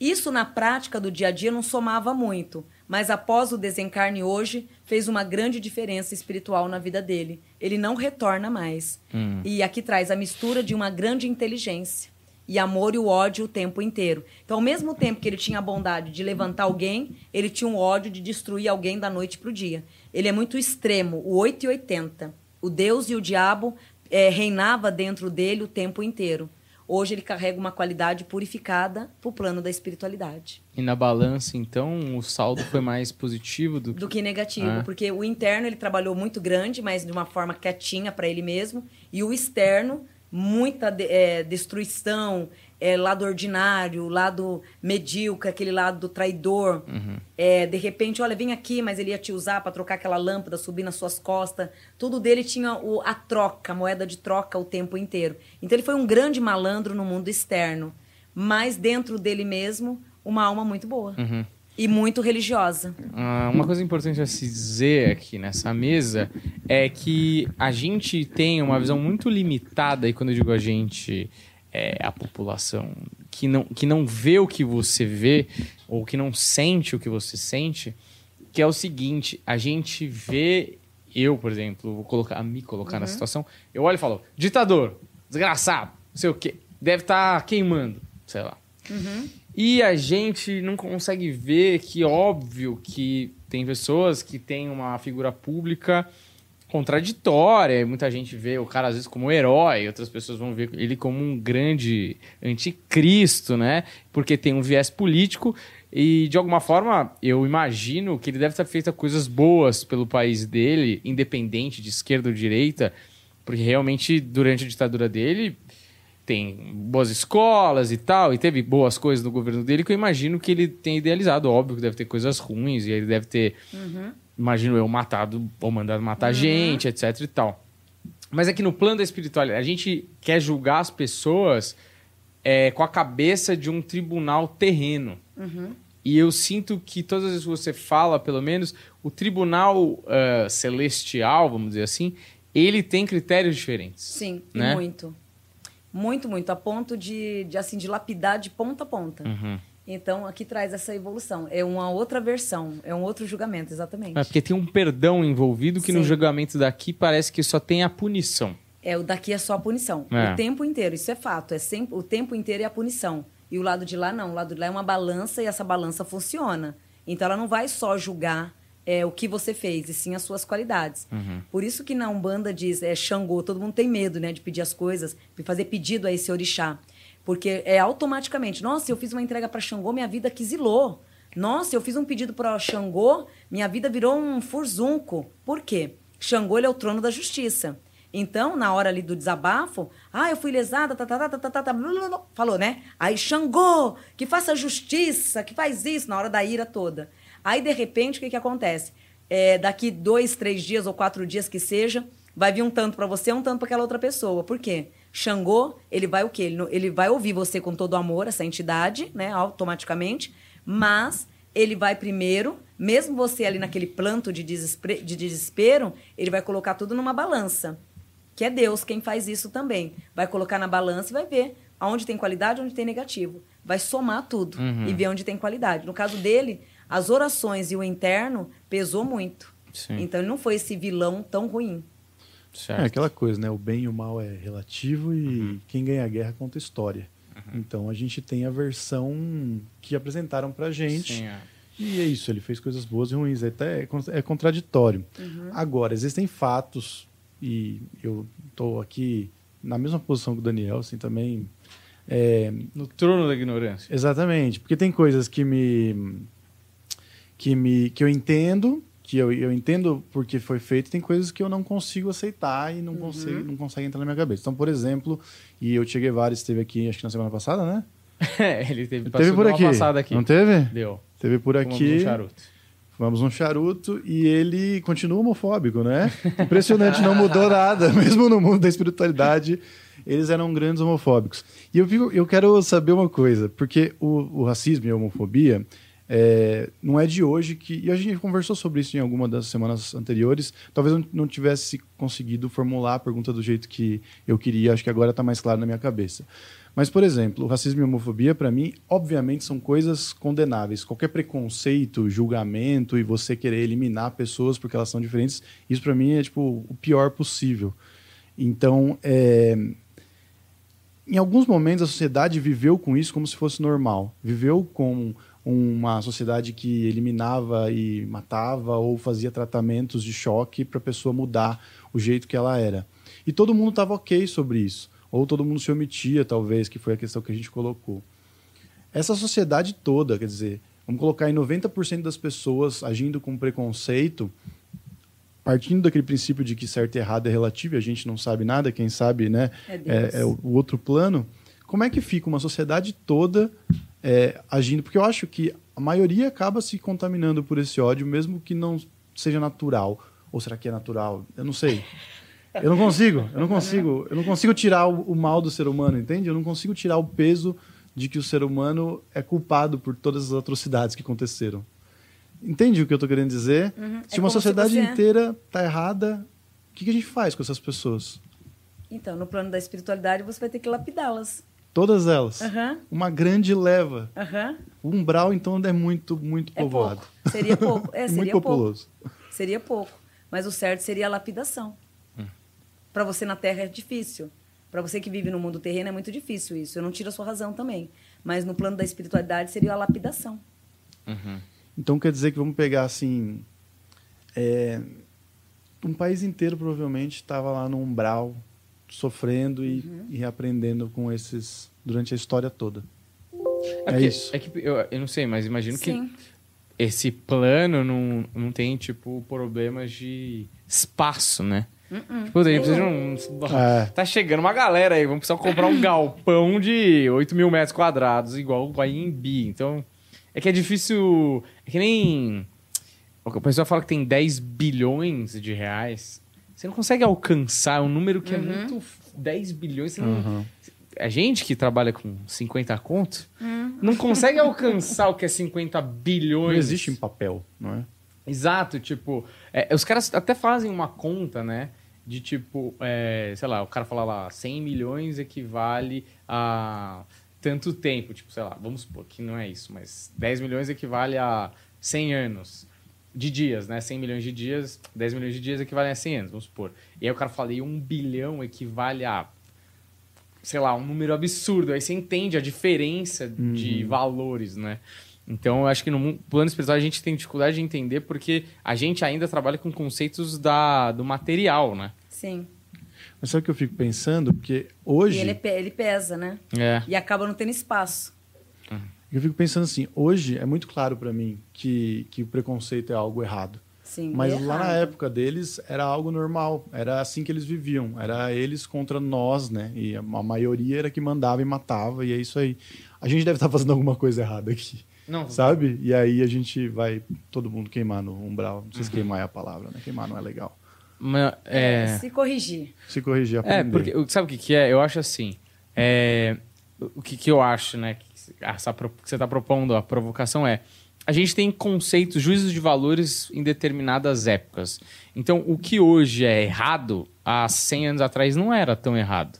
Isso na prática do dia a dia não somava muito, mas após o desencarne hoje, fez uma grande diferença espiritual na vida dele. Ele não retorna mais. Hum. E aqui traz a mistura de uma grande inteligência e amor e o ódio o tempo inteiro. Então, ao mesmo tempo que ele tinha a bondade de levantar alguém, ele tinha um ódio de destruir alguém da noite para o dia. Ele é muito extremo, o 8 e 80. O Deus e o diabo é, reinava dentro dele o tempo inteiro. Hoje ele carrega uma qualidade purificada para o plano da espiritualidade. E na balança, então, o saldo foi mais positivo do que, do que negativo, ah. porque o interno ele trabalhou muito grande, mas de uma forma quietinha para ele mesmo, e o externo muita é, destruição, é, lado ordinário, lado medíocre, aquele lado do traidor. Uhum. É, de repente, olha, vem aqui, mas ele ia te usar para trocar aquela lâmpada, subir nas suas costas. Tudo dele tinha o, a troca, a moeda de troca o tempo inteiro. Então ele foi um grande malandro no mundo externo, mas dentro dele mesmo, uma alma muito boa. Uhum. E muito religiosa. Ah, uma coisa importante a se dizer aqui nessa mesa é que a gente tem uma visão muito limitada, e quando eu digo a gente, é a população que não, que não vê o que você vê, ou que não sente o que você sente, que é o seguinte: a gente vê, eu, por exemplo, vou colocar, me colocar uhum. na situação, eu olho e falo, ditador, desgraçado, não sei o quê, deve estar tá queimando, sei lá. Uhum. E a gente não consegue ver que, óbvio, que tem pessoas que têm uma figura pública contraditória. Muita gente vê o cara às vezes como herói, outras pessoas vão ver ele como um grande anticristo, né? Porque tem um viés político e de alguma forma eu imagino que ele deve ter feito coisas boas pelo país dele, independente de esquerda ou direita, porque realmente durante a ditadura dele tem boas escolas e tal, e teve boas coisas no governo dele que eu imagino que ele tem idealizado. Óbvio que deve ter coisas ruins, e ele deve ter, uhum. imagino eu, matado ou mandado matar uhum. gente, etc e tal. Mas aqui no plano da espiritualidade, a gente quer julgar as pessoas é, com a cabeça de um tribunal terreno. Uhum. E eu sinto que todas as vezes que você fala, pelo menos, o tribunal uh, celestial, vamos dizer assim, ele tem critérios diferentes. Sim, né? muito. Muito, muito. A ponto de, de, assim, de lapidar de ponta a ponta. Uhum. Então, aqui traz essa evolução. É uma outra versão, é um outro julgamento, exatamente. É porque tem um perdão envolvido que no Sim. julgamento daqui parece que só tem a punição. É, o daqui é só a punição. É. O tempo inteiro, isso é fato. É sempre, o tempo inteiro é a punição. E o lado de lá não. O lado de lá é uma balança e essa balança funciona. Então ela não vai só julgar é, o que você fez, e sim as suas qualidades. Por isso que na Umbanda diz é Xangô, todo mundo tem medo né, de pedir as coisas, de fazer pedido a esse orixá. Porque é automaticamente, nossa, eu fiz uma entrega para Xangô, minha vida quisilou. Nossa, eu fiz um pedido para Xangô, minha vida virou um furzunco. Por quê? Xangô ele é o trono da justiça. Então, na hora ali do desabafo, ah, eu fui lesada, tá, tá, tá, tá, tá, tá, tá, blá, blá, blá, falou, né? Aí, Xangô, que faça justiça, que faz isso, na hora da ira toda. Aí, de repente, o que, que acontece? É, daqui dois, três dias ou quatro dias que seja, vai vir um tanto para você, um tanto para aquela outra pessoa. Por quê? Xangô, ele vai o quê? Ele, ele vai ouvir você com todo amor, essa entidade, né, automaticamente, mas ele vai primeiro, mesmo você ali naquele planto de, desespre- de desespero, ele vai colocar tudo numa balança. Que é Deus quem faz isso também. Vai colocar na balança e vai ver aonde tem qualidade, onde tem negativo. Vai somar tudo e ver onde tem qualidade. No caso dele, as orações e o interno pesou muito. Sim. Então ele não foi esse vilão tão ruim. Certo. É aquela coisa, né? O bem e o mal é relativo e quem ganha a guerra conta história. Então a gente tem a versão que apresentaram pra gente. Sim, é. E é isso, ele fez coisas boas e ruins, é até é con- é contraditório. Agora, existem fatos, e eu estou aqui na mesma posição que o Daniel, assim, também. é, No trono da ignorância. exatamente, porque tem coisas que me. Que, me, que eu entendo, que eu, eu entendo porque foi feito, tem coisas que eu não consigo aceitar e não, consigo, não consegue entrar na minha cabeça. Então, por exemplo, e o Che Guevara esteve aqui, acho que na semana passada, né? É, ele teve, teve por aqui. aqui. Não teve? Deu. Teve por Fumamos aqui. um charuto. Fumamos um charuto e ele continua homofóbico, né? Impressionante, não mudou nada. Mesmo no mundo da espiritualidade, eles eram grandes homofóbicos. E eu, fico- eu quero saber uma coisa, porque o, o racismo e a homofobia é, não é de hoje que. E a gente conversou sobre isso em alguma das semanas anteriores. Talvez eu não tivesse conseguido formular a pergunta do jeito que eu queria, acho que agora está mais claro na minha cabeça. Mas, por exemplo, racismo e homofobia, para mim, obviamente são coisas condenáveis. Qualquer preconceito, julgamento e você querer eliminar pessoas porque elas são diferentes, isso para mim é tipo o pior possível. Então, é, em alguns momentos a sociedade viveu com isso como se fosse normal. Viveu com uma sociedade que eliminava e matava ou fazia tratamentos de choque para a pessoa mudar o jeito que ela era. E todo mundo estava ok sobre isso. Ou todo mundo se omitia, talvez, que foi a questão que a gente colocou. Essa sociedade toda, quer dizer, vamos colocar em 90% das pessoas agindo com preconceito, partindo daquele princípio de que certo e errado é relativo, e a gente não sabe nada, quem sabe, né, É é, é o outro plano. Como é que fica uma sociedade toda é, agindo? Porque eu acho que a maioria acaba se contaminando por esse ódio, mesmo que não seja natural. Ou será que é natural? Eu não sei. Eu não consigo, eu não consigo, eu não consigo tirar o, o mal do ser humano, entende? Eu não consigo tirar o peso de que o ser humano é culpado por todas as atrocidades que aconteceram. Entende o que eu estou querendo dizer? Se É uma como se sociedade você- inteira tá errada, o que, que a gente faz com essas pessoas? Então, no plano da espiritualidade, você vai ter que lapidá-las. Todas elas. Aham, Uma grande leva. aham. O umbral, então, é muito, muito É povoado. pouco. Seria pouco. É, muito seria pouco. populoso. Seria pouco. Mas o certo seria a lapidação. Para você na Terra é difícil. Para você que vive no mundo terreno é muito difícil isso. Eu não tiro a sua razão também. Mas no plano da espiritualidade seria a lapidação. Então quer dizer que vamos pegar assim. é, um país inteiro provavelmente estava lá no umbral, sofrendo e, Uhum. e reaprendendo com esses durante a história toda. É, porque- isso. É que eu, eu não sei, mas imagino Sim. que esse plano não, não tem, tipo, problemas de espaço, né? Tipo, daí precisa de um... É. Tá chegando uma galera aí, vamos precisar comprar um galpão de 8 mil metros quadrados, igual o Airbnb. Então, é que é difícil... É que nem... O pessoal fala que tem 10 bilhões de reais. Você não consegue alcançar um número que é muito... 10 bilhões, você não... A gente que trabalha com 50 conto, não consegue alcançar o que é 50 bilhões. Não existe em papel, não é? Exato, tipo, é, os caras até fazem uma conta, né? De tipo, é, sei lá, o cara fala lá, 100 milhões equivale a tanto tempo, tipo, sei lá, vamos supor que não é isso, mas 10 milhões equivale a 100 anos de dias, né? 100 milhões de dias, 10 milhões de dias equivalem a 100 anos, vamos supor. E aí o cara fala, e um bilhão equivale a, sei lá, um número absurdo. Aí você entende a diferença de valores, né? Então, eu acho que no plano espiritual a gente tem dificuldade de entender porque a gente ainda trabalha com conceitos da, do material, né? Sim. Mas sabe o que eu fico pensando? Porque hoje. E ele, ele pesa, né? É. E acaba não tendo espaço. Eu fico pensando assim, hoje é muito claro pra mim que, que o preconceito é algo errado. Sim. Mas e lá na errado. época deles era algo normal, era assim que eles viviam, era eles contra nós, né? E a maioria era que mandava e matava, e é isso aí. A gente deve estar fazendo alguma coisa errada aqui, Não, sabe? E aí a gente vai todo mundo queimar no umbral. Não sei se queimar é a palavra, né? Queimar não é legal. mas, é... Se corrigir. Se corrigir, É, aprender. porque o- sabe o que, que é? Eu acho assim. é, o que, que eu acho, né? Essa, que você está propondo, a provocação é. A gente tem conceitos, juízos de valores em determinadas épocas. Então, o que hoje é errado, há 100 anos atrás não era tão errado.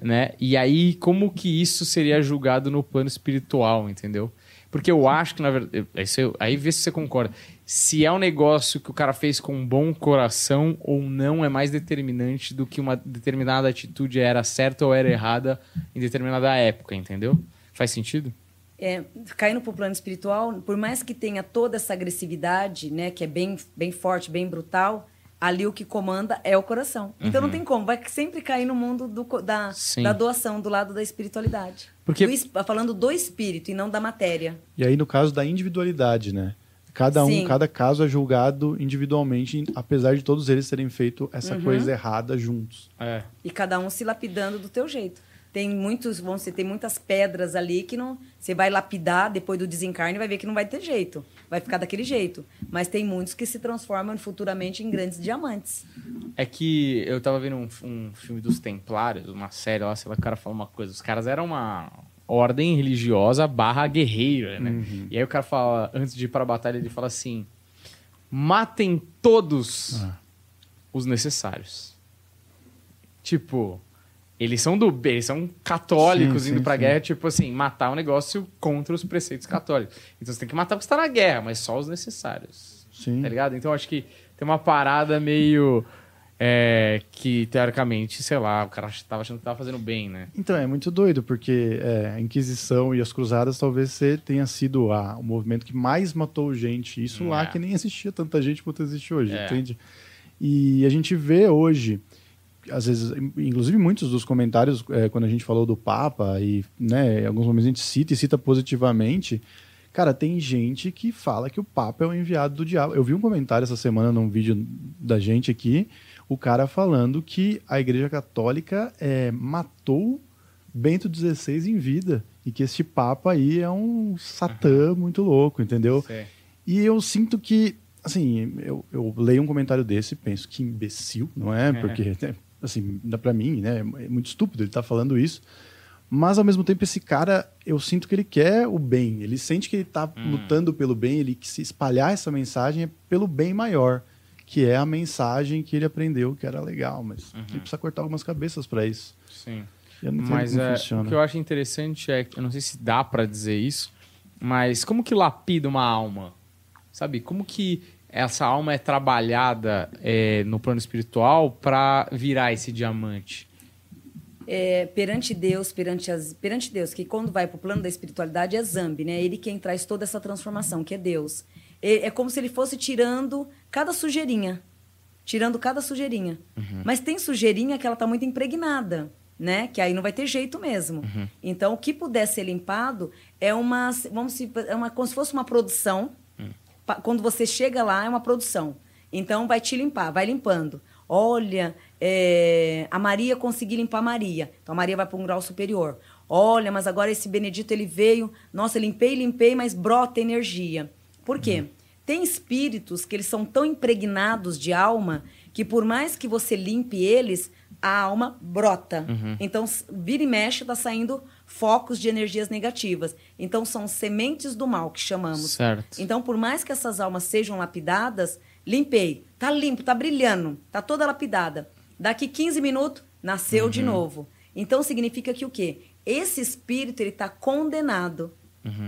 Né? E aí, como que isso seria julgado no plano espiritual, entendeu? Porque eu acho que, na verdade. Aí, você- aí vê se você concorda. Se é um negócio que o cara fez com um bom coração ou não é mais determinante do que uma determinada atitude era certa ou era errada em determinada época, entendeu? Faz sentido? É, caindo para o plano espiritual, por mais que tenha toda essa agressividade, né, que é bem, bem forte, bem brutal, ali o que comanda é o coração. Então não tem como, vai sempre cair no mundo do da, Uhum. Da doação, do lado da espiritualidade. Porque- Do falando do espírito e não da matéria. E aí, no caso da individualidade, né? Cada um, Sim. cada caso é julgado individualmente, apesar de todos eles terem feito essa Uhum. coisa errada juntos. É. E cada um se lapidando do teu jeito. Tem muitos, vão ser, tem muitas pedras ali que não, você vai lapidar depois do desencarne e vai ver que não vai ter jeito. Vai ficar daquele jeito. Mas tem muitos que se transformam futuramente em grandes diamantes. É que eu tava vendo um, um filme dos Templários, uma série lá, sei lá, o cara fala uma coisa. Os caras eram uma ordem religiosa barra guerreira, né? E aí o cara fala, antes de ir pra batalha, ele fala assim: matem todos os necessários. Tipo, eles são do bem, eles são católicos Sim, indo sim, pra sim. guerra, tipo assim, matar um negócio contra os preceitos católicos. Então você tem que matar porque você tá na guerra, mas só os necessários. Sim. Tá ligado? Então acho que tem uma parada meio. é, que teoricamente, sei lá, o cara tava achando que tava fazendo bem, né? Então, é muito doido, porque é, a Inquisição e as Cruzadas talvez tenha sido a- o movimento que mais matou gente. Isso lá É. que nem existia tanta gente quanto existe hoje, É. entende? E a gente vê hoje, às vezes, inclusive muitos dos comentários, é, quando a gente falou do Papa, e né, em alguns momentos a gente cita e cita positivamente. Cara, tem gente que fala que o Papa é o enviado do diabo. Eu vi um comentário essa semana num vídeo da gente aqui, o cara falando que a Igreja Católica é, matou Bento XVI em vida e que este Papa aí é um satã muito louco, entendeu? E eu sinto que, assim, eu, eu leio um comentário desse e penso que imbecil, não é? Porque, né, assim, dá pra mim, né? É muito estúpido ele tá falando isso. Mas, ao mesmo tempo, esse cara, eu sinto que ele quer o bem. Ele sente que ele tá lutando pelo bem, ele que se espalhar essa mensagem é pelo bem maior, que é a mensagem que ele aprendeu que era legal. Mas ele precisa cortar algumas cabeças para isso. Sim. Eu não Mas é, funciona. o que eu acho interessante é, que- eu não sei se dá pra dizer isso, mas como que lapida uma alma? Sabe? Como que essa alma é trabalhada é, no plano espiritual pra virar esse diamante? É, perante Deus, perante, as, perante Deus, que quando vai para o plano da espiritualidade é Zambi, né? Ele quem traz toda essa transformação, que é Deus. É, é como se ele fosse tirando cada sujeirinha. Tirando cada sujeirinha. Mas tem sujeirinha que ela está muito impregnada, né? Que aí não vai ter jeito mesmo. Então, o que puder ser limpado é uma, vamos se, é uma, como se fosse uma produção. Quando você chega lá, é uma produção. Então, vai te limpar, vai limpando. Olha, é, a Maria consegui limpar a Maria. Então, a Maria vai para um grau superior. Olha, mas agora esse Benedito, ele veio. Nossa, limpei, limpei, mas brota energia. Por quê? Tem espíritos que eles são tão impregnados de alma que por mais que você limpe eles, a alma brota. Então, s- vira e mexe, está saindo focos de energias negativas. Então, são sementes do mal que chamamos. Certo. Então, por mais que essas almas sejam lapidadas, limpei. Tá limpo, tá brilhando, tá toda lapidada. Daqui 15 minutos, nasceu de novo. Então, significa que o quê? esse espírito ele está condenado.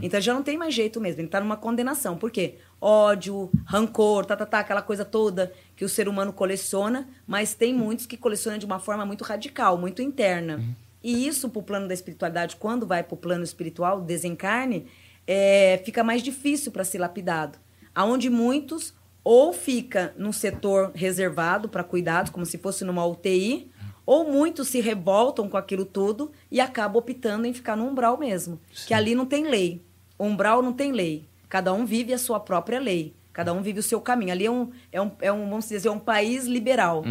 Então já não tem mais jeito mesmo, ele está numa condenação. Por quê? Ódio, rancor, tá, tá, tá, aquela coisa toda que o ser humano coleciona, mas tem muitos que colecionam de uma forma muito radical, muito interna. E isso, para o plano da espiritualidade, quando vai para o plano espiritual, desencarne, é, fica mais difícil para ser lapidado. Aonde muitos ou fica num setor reservado para cuidados, como se fosse numa UTI, ou muitos se revoltam com aquilo tudo e acabam optando em ficar no umbral mesmo. Que ali não tem lei. O umbral não tem lei. Cada um vive a sua própria lei. Cada um vive o seu caminho. Ali é um, é um, é um vamos dizer, é um país liberal.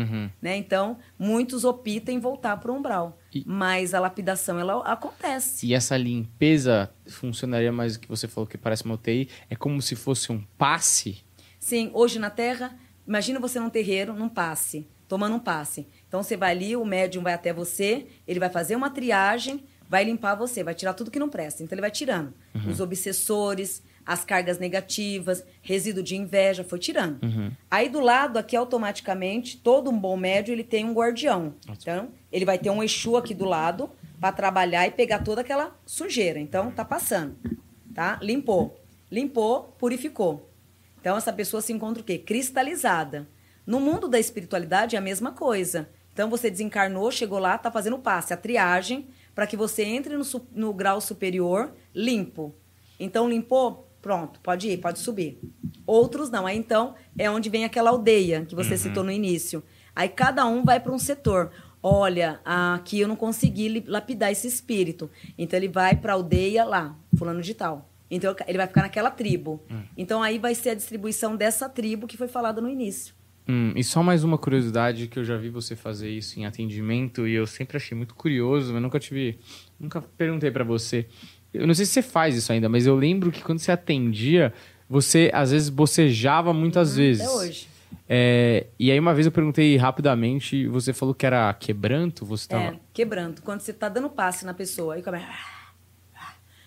Né? Então, muitos optam em voltar para o umbral. E- Mas a lapidação, ela acontece. E essa limpeza funcionaria mais do que você falou que parece uma UTI? É como se fosse um passe? Sim, hoje na Terra, imagina você num terreiro, num passe, tomando um passe. Então você vai ali, o médium vai até você, ele vai fazer uma triagem, vai limpar você, vai tirar tudo que não presta. Então ele vai tirando os obsessores, as cargas negativas, resíduo de inveja, foi tirando. Aí do lado aqui automaticamente, todo um bom médium, ele tem um guardião. Então, ele vai ter um Exu aqui do lado para trabalhar e pegar toda aquela sujeira. Então tá passando, tá? Limpou. Limpou, purificou. Então, essa pessoa se encontra o quê? Cristalizada. No mundo da espiritualidade é a mesma coisa. Então, você desencarnou, chegou lá, está fazendo o passe, a triagem, para que você entre no, no grau superior limpo. Então, limpou? Pronto, pode ir, pode subir. Outros não. Aí, então, é onde vem aquela aldeia que você citou no início. Aí, cada um vai para um setor. Olha, aqui eu não consegui lapidar esse espírito. Então, ele vai para a aldeia lá, fulano de tal. Então, ele vai ficar naquela tribo. Então, aí vai ser a distribuição dessa tribo que foi falada no início. Hum, e só mais uma curiosidade que eu já vi você fazer isso em atendimento e eu sempre achei muito curioso, mas nunca tive, nunca perguntei pra você. Eu não sei se você faz isso ainda, mas eu lembro que quando você atendia, você às vezes bocejava muitas vezes. Até hoje. É, e aí uma vez eu perguntei rapidamente, você falou que era quebranto, você tava É, quebrando. Quando você tá dando passe na pessoa, aí começa.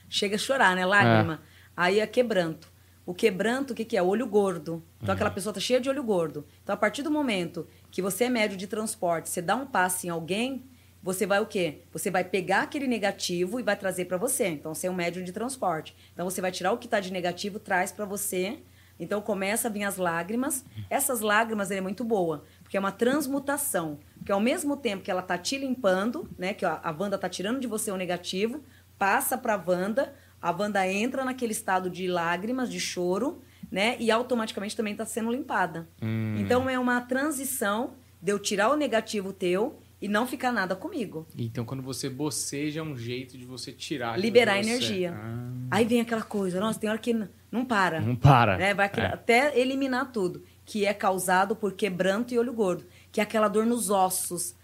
Chega a chorar, né? Lágrima. Aí é quebranto. O quebranto, o que, que é? Olho gordo. Então aquela pessoa tá cheia de olho gordo. Então, a partir do momento que você é médio de transporte, você dá um passe em alguém, você vai o quê? Você vai pegar aquele negativo e vai trazer para você. Então, você é um médio de transporte. Então, você vai tirar o que está de negativo, traz para você. Então, começa a vir as lágrimas. Essas lágrimas ela é muito boa, porque é uma transmutação. Porque ao mesmo tempo que ela tá te limpando, né? Que a, a Wanda tá tirando de você o negativo, passa para a Wanda, a Wanda entra naquele estado de lágrimas, de choro, né? E automaticamente também está sendo limpada. Então é uma transição de eu tirar o negativo teu e não ficar nada comigo. Então quando você boceja é um jeito de você tirar Liberar energia. Ah, Aí vem aquela coisa, nossa, tem hora que não para. não para. né? Vai É. até eliminar tudo, que é causado por quebranto e olho gordo, que é aquela dor nos ossos.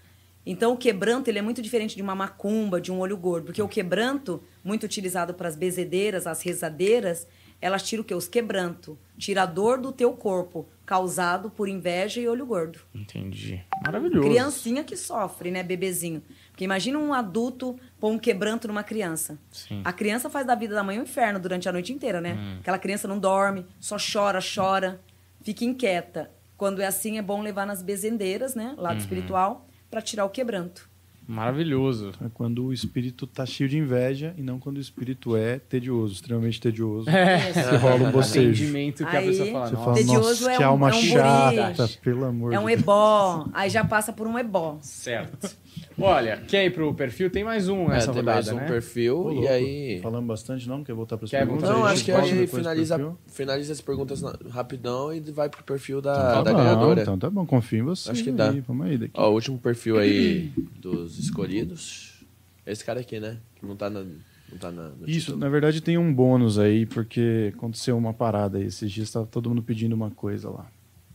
Então, o quebranto ele é muito diferente de uma macumba, de um olho gordo, porque o quebranto, muito utilizado para as bezedeiras, as rezadeiras, elas tiram o quê? Os quebranto. Tira a dor do teu corpo, causado por inveja e olho gordo. Entendi. Maravilhoso. Criancinha que sofre, né, bebezinho. Porque imagina um adulto pôr um quebranto numa criança. Sim. A criança faz da vida da mãe um inferno durante a noite inteira, né? Aquela criança não dorme, só chora, chora, fica inquieta. Quando é assim, é bom levar nas bezendeiras, né, lado espiritual, para tirar o quebranto. Maravilhoso. É quando o espírito tá cheio de inveja e não quando o espírito é tedioso, extremamente tedioso. É. Que rola um bocejo. Atendimento que a Aí- pessoa fala, Você fala, Tedioso nossa, é que um- alma é um guri. chata, pelo amor É um de ebó, aí já passa por um ebó. certo. Olha, quer ir pro perfil? Tem mais um É, nessa tem rodada, mais um né? perfil Ô, e aí... Falamos bastante, não? Quer voltar para as Quer perguntas? Não, Aí acho que a gente finaliza, finaliza as perguntas rapidão e vai pro perfil da, Tá da bom, ganhadora. Então tá bom, confio em você. Acho que aí, dá. Vamos aí daqui. Ó, o último perfil aí dos escolhidos. Esse cara aqui, né? Que não tá na. Não tá na no Isso, título. na verdade tem um bônus aí, porque aconteceu uma parada aí. Esses dias tava todo mundo pedindo uma coisa lá.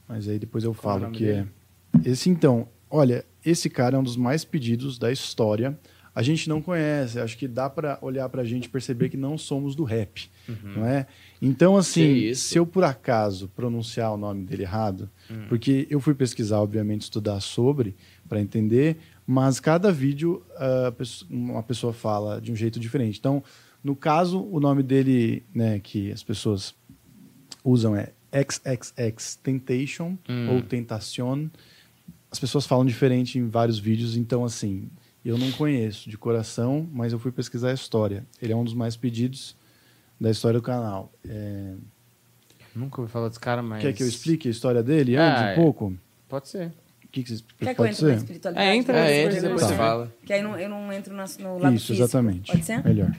Mas aí depois eu Qual é falo que dele? é. Esse então, olha, esse cara é um dos mais pedidos da história. A gente não conhece, acho que dá pra olhar pra gente e perceber que não somos do rap, não é? Então, assim, se eu por acaso pronunciar o nome dele errado, porque eu fui pesquisar, obviamente, estudar sobre, para entender, mas cada vídeo pesso- uma pessoa fala de um jeito diferente. Então, no caso, o nome dele, né, que as pessoas usam é XXX Temptation ou Tentacion. As pessoas falam diferente em vários vídeos, então assim, Eu não conheço de coração, mas eu fui pesquisar a história. Ele é um dos mais pedidos da história do canal. É... Nunca ouvi falar desse cara, mas. Quer que eu explique a história dele Ah, antes é. um pouco? Pode ser. O que, que vocês Quer que eu pode entre na ser? espiritualidade? É, entra É, depois entra depois você falo. fala. Que aí não- eu não entro na- no lado Isso, físico. exatamente. Pode ser? Melhor.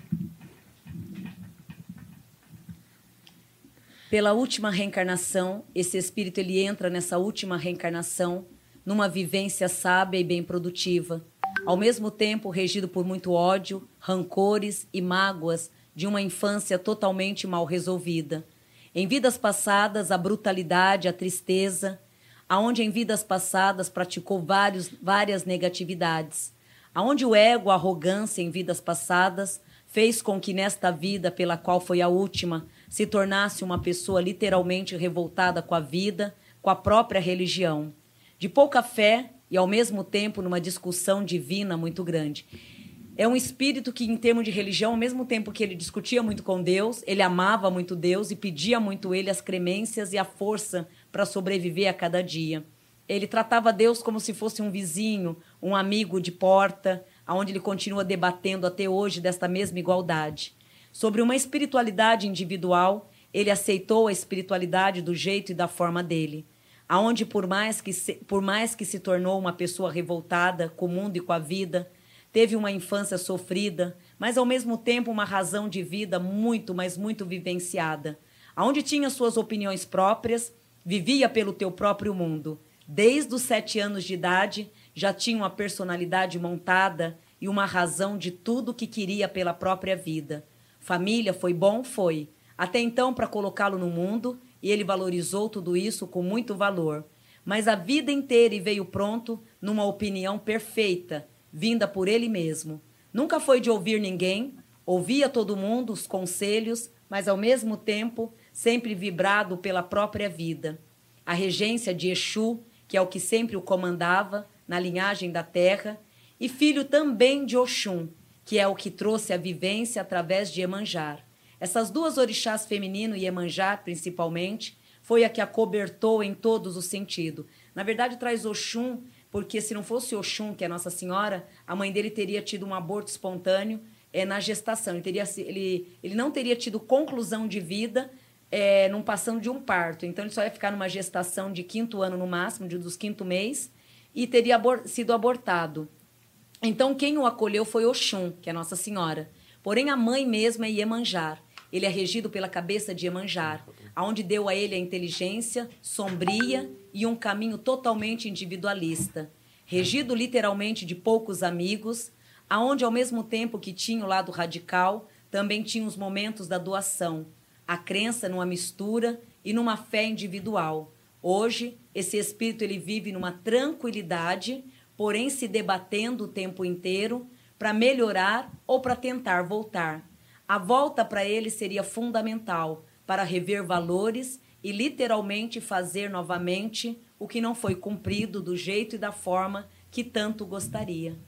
Pela última reencarnação, esse espírito ele entra nessa última reencarnação numa vivência sábia e bem produtiva, ao mesmo tempo regido por muito ódio, rancores e mágoas de uma infância totalmente mal resolvida. Em vidas passadas, a brutalidade, a tristeza, aonde em vidas passadas praticou vários, várias negatividades, aonde o ego, a arrogância em vidas passadas fez com que nesta vida, pela qual foi a última, se tornasse uma pessoa literalmente revoltada com a vida, com a própria religião, de pouca fé e ao mesmo tempo numa discussão divina muito grande. É um espírito que, em termos de religião, ao mesmo tempo que ele discutia muito com Deus, ele amava muito Deus e pedia muito ele as cremências e a força para sobreviver a cada dia. Ele tratava Deus como se fosse um vizinho, um amigo de porta, aonde ele continua debatendo até hoje desta mesma igualdade. Sobre uma espiritualidade individual, ele aceitou a espiritualidade do jeito e da forma dele. Aonde por mais que se, por mais que se tornou uma pessoa revoltada com o mundo e com a vida, teve uma infância sofrida, mas ao mesmo tempo uma razão de vida muito, mas muito vivenciada. Aonde tinha suas opiniões próprias, vivia pelo teu próprio mundo. Desde os sete anos de idade, já tinha uma personalidade montada e uma razão de tudo que queria pela própria vida. Família foi bom? Foi. Até então, para colocá-lo no mundo, e ele valorizou tudo isso com muito valor. Mas a vida inteira e veio pronto numa opinião perfeita, vinda por ele mesmo. Nunca foi de ouvir ninguém, ouvia todo mundo, os conselhos, mas ao mesmo tempo sempre vibrado pela própria vida. A regência de Exu, que é o que sempre o comandava na linhagem da terra, e filho também de Oxum, que é o que trouxe a vivência através de Emanjar. Essas duas orixás feminino e Emanjar, principalmente, foi a que acobertou em todos os sentidos. Na verdade, traz Oxum, porque se não fosse Oxum, que é Nossa Senhora, a mãe dele teria tido um aborto espontâneo é, na gestação. Ele, teria, ele, ele não teria tido conclusão de vida é, passando de um parto. Então, ele só ia ficar numa gestação de quinto ano no máximo, de, dos quinto mês, e teria abor- sido abortado. Então, quem o acolheu foi Oxum, que é Nossa Senhora. Porém, a mãe mesmo é Iemanjar. Ele é regido pela cabeça de Iemanjar, aonde deu a ele a inteligência sombria e um caminho totalmente individualista. Regido literalmente de poucos amigos, aonde ao mesmo tempo que tinha o lado radical, também tinha os momentos da doação, a crença numa mistura e numa fé individual. Hoje, esse espírito ele vive numa tranquilidade, porém se debatendo o tempo inteiro para melhorar ou para tentar voltar. A volta para ele seria fundamental para rever valores e literalmente fazer novamente o que não foi cumprido do jeito e da forma que tanto gostaria.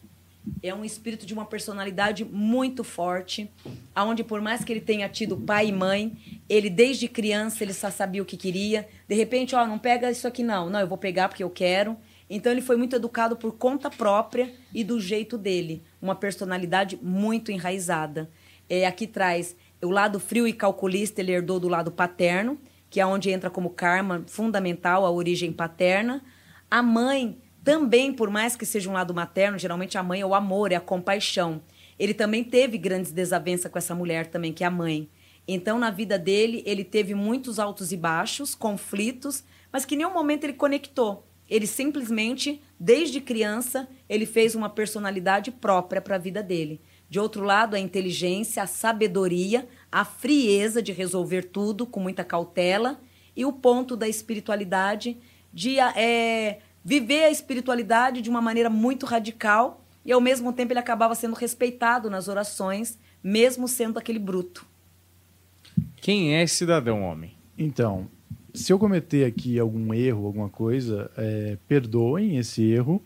É um espírito de uma personalidade muito forte, aonde por mais que ele tenha tido pai e mãe, ele desde criança ele só sabia o que queria. De repente, ó, não pega isso aqui não. Não, eu vou pegar porque eu quero. Então ele foi muito educado por conta própria e do jeito dele, uma personalidade muito enraizada. É, aqui traz o lado frio e calculista, ele herdou do lado paterno, que é onde entra como karma fundamental a origem paterna. A mãe também, por mais que seja um lado materno, geralmente a mãe é o amor, é a compaixão. Ele também teve grandes desavenças com essa mulher também, que é a mãe. Então, na vida dele, ele teve muitos altos e baixos, conflitos, mas que em nenhum momento ele conectou. Ele simplesmente, desde criança, ele fez uma personalidade própria para a vida dele. De outro lado, a inteligência, a sabedoria, a frieza de resolver tudo com muita cautela e o ponto da espiritualidade de é, viver a espiritualidade de uma maneira muito radical e ao mesmo tempo ele acabava sendo respeitado nas orações, mesmo sendo aquele bruto. Quem é esse cidadão homem? Então, se eu cometer aqui algum erro, alguma coisa, é, perdoem esse erro.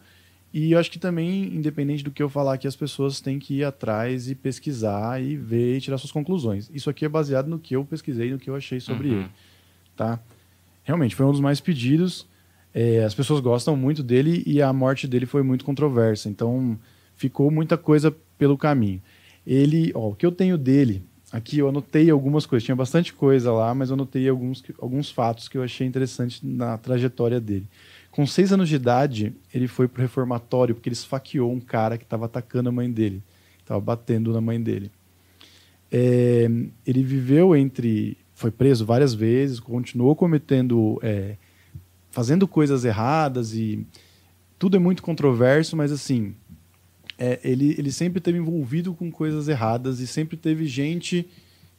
E eu acho que também, independente do que eu falar aqui, as pessoas têm que ir atrás e pesquisar e ver e tirar suas conclusões. Isso aqui é baseado no que eu pesquisei, no que eu achei sobre Uhum. ele. Tá? Realmente, foi um dos mais pedidos. É, as pessoas gostam muito dele e a morte dele foi muito controversa. Então, ficou muita coisa pelo caminho. Ele, ó, o que eu tenho dele, aqui eu anotei algumas coisas, tinha bastante coisa lá, mas eu anotei alguns, alguns fatos que eu achei interessante na trajetória dele. Com seis anos de idade, ele foi pro reformatório porque ele esfaqueou um cara que estava atacando a mãe dele, estava batendo na mãe dele. É, ele viveu entre, foi preso várias vezes, continuou cometendo, é, fazendo coisas erradas e tudo é muito controverso, mas assim, é, ele, ele sempre teve envolvido com coisas erradas e sempre teve gente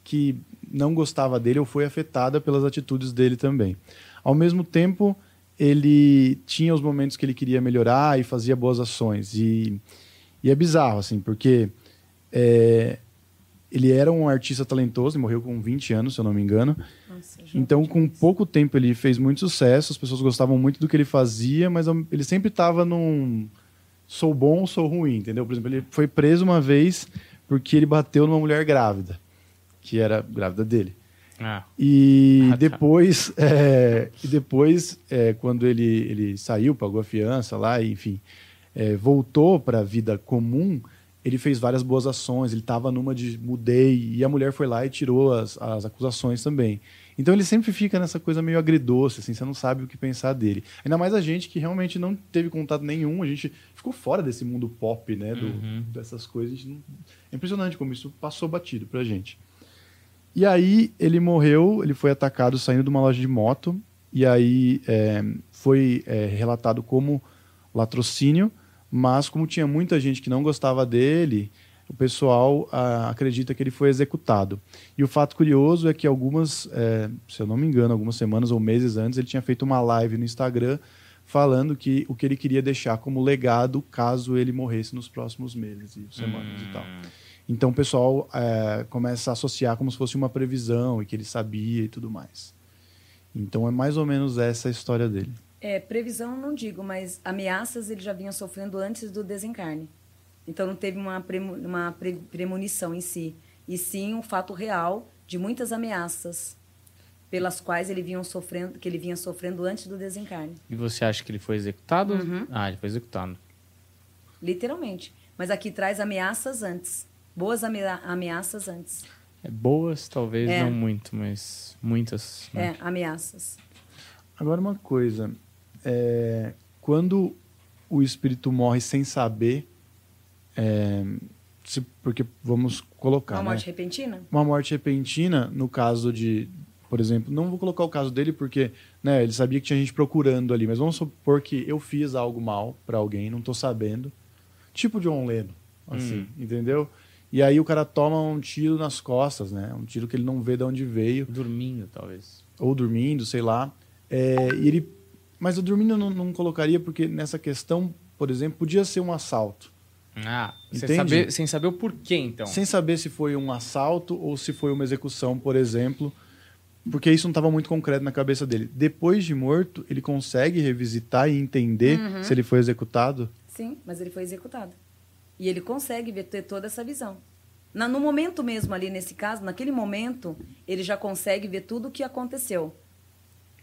que não gostava dele ou foi afetada pelas atitudes dele também. Ao mesmo tempo, ele tinha os momentos que ele queria melhorar e fazia boas ações. E, e é bizarro, assim, porque é, ele era um artista talentoso, ele morreu com 20 anos, se eu não me engano. Nossa, então, com pouco tempo, ele fez muito sucesso, as pessoas gostavam muito do que ele fazia, mas ele sempre estava num sou bom ou sou ruim, entendeu? Por exemplo, ele foi preso uma vez porque ele bateu numa mulher grávida, que era grávida dele. Ah. E, ah, tá. depois, é, e depois, é, quando ele, ele saiu, pagou a fiança lá, enfim, é, voltou para a vida comum, ele fez várias boas ações, ele estava numa de mudei, e a mulher foi lá e tirou as, as acusações também. Então ele sempre fica nessa coisa meio agridoce, assim, você não sabe o que pensar dele. Ainda mais a gente que realmente não teve contato nenhum, a gente ficou fora desse mundo pop, né, do, uhum. dessas coisas. Não... É impressionante como isso passou batido pra gente. E aí ele morreu, ele foi atacado saindo de uma loja de moto, e aí é, foi é, relatado como latrocínio, mas como tinha muita gente que não gostava dele, o pessoal ah, acredita que ele foi executado. E o fato curioso é que algumas, é, se eu não me engano, algumas semanas ou meses antes, ele tinha feito uma live no Instagram falando que o que ele queria deixar como legado caso ele morresse nos próximos meses e semanas hum. e tal. Então o pessoal é, começa a associar como se fosse uma previsão e que ele sabia e tudo mais. Então é mais ou menos essa a história dele. É, previsão não digo, mas ameaças ele já vinha sofrendo antes do desencarne. Então não teve uma, uma premonição em si, e sim um fato real de muitas ameaças pelas quais ele vinha sofrendo, que ele vinha sofrendo antes do desencarne. E você acha que ele foi executado? Uhum. Ah, ele foi executado. Literalmente. Mas aqui traz ameaças antes. Boas ameaças antes. É, boas, talvez é. não muito, mas muitas. Né? É, ameaças. Agora uma coisa. É, quando o espírito morre sem saber, é, se, porque vamos colocar. Uma morte né? repentina? Uma morte repentina, no caso de, por exemplo, não vou colocar o caso dele porque né, ele sabia que tinha gente procurando ali, mas vamos supor que eu fiz algo mal para alguém, não estou sabendo. Tipo John Lennon, assim, hum. entendeu? E aí o cara toma um tiro nas costas, né? Um tiro que ele não vê de onde veio. Dormindo, talvez. Ou dormindo, sei lá. É, e ele... Mas o dormindo eu não, não colocaria porque nessa questão, por exemplo, podia ser um assalto. Ah, sem saber, sem saber o porquê, então. Sem saber se foi um assalto ou se foi uma execução, por exemplo. Porque isso não estava muito concreto na cabeça dele. Depois de morto, ele consegue revisitar e entender uhum. se ele foi executado? Sim, mas ele foi executado. E ele consegue ver, ter toda essa visão. Na, no momento mesmo ali, nesse caso, naquele momento, ele já consegue ver tudo o que aconteceu.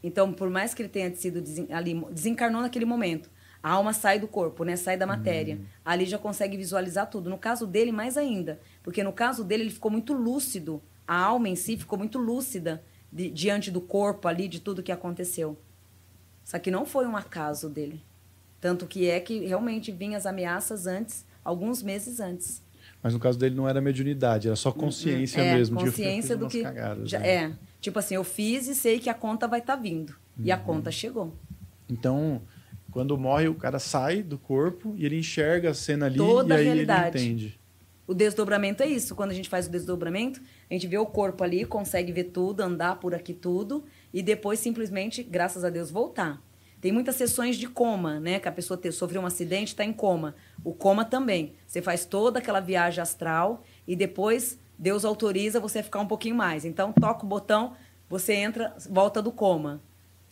Então, por mais que ele tenha sido ali, desencarnou naquele momento, a alma sai do corpo, né? Sai da matéria. Hum. Ali já consegue visualizar tudo. No caso dele, mais ainda. Porque no caso dele, ele ficou muito lúcido. A alma em si ficou muito lúcida de, diante do corpo ali, de tudo que aconteceu. Só que não foi um acaso dele. Tanto que é que realmente vinham as ameaças antes, alguns meses antes. Mas no caso dele não era mediunidade, era só consciência é, mesmo. Consciência do que. Cagadas, já, né? É. Tipo assim, eu fiz e sei que a conta vai estar tá vindo. Uhum. E a uhum. conta chegou. Então, quando morre, o cara sai do corpo e ele enxerga a cena ali Toda e aí realidade. ele entende. O desdobramento é isso. Quando a gente faz o desdobramento, a gente vê o corpo ali, consegue ver tudo, andar por aqui tudo, e depois simplesmente, graças a Deus, voltar. Tem muitas sessões de coma, né? Que a pessoa te, sofreu um acidente, está em coma. O coma também. Você faz toda aquela viagem astral e depois Deus autoriza você a ficar um pouquinho mais. Então, toca o botão, você entra, volta do coma.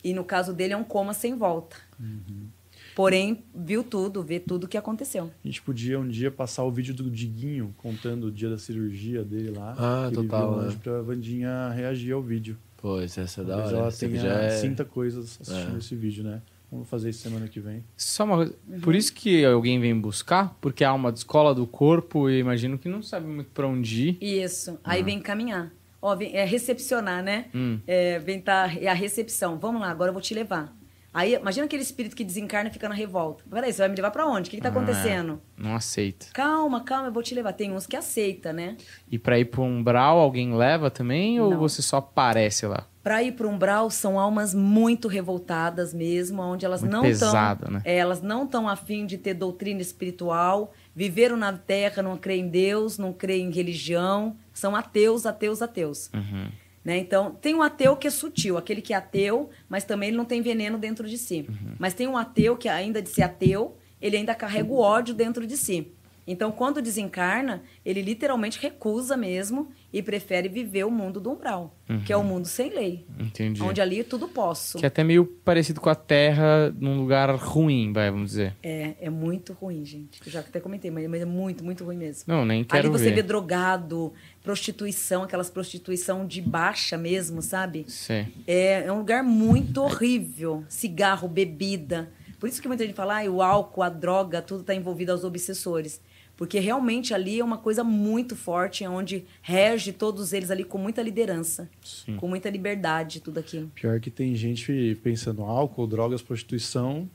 E no caso dele é um coma sem volta. Uhum. Porém, viu tudo, vê tudo o que aconteceu. A gente podia um dia passar o vídeo do Diguinho contando o dia da cirurgia dele lá. Ah, total. Ele né? pra Vandinha reagir ao vídeo. Pois, essa é da hora. ela tenha, é... sinta coisas assistindo é. esse vídeo, né? Vamos fazer isso semana que vem. Só uma coisa. Por isso que alguém vem buscar? Porque há uma escola do corpo e imagino que não sabe muito pra onde ir. Isso. Aí vem caminhar. Ó, vem, é recepcionar, né? Hum. É, vem tá, é a recepção. Vamos lá, agora eu vou te levar. Aí, imagina aquele espírito que desencarna e fica na revolta. Peraí, você vai me levar pra onde? O que, que tá Ah, acontecendo? Não aceita. Calma, calma, eu vou te levar. Tem uns que aceita, né? E pra ir pro umbral, alguém leva também? Ou Não. você só aparece lá? Para ir para um umbral são almas muito revoltadas mesmo, onde elas Muito não estão, né? elas não estão afim de ter doutrina espiritual, viveram na Terra, não creem em Deus, não creem em religião, são ateus, ateus, ateus. Uhum. Né? Então, tem um ateu que é sutil, aquele que é ateu, mas também ele não tem veneno dentro de si. Uhum. Mas tem um ateu que, ainda de ser ateu, ele ainda carrega o ódio dentro de si. Então, quando desencarna, ele literalmente recusa mesmo e prefere viver o mundo do umbral, que é o mundo sem lei, Entendi. onde ali tudo posso. Que é até meio parecido com a Terra num lugar ruim, vai, vamos dizer. É, é muito ruim, gente. Eu já até comentei, mas é muito, muito ruim mesmo. Não, nem Ali quero você ver. vê drogado, prostituição, aquelas prostituição de baixa mesmo, sabe? Sei. É, é um lugar muito horrível. Cigarro, bebida. Por isso que muita gente fala, ah, o álcool, a droga, tudo está envolvido aos obsessores. Porque realmente ali é uma coisa muito forte, onde rege todos eles ali com muita liderança, Sim. com muita liberdade, tudo aquilo. Pior que tem gente pensando álcool, drogas, prostituição.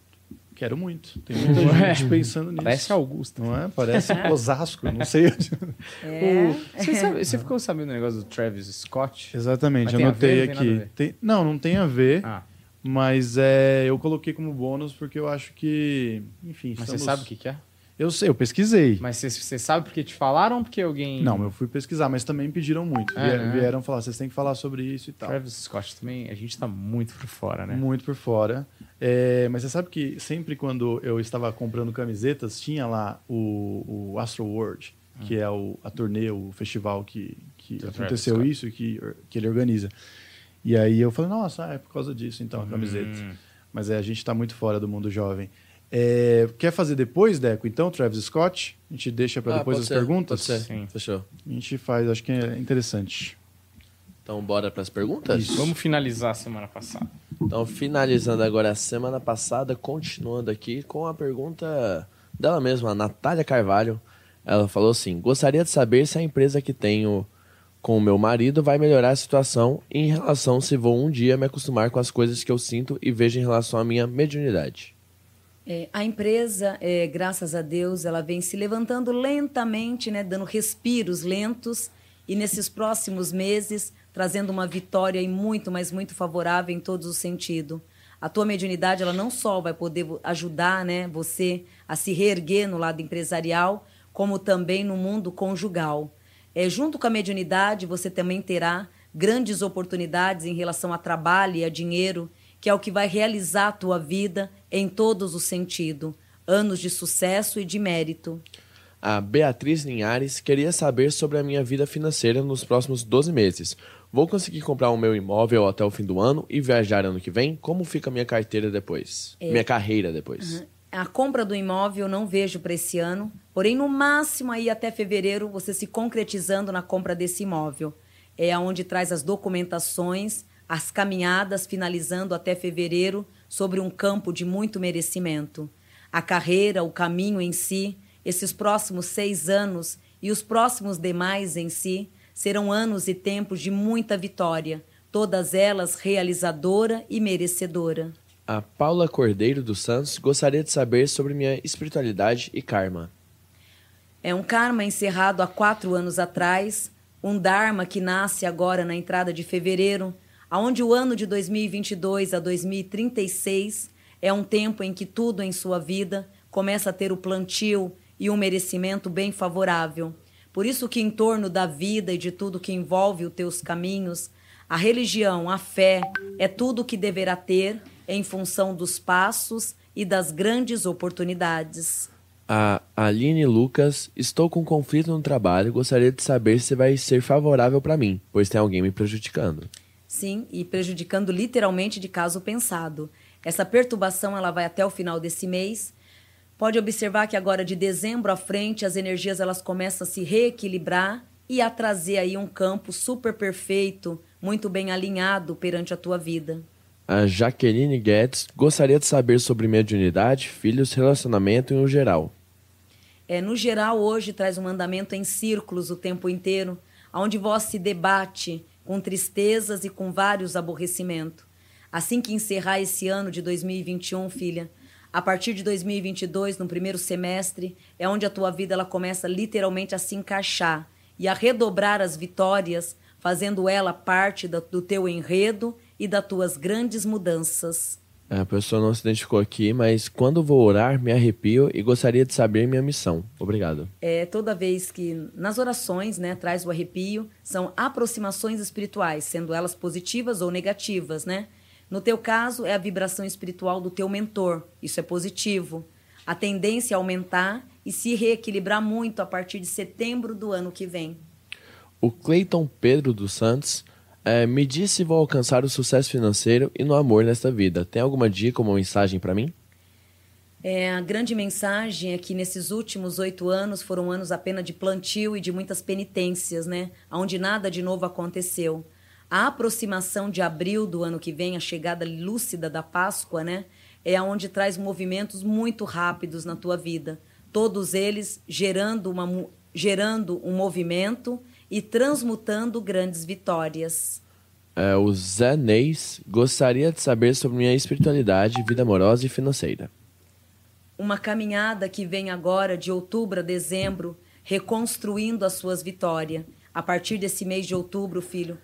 Quero muito. Tem muita Ué, gente pensando nisso. Parece Augusto. Não é? Parece Osasco, não sei. É. O- Você, sabe- você ficou sabendo o negócio do Travis Scott? Exatamente, Mas anotei aqui. Tem- não, não tem a ver, Ah, mas é, eu coloquei como bônus porque eu acho que, enfim, mas estamos- você sabe o que, que é? Eu sei, eu pesquisei. Mas você, sabe porque te falaram porque alguém. Não, eu fui pesquisar, mas também pediram muito. É, Vier- né? Vieram falar, vocês têm que falar sobre isso e tal. Travis Scott também, a gente tá muito por fora, né? Muito por fora. É, mas você sabe que sempre quando eu estava comprando camisetas, tinha lá o, o Astro World, que é o, a turnê, o festival que, que Do aconteceu isso e que, que ele organiza. E aí eu falei, nossa, é por causa disso então a camiseta. Hum. Mas é, a gente está muito fora do mundo jovem. É, quer fazer depois, Deco, então, Travis Scott? A gente deixa para Ah, depois pode as ser, perguntas? Pode ser. Sim. Fechou. A gente faz, acho que é interessante. Então, bora para as perguntas? Vamos finalizar a semana passada. Então, finalizando agora a semana passada, continuando aqui com a pergunta dela mesma, a Natália Carvalho. Ela falou assim: Gostaria de saber se a empresa que tenho com o meu marido vai melhorar a situação em relação se vou um dia me acostumar com as coisas que eu sinto e vejo em relação à minha mediunidade. É, a empresa, é, graças a Deus, ela vem se levantando lentamente, né, dando respiros lentos e nesses próximos meses trazendo uma vitória aí muito, mas muito favorável em todos os sentidos. A tua mediunidade, ela não só vai poder ajudar, né, você a se reerguer no lado empresarial, como também no mundo conjugal. É, junto com a mediunidade, você também terá grandes oportunidades em relação a trabalho e a dinheiro, que é o que vai realizar a tua vida em todos os sentidos. Anos de sucesso e de mérito. A Beatriz Linhares queria saber sobre a minha vida financeira nos próximos 12 meses. Vou conseguir comprar o meu imóvel até o fim do ano e viajar ano que vem? Como fica a minha carteira depois? Minha carreira depois? A compra do imóvel eu não vejo para esse ano, porém no máximo aí até fevereiro você se concretizando na compra desse imóvel. É onde traz as documentações, as caminhadas finalizando até fevereiro sobre um campo de muito merecimento. A carreira, o caminho em si, esses próximos seis anos e os próximos demais em si serão anos e tempos de muita vitória, todas elas realizadora e merecedora. A Paula Cordeiro dos Santos gostaria de saber sobre minha espiritualidade e karma. É um karma encerrado há quatro anos atrás, um dharma que nasce agora na entrada de fevereiro, aonde o ano de 2022 a 2036 é um tempo em que tudo em sua vida começa a ter o plantio e um merecimento bem favorável. Por isso que em torno da vida e de tudo que envolve os teus caminhos, a religião, a fé, é tudo o que deverá ter em função dos passos e das grandes oportunidades. A Aline Lucas, estou com conflito no trabalho, gostaria de saber se vai ser favorável para mim, pois tem alguém me prejudicando. Sim, e prejudicando literalmente de caso pensado. Essa perturbação ela vai até o final desse mês. Pode observar que agora de dezembro à frente as energias elas começam a se reequilibrar e a trazer aí um campo super perfeito, muito bem alinhado perante a tua vida. A Jaqueline Guedes gostaria de saber sobre mediunidade, filhos, relacionamento em geral. É, no geral, hoje traz um andamento em círculos o tempo inteiro, onde vós se debate com tristezas e com vários aborrecimentos. Assim que encerrar esse ano de 2021, filha, a partir de 2022, no primeiro semestre, é onde a tua vida ela começa literalmente a se encaixar e a redobrar as vitórias, fazendo ela parte do teu enredo e das tuas grandes mudanças. A pessoa não se identificou aqui, mas quando vou orar, me arrepio e gostaria de saber minha missão. Obrigado. É, toda vez que nas orações, né, traz o arrepio, são aproximações espirituais, sendo elas positivas ou negativas, né? No teu caso, é a vibração espiritual do teu mentor. Isso é positivo. A tendência é aumentar e se reequilibrar muito a partir de setembro do ano que vem. O Cleiton Pedro dos Santos é, me disse se vou alcançar o sucesso financeiro e no amor nesta vida. Tem alguma dica ou mensagem para mim? É, a grande mensagem é que nesses últimos oito anos foram anos apenas de plantio e de muitas penitências, né? Onde nada de novo aconteceu. A aproximação de abril do ano que vem, a chegada lúcida da Páscoa, né? É onde traz movimentos muito rápidos na tua vida. Todos eles gerando, uma, gerando um movimento e transmutando grandes vitórias. É, o Zé Neis gostaria de saber sobre minha espiritualidade, vida amorosa e financeira. Uma caminhada que vem agora de outubro a dezembro, reconstruindo as suas vitórias. A partir desse mês de outubro, filho,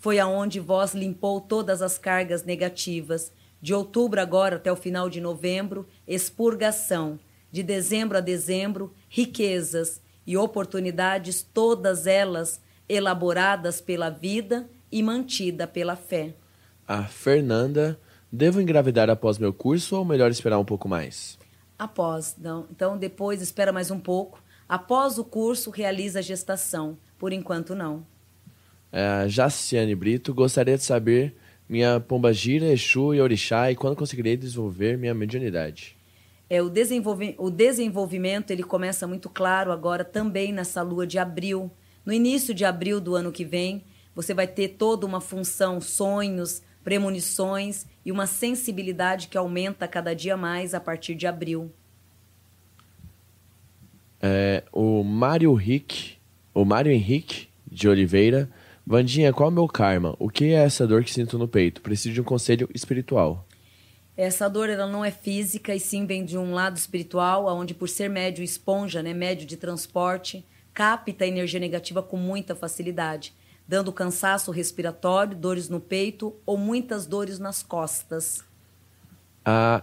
foi aonde vós limpou todas as cargas negativas. De outubro agora até o final de novembro, expurgação. De dezembro a dezembro, riquezas e oportunidades, todas elas elaboradas pela vida e mantida pela fé. A Fernanda, devo engravidar após meu curso ou melhor esperar um pouco mais? Após, não. Então depois espera mais um pouco. Após o curso, realiza a gestação. Por enquanto, não. É, a Jaciane Brito, gostaria de saber minha pomba gira, Exu e Orixá e quando conseguirei desenvolver minha mediunidade. É, o, desenvolvi o desenvolvimento ele começa muito claro agora também nessa lua de abril. No início de abril do ano que vem, você vai ter toda uma função, sonhos, premonições e uma sensibilidade que aumenta cada dia mais a partir de abril. É, o Mário Rick, o Mário Henrique de Oliveira. Vandinha, qual é o meu karma? O que é essa dor que sinto no peito? Preciso de um conselho espiritual. Essa dor ela não é física e sim vem de um lado espiritual, onde por ser médio esponja, né, médio de transporte, capta a energia negativa com muita facilidade, dando cansaço respiratório, dores no peito ou muitas dores nas costas. A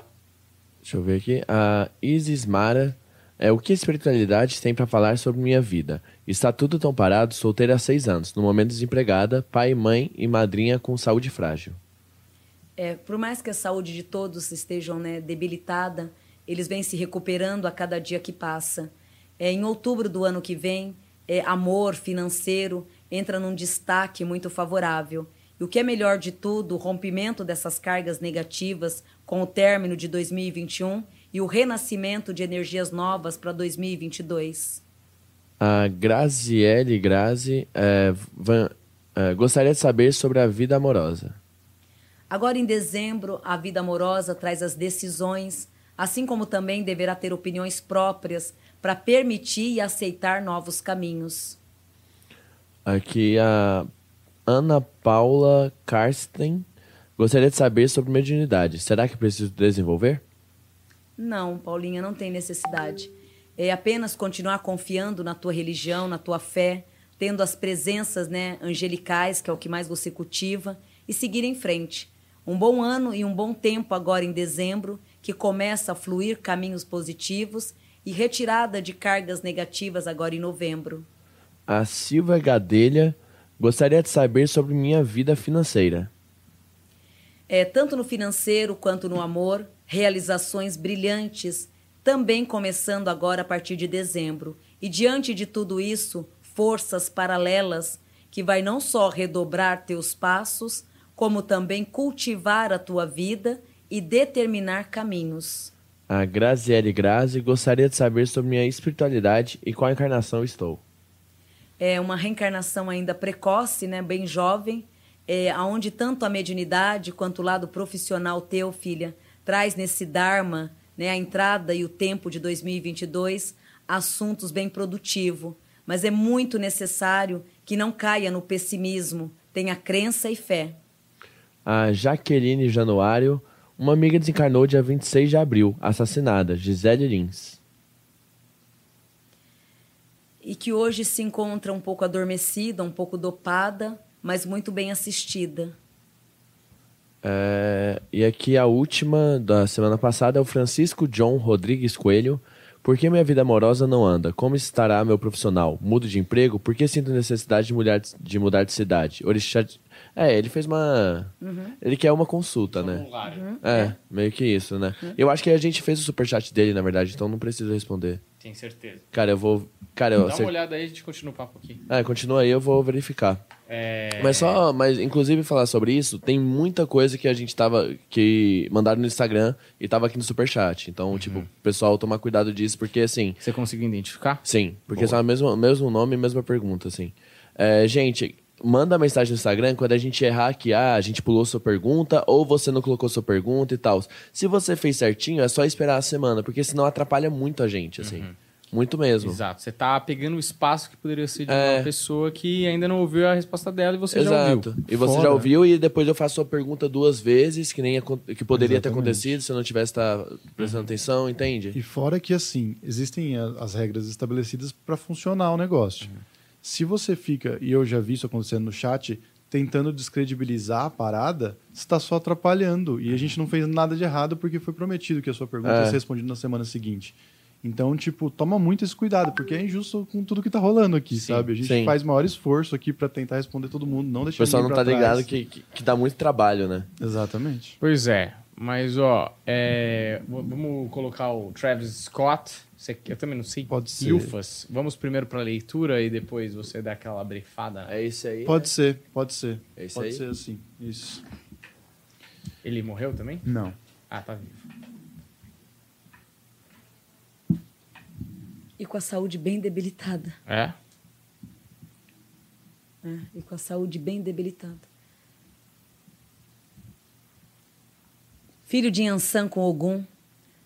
deixa eu ver aqui, a Isis Mara é o que a espiritualidade tem para falar sobre minha vida. Está tudo tão parado, solteira há seis anos, no momento desempregada, pai, mãe e madrinha com saúde frágil. É, por mais que a saúde de todos estejam né, debilitada, eles vêm se recuperando a cada dia que passa. É, em outubro do ano que vem, é, amor financeiro entra num destaque muito favorável. E o que é melhor de tudo, o rompimento dessas cargas negativas com o término de 2021 e o renascimento de energias novas para 2022. A Graziele Grazi é, van, é, gostaria de saber sobre a vida amorosa. Agora, em dezembro, a vida amorosa traz as decisões, assim como também deverá ter opiniões próprias para permitir e aceitar novos caminhos. Aqui a Ana Paula Karsten gostaria de saber sobre mediunidade. Será que preciso desenvolver? Não, Paulinha, não tem necessidade. É apenas continuar confiando na tua religião, na tua fé, tendo as presenças né, angelicais, que é o que mais você cultiva, e seguir em frente. Um bom ano e um bom tempo agora em dezembro, que começa a fluir caminhos positivos e retirada de cargas negativas agora em novembro. A Silva Gadelha gostaria de saber sobre minha vida financeira. É, tanto no financeiro quanto no amor, realizações brilhantes, também começando agora a partir de dezembro. E diante de tudo isso, forças paralelas que vai não só redobrar teus passos, como também cultivar a tua vida e determinar caminhos. A Graziele Grazi gostaria de saber sobre minha espiritualidade e qual encarnação estou. É uma reencarnação ainda precoce, né, bem jovem, é, aonde tanto a mediunidade quanto o lado profissional teu, filha, traz nesse Dharma, né, a entrada e o tempo de 2022, assuntos bem produtivos. Mas é muito necessário que não caia no pessimismo, tenha crença e fé. A Jaqueline Januário, uma amiga desencarnou dia 26 de abril, assassinada, Gisele Lins. E que hoje se encontra um pouco adormecida, um pouco dopada, mas muito bem assistida. É, e aqui a última da semana passada é o Francisco John Rodrigues Coelho. Por que minha vida amorosa não anda? Como estará meu profissional? Mudo de emprego? Por que sinto necessidade de mudar de, de, mudar de cidade? Orixá... É, ele fez uma... Uhum. Ele quer uma consulta, né? Uhum. É, meio que isso, né? Uhum. Eu acho que a gente fez o superchat dele, na verdade, então não precisa responder. Tem certeza. Cara, eu vou... Cara, eu... Dá uma olhada aí e a gente continua o papo aqui. É, continua aí, eu vou verificar. É... Mas só, mas inclusive falar sobre isso, tem muita coisa que a gente tava, que mandaram no Instagram e tava aqui no Superchat. Então, uhum. tipo, pessoal tomar cuidado disso, porque assim... Você conseguiu identificar? Sim, porque Boa. são o mesmo, mesmo nome e mesma pergunta, assim. É, gente, manda mensagem no Instagram quando a gente errar que ah, a gente pulou sua pergunta ou você não colocou sua pergunta e tal. Se você fez certinho, é só esperar a semana, porque senão atrapalha muito a gente, assim. Uhum. Muito mesmo. Exato. Você está pegando o espaço que poderia ser de é. uma pessoa que ainda não ouviu a resposta dela e você Exato. já ouviu. E você Fora. já ouviu e depois eu faço a pergunta duas vezes, que nem que poderia Exatamente. ter acontecido se eu não tivesse tá prestando uhum. atenção, entende? E fora que assim, existem as regras estabelecidas para funcionar o negócio. Uhum. Se você fica, e eu já vi isso acontecendo no chat, tentando descredibilizar a parada, está só atrapalhando. E a gente não fez nada de errado porque foi prometido que a sua pergunta é. ia ser respondida na semana seguinte. Então, tipo, toma muito esse cuidado, porque é injusto com tudo que tá rolando aqui, sim, sabe? A gente sim. faz maior esforço aqui para tentar responder todo mundo, não deixar O pessoal não tá trás. ligado que, que, que, dá muito trabalho, né? Exatamente. Pois é, mas ó, é, vamos colocar o Travis Scott. Eu também não sei. Pode ser. Ufas. Vamos primeiro para leitura e depois você dá aquela brefada. É esse aí? Pode né? ser, pode ser. É esse pode aí? ser assim, isso. Ele morreu também? Não. Ah, tá vivo. E com a saúde bem debilitada. É? é e com a saúde bem debilitada. Filho de Yansan com Ogum,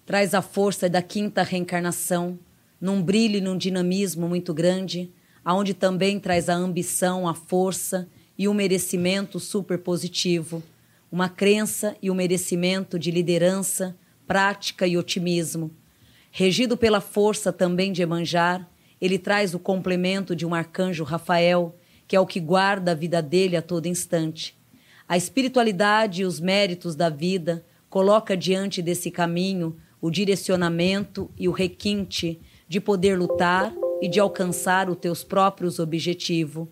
traz a força da quinta reencarnação, num brilho e num dinamismo muito grande, aonde também traz a ambição, a força e o merecimento super positivo, uma crença e o merecimento de liderança, prática e otimismo Regido pela força também de Emanjar, ele traz o complemento de um arcanjo Rafael, que é o que guarda a vida dele a todo instante. A espiritualidade e os méritos da vida coloca diante desse caminho o direcionamento e o requinte de poder lutar e de alcançar os teus próprios objetivos.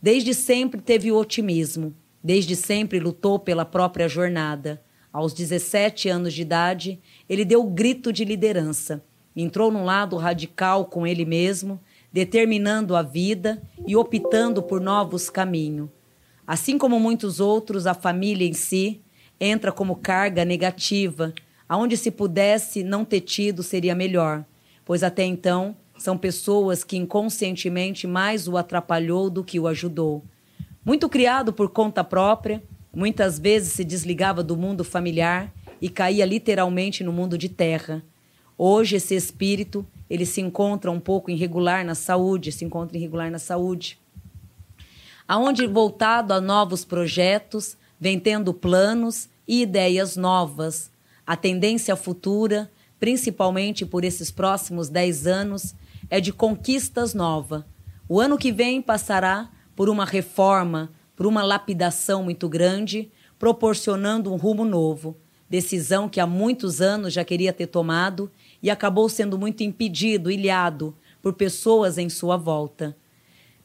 Desde sempre teve o otimismo, desde sempre lutou pela própria jornada. Aos 17 anos de idade, ele deu o grito de liderança. Entrou num lado radical com ele mesmo, determinando a vida e optando por novos caminhos. Assim como muitos outros, a família em si entra como carga negativa, aonde se pudesse não ter tido seria melhor, pois até então são pessoas que inconscientemente mais o atrapalhou do que o ajudou. Muito criado por conta própria, Muitas vezes se desligava do mundo familiar e caía literalmente no mundo de terra. Hoje esse espírito, ele se encontra um pouco irregular na saúde, se encontra irregular na saúde. Aonde voltado a novos projetos, vem tendo planos e ideias novas. A tendência futura, principalmente por esses próximos dez anos, é de conquistas novas. O ano que vem passará por uma reforma, por uma lapidação muito grande, proporcionando um rumo novo, decisão que há muitos anos já queria ter tomado e acabou sendo muito impedido, ilhado por pessoas em sua volta.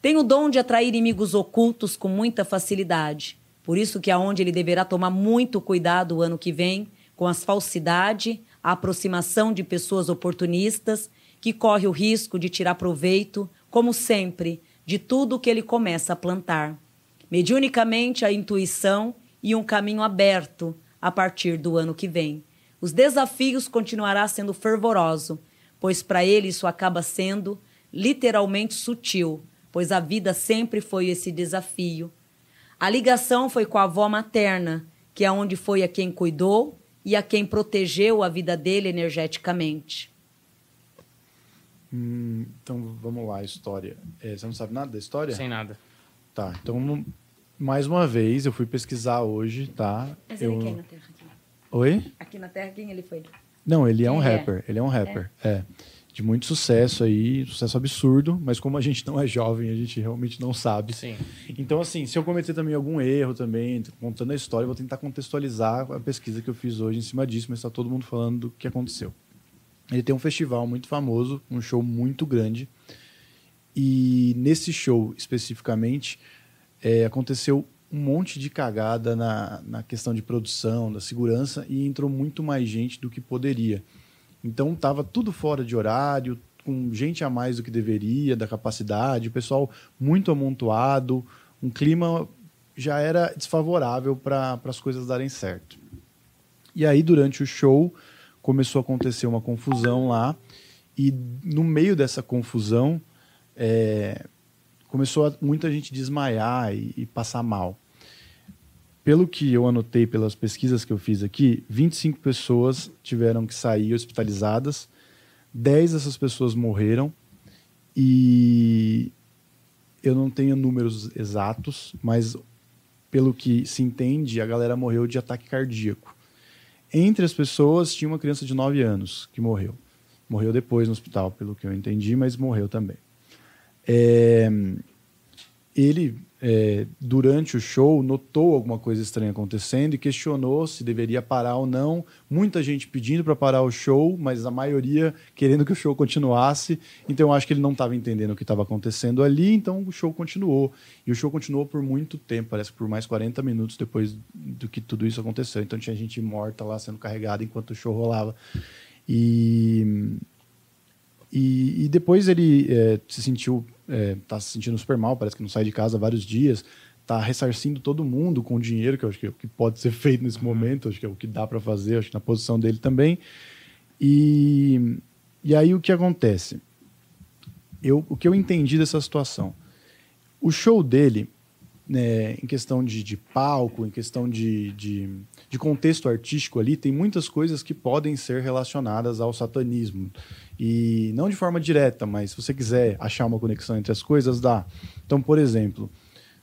Tem o dom de atrair inimigos ocultos com muita facilidade. Por isso que aonde ele deverá tomar muito cuidado o ano que vem com as falsidades, a aproximação de pessoas oportunistas que corre o risco de tirar proveito, como sempre, de tudo que ele começa a plantar mediunicamente a intuição e um caminho aberto a partir do ano que vem. Os desafios continuará sendo fervoroso, pois para ele isso acaba sendo literalmente sutil, pois a vida sempre foi esse desafio. A ligação foi com a avó materna, que é onde foi a quem cuidou e a quem protegeu a vida dele energeticamente. Hum, então vamos lá, história. É, você não sabe nada da história? Sem nada. Tá, então mais uma vez eu fui pesquisar hoje, tá? Mas eu... ele quem na Terra? Aqui? Oi? aqui na Terra, quem ele foi? Não, ele é um é? rapper. Ele é um rapper. É. De muito sucesso aí, sucesso absurdo, mas como a gente não é jovem, a gente realmente não sabe. Sim. Então, assim, se eu cometer também algum erro também, contando a história, eu vou tentar contextualizar a pesquisa que eu fiz hoje em cima disso, mas está todo mundo falando do que aconteceu. Ele tem um festival muito famoso, um show muito grande, e nesse show especificamente é, aconteceu um monte de cagada na, na questão de produção, da segurança, e entrou muito mais gente do que poderia. Então estava tudo fora de horário, com gente a mais do que deveria, da capacidade, o pessoal muito amontoado, um clima já era desfavorável para as coisas darem certo. E aí, durante o show, começou a acontecer uma confusão lá, e no meio dessa confusão, é, começou a, muita gente desmaiar e, e passar mal. Pelo que eu anotei pelas pesquisas que eu fiz aqui, 25 pessoas tiveram que sair hospitalizadas, 10 dessas pessoas morreram e eu não tenho números exatos, mas pelo que se entende, a galera morreu de ataque cardíaco. Entre as pessoas tinha uma criança de 9 anos que morreu. Morreu depois no hospital, pelo que eu entendi, mas morreu também. É, ele, é, durante o show, notou alguma coisa estranha acontecendo e questionou se deveria parar ou não. Muita gente pedindo para parar o show, mas a maioria querendo que o show continuasse. Então acho que ele não estava entendendo o que estava acontecendo ali, então o show continuou. E o show continuou por muito tempo, parece que por mais 40 minutos depois do que tudo isso aconteceu. Então tinha gente morta lá sendo carregada enquanto o show rolava. E e, e depois ele é, se sentiu, é, tá se sentindo super mal, parece que não sai de casa há vários dias, tá ressarcindo todo mundo com dinheiro, que eu acho que é o que pode ser feito nesse momento, acho que é o que dá para fazer, acho que na posição dele também. E, e aí o que acontece? Eu, o que eu entendi dessa situação? O show dele, né, em questão de, de palco, em questão de, de, de contexto artístico ali, tem muitas coisas que podem ser relacionadas ao satanismo. E não de forma direta, mas se você quiser achar uma conexão entre as coisas, dá. Então, por exemplo,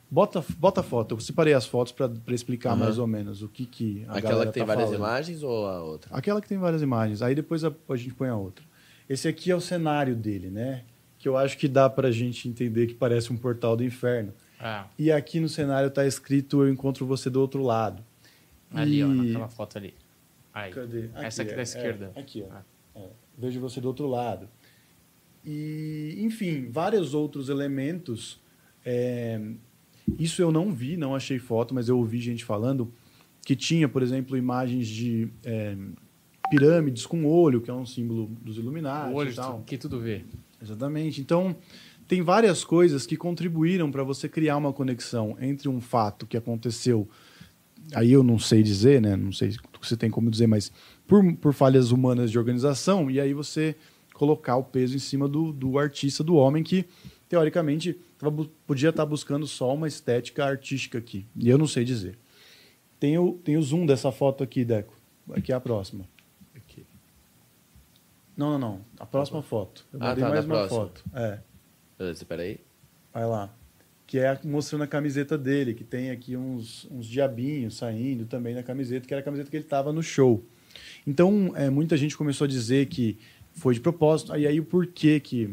bota, bota a foto. Eu separei as fotos para explicar Uhum. mais ou menos o que, que a Aquela galera que tem tá várias falando. imagens ou a outra? Aquela que tem várias imagens. Aí depois a, a gente põe a outra. Esse aqui é o cenário dele, né? Que eu acho que dá pra gente entender que parece um portal do inferno. Ah, E aqui no cenário tá escrito Eu encontro você do outro lado. ali, E- ó, naquela foto ali. Aí. Cadê? Essa aqui é, da é, esquerda. aqui, ó. Ah. Vejo você do outro lado. E, enfim, vários outros elementos. é, isso eu não vi, não achei foto, mas eu ouvi gente falando que tinha, por exemplo, imagens de é, pirâmides com olho, que é um símbolo dos Illuminati o olho e tal. que tudo vê. Exatamente. Então, tem várias coisas que contribuíram para você criar uma conexão entre um fato que aconteceu. Aí eu não sei dizer, né? Não sei se você tem como dizer, mas por, por falhas humanas de organização, e aí você colocar o peso em cima do, do artista, do homem que, teoricamente, tava podia estar buscando só uma estética artística aqui. E eu não sei dizer. Tem o, tem o zoom dessa foto aqui, Deco. Aqui é a próxima. Aqui. Não, não, não. A próxima foto. Eu Ah, tá, mais uma próxima. foto. É. Beleza, peraí. Vai lá. Que é mostrando a camiseta dele, que tem aqui uns, uns diabinhos saindo também na camiseta, que era a camiseta que ele estava no show. Então, é, muita gente começou a dizer que foi de propósito. E aí, o porquê que...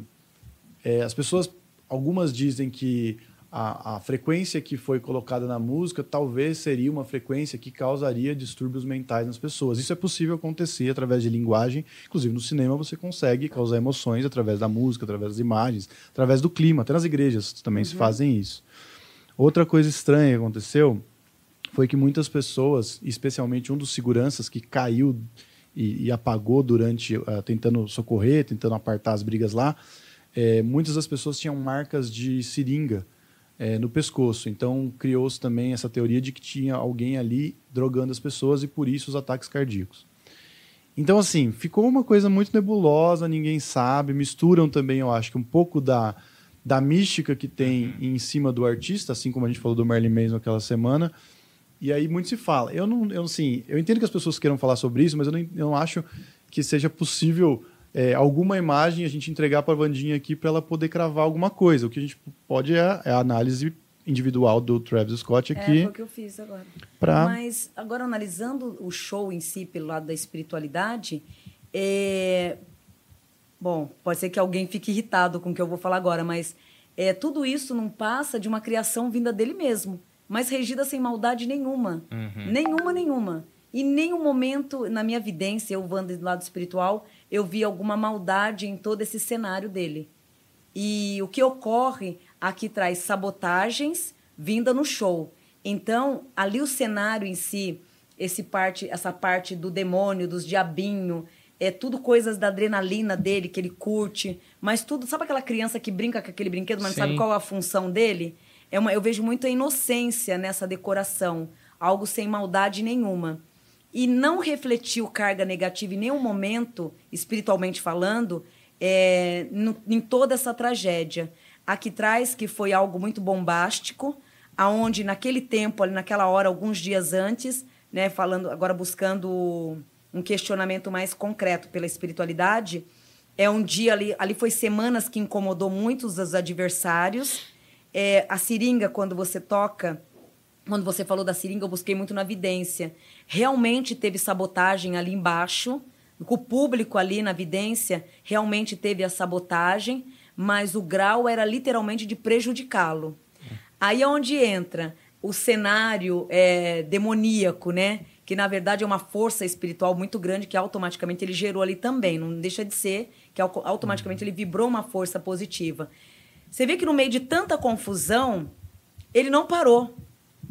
é, as pessoas, algumas dizem que a, a frequência que foi colocada na música talvez seria uma frequência que causaria distúrbios mentais nas pessoas. Isso é possível acontecer através de linguagem. Inclusive, no cinema, você consegue causar emoções através da música, através das imagens, através do clima. Até nas igrejas também se fazem isso. Outra coisa estranha que aconteceu foi que muitas pessoas, especialmente um dos seguranças que caiu e, e apagou durante ah, tentando socorrer, tentando apartar as brigas lá, eh, muitas das pessoas tinham marcas de seringa eh, no pescoço. Então criou-se também essa teoria de que tinha alguém ali drogando as pessoas e por isso os ataques cardíacos. Então, assim, ficou uma coisa muito nebulosa, ninguém sabe. Misturam também, eu acho, que um pouco da, da mística que tem em cima do artista, assim como a gente falou do Merlin Manson aquela semana. E aí muito se fala. Eu não, eu assim, eu entendo que as pessoas queiram falar sobre isso, mas eu não, eu não acho que seja possível é, alguma imagem a gente entregar para a Vandinha aqui para ela poder cravar alguma coisa. O que a gente pode é, é a análise individual do Travis Scott aqui. É, o que eu fiz agora. Pra... Mas agora analisando o show em si pelo lado da espiritualidade, é... bom, pode ser que alguém fique irritado com o que eu vou falar agora, mas é, tudo isso não passa de uma criação vinda dele mesmo, mas regida sem maldade nenhuma. Nenhuma, nenhuma. E nenhum momento na minha vidência, eu vando do lado espiritual, eu vi alguma maldade em todo esse cenário dele. E o que ocorre aqui traz sabotagens vinda no show. Então, ali o cenário em si, esse parte, essa parte do demônio, dos diabinho, é tudo coisas da adrenalina dele que ele curte, mas tudo, sabe aquela criança que brinca com aquele brinquedo, mas não sabe qual é a função dele? É uma, eu vejo muita inocência nessa decoração, algo sem maldade nenhuma. E não refletiu carga negativa em nenhum momento, espiritualmente falando, é, no- em toda essa tragédia. Aqui traz que foi algo muito bombástico, aonde naquele tempo, ali naquela hora, alguns dias antes, né, falando agora buscando um questionamento mais concreto pela espiritualidade, é um dia ali, ali foi semanas que incomodou muitos dos adversários. É, a seringa, quando você toca, quando você falou da seringa, eu busquei muito na evidência. Realmente teve sabotagem ali embaixo. O público ali na evidência realmente teve a sabotagem, mas o grau era literalmente de prejudicá-lo. Aí é onde entra o cenário é, demoníaco, né? Que na verdade é uma força espiritual muito grande que automaticamente ele gerou ali também. Não deixa de ser que au- automaticamente ele vibrou uma força positiva. Você vê que no meio de tanta confusão, ele não parou.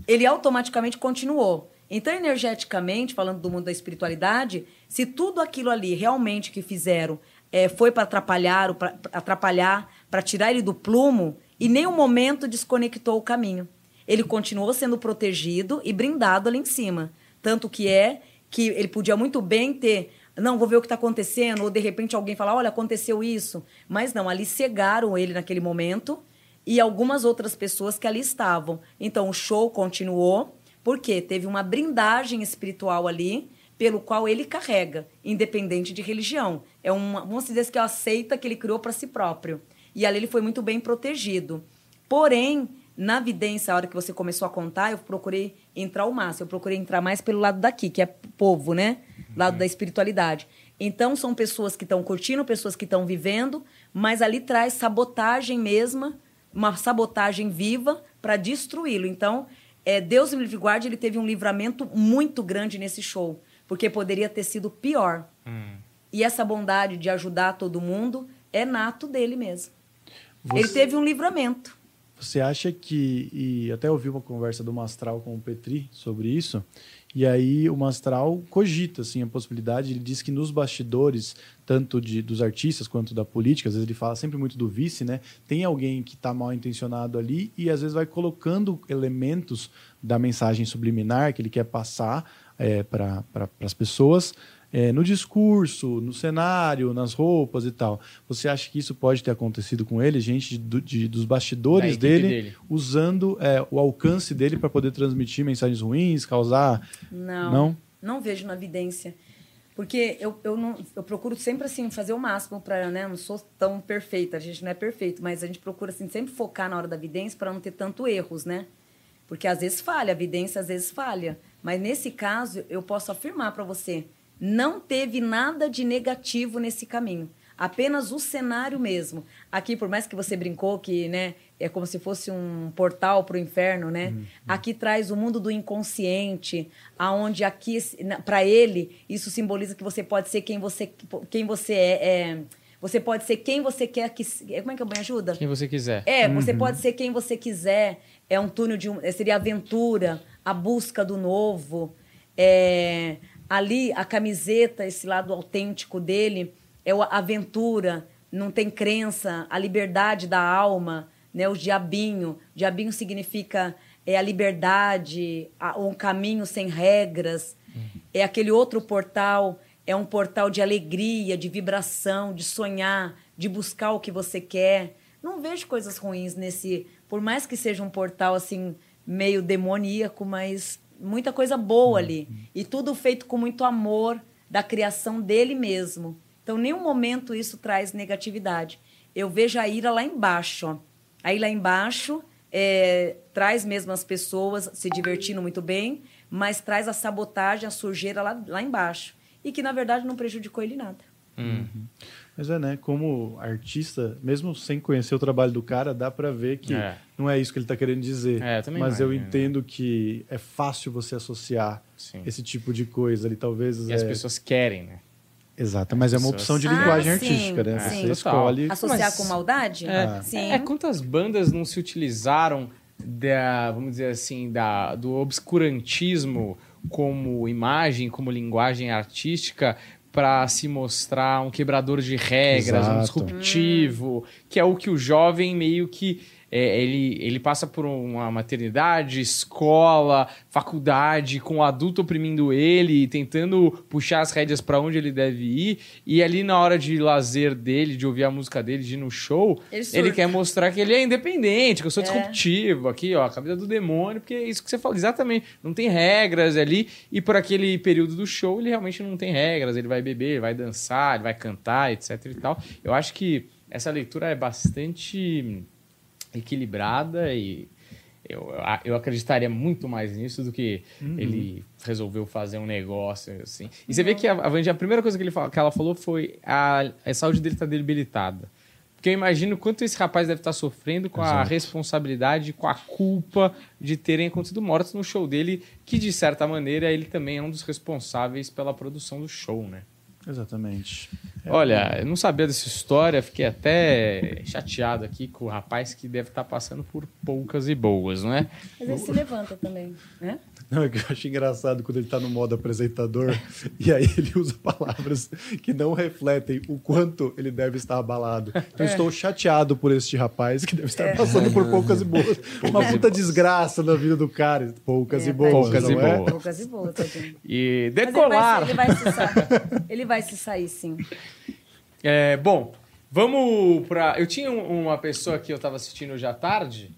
Ele automaticamente continuou. Então, energeticamente, falando do mundo da espiritualidade, se tudo aquilo ali realmente que fizeram eh, foi para atrapalhar, para atrapalhar, para tirar ele do plumo, em nenhum momento desconectou o caminho. Ele continuou sendo protegido e brindado ali em cima. Tanto que é que ele podia muito bem ter não, vou ver o que está acontecendo, ou de repente alguém falar, olha, aconteceu isso. Mas não, ali cegaram ele naquele momento e algumas outras pessoas que ali estavam. Então o show continuou, porque teve uma brindagem espiritual ali, pelo qual ele carrega, independente de religião. É uma, vamos dizer que é uma seita que ele criou para si próprio. E ali ele foi muito bem protegido. Porém, na vidência, a hora que você começou a contar, eu procurei entrar o máximo. Eu procurei entrar mais pelo lado daqui, que é povo, né? Lado da espiritualidade. Então, são pessoas que estão curtindo, pessoas que estão vivendo, mas ali traz sabotagem mesma, uma sabotagem viva para destruí-lo. Então, é, Deus me livre guarde, ele teve um livramento muito grande nesse show, porque poderia ter sido pior. E essa bondade de ajudar todo mundo é nato dele mesmo. Ele Você- teve um livramento. Você acha que. E até ouvi uma conversa do Mastral com o Petri sobre isso. E aí o Mastral cogita assim, a possibilidade. Ele diz que nos bastidores, tanto de, dos artistas quanto da política, às vezes ele fala sempre muito do vice, né? Tem alguém que está mal intencionado ali e às vezes vai colocando elementos da mensagem subliminar que ele quer passar para pra, as pessoas é, no discurso, no cenário, nas roupas e tal. Você acha que isso pode ter acontecido com ele, gente de- de- dos bastidores dele, dele. usando é, o alcance dele para poder transmitir mensagens ruins, causar. Não, Não? não, vejo na evidência. Porque eu, eu, não, eu procuro sempre assim fazer o máximo para, né, não sou tão perfeita, a gente não é perfeito, mas a gente procura assim sempre focar na hora da evidência para não ter tanto erros, né? Porque às vezes falha, a evidência às vezes falha, mas nesse caso eu posso afirmar para você, não teve nada de negativo nesse caminho. Apenas o cenário mesmo. Aqui, por mais que você brincou que, né, é como se fosse um portal para o inferno, né? Aqui traz o mundo do inconsciente, aonde aqui para ele isso simboliza que você pode ser quem você quem você é, é- você pode ser quem você quer que como é que eu me ajuda? Quem você quiser. É, você pode ser quem você quiser. É um túnel de um, seria aventura, a busca do novo. É, ali a camiseta, esse lado autêntico dele é a aventura, não tem crença, a liberdade da alma, né? O diabinho, diabinho significa é a liberdade, a- um caminho sem regras. É aquele outro portal, é um portal de alegria, de vibração, de sonhar, de buscar o que você quer. Não vejo coisas ruins nesse. Por mais que seja um portal assim, meio demoníaco, mas muita coisa boa ali. E tudo feito com muito amor da criação dele mesmo. Então, em nenhum momento isso traz negatividade. Eu vejo a ira lá embaixo. Ó. Aí lá embaixo é, traz mesmo as pessoas se divertindo muito bem, mas traz a sabotagem, a sujeira lá, lá embaixo. E que, na verdade, não prejudicou ele nada. Mas é, né? Como artista, mesmo sem conhecer o trabalho do cara, dá pra ver que É. não é isso que ele tá querendo dizer. É, eu também Mas eu entendo que é fácil você associar Sim. esse tipo de coisa ali, talvez. E é... as pessoas querem, né? Exato, mas é uma opção de Ah, linguagem sim, artística, né? sim. Você Total. escolhe. Associar Mas- com maldade? É, Sim. é, quantas bandas não se utilizaram da, vamos dizer assim, da, do obscurantismo como imagem, como linguagem artística para se mostrar um quebrador de regras, um Exato. disruptivo, que é o que o jovem meio que é, ele, ele passa por uma maternidade, escola, faculdade, com o adulto oprimindo ele, tentando puxar as rédeas para onde ele deve ir, e ali na hora de lazer dele, de ouvir a música dele, de ir no show, Ele ele, quer mostrar que ele é independente, que eu sou É. disruptivo aqui, ó, a cabeça do demônio, porque é isso que você fala, exatamente, não tem regras ali, e por aquele período do show ele realmente não tem regras, ele vai beber, ele vai dançar, ele vai cantar, etc e tal. Eu acho que essa leitura é bastante equilibrada e eu, eu acreditaria muito mais nisso do que ele resolveu fazer um negócio assim. E você vê que a, a Vandinha, a primeira coisa que, ele, que ela falou foi a, a saúde dele está debilitada. Porque eu imagino quanto esse rapaz deve estar sofrendo com a Exato. responsabilidade, com a culpa de terem acontecido mortes no show dele, que de certa maneira ele também é um dos responsáveis pela produção do show, né? Exatamente. É, Olha, eu não sabia dessa história, fiquei até chateado aqui com o rapaz que deve estar passando por poucas e boas, não é? Mas ele se levanta também, né? Não, é que eu acho engraçado quando ele tá no modo apresentador e aí ele usa palavras que não refletem o quanto ele deve estar abalado. Então eu estou chateado por este rapaz que deve estar passando por poucas e boas. Uma puta desgraça na vida do cara. Poucas É, e boas, Poucas não e é? boas. Poucas e boas, tadinho. E Mas ele vai, decolar. ele, vai se sair. ele vai se sair, sim. É, bom, vamos pra. Eu tinha um- uma pessoa que eu tava assistindo hoje à tarde,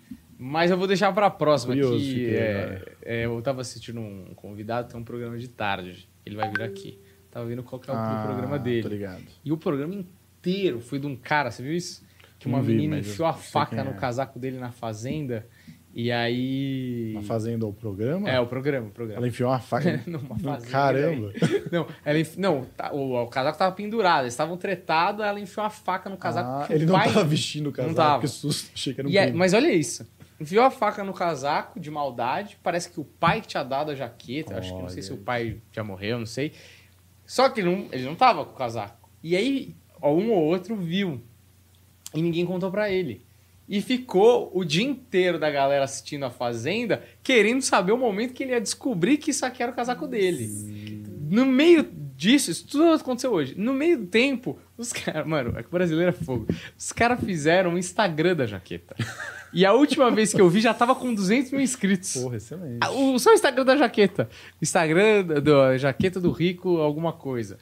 mas eu vou deixar pra próxima. Curioso que é, é, eu tava assistindo um convidado, tem um programa de tarde. Ele vai vir aqui. Tava vendo qual que é o Ah, programa Tô dele. ligado. E o programa inteiro foi de um cara, você viu isso? Que uma Não vi, menina enfiou a faca quem no é. casaco dele na fazenda. E aí. Na fazenda ou programa? É, o programa, o programa. Ela enfiou uma faca. Numa no- fazenda. Caramba. Não, ela enf... não tá- o, o casaco tava pendurado, eles estavam tretados, ela enfiou uma faca no casaco. Ah, o ele não pai- tava vestindo o casaco, tava. que susto. Achei que era um é- mas olha isso. Enfiou a faca no casaco de maldade. Parece que o pai que tinha dado a jaqueta. Acho que não sei se o pai já morreu, não sei. Só que ele não, ele não tava com o casaco. E aí, um ou outro viu. E ninguém contou pra ele. E ficou o dia inteiro da galera assistindo a Fazenda, querendo saber o momento que ele ia descobrir que isso aqui era o casaco dele. No meio disso, isso tudo aconteceu hoje. No meio do tempo, os caras. Mano, é que o brasileiro é fogo. Os caras fizeram um Instagram da jaqueta. E a última vez que eu vi já tava com 200 mil inscritos. Porra, excelente. Ah, O, só o Instagram da jaqueta. Instagram da jaqueta do rico, alguma coisa.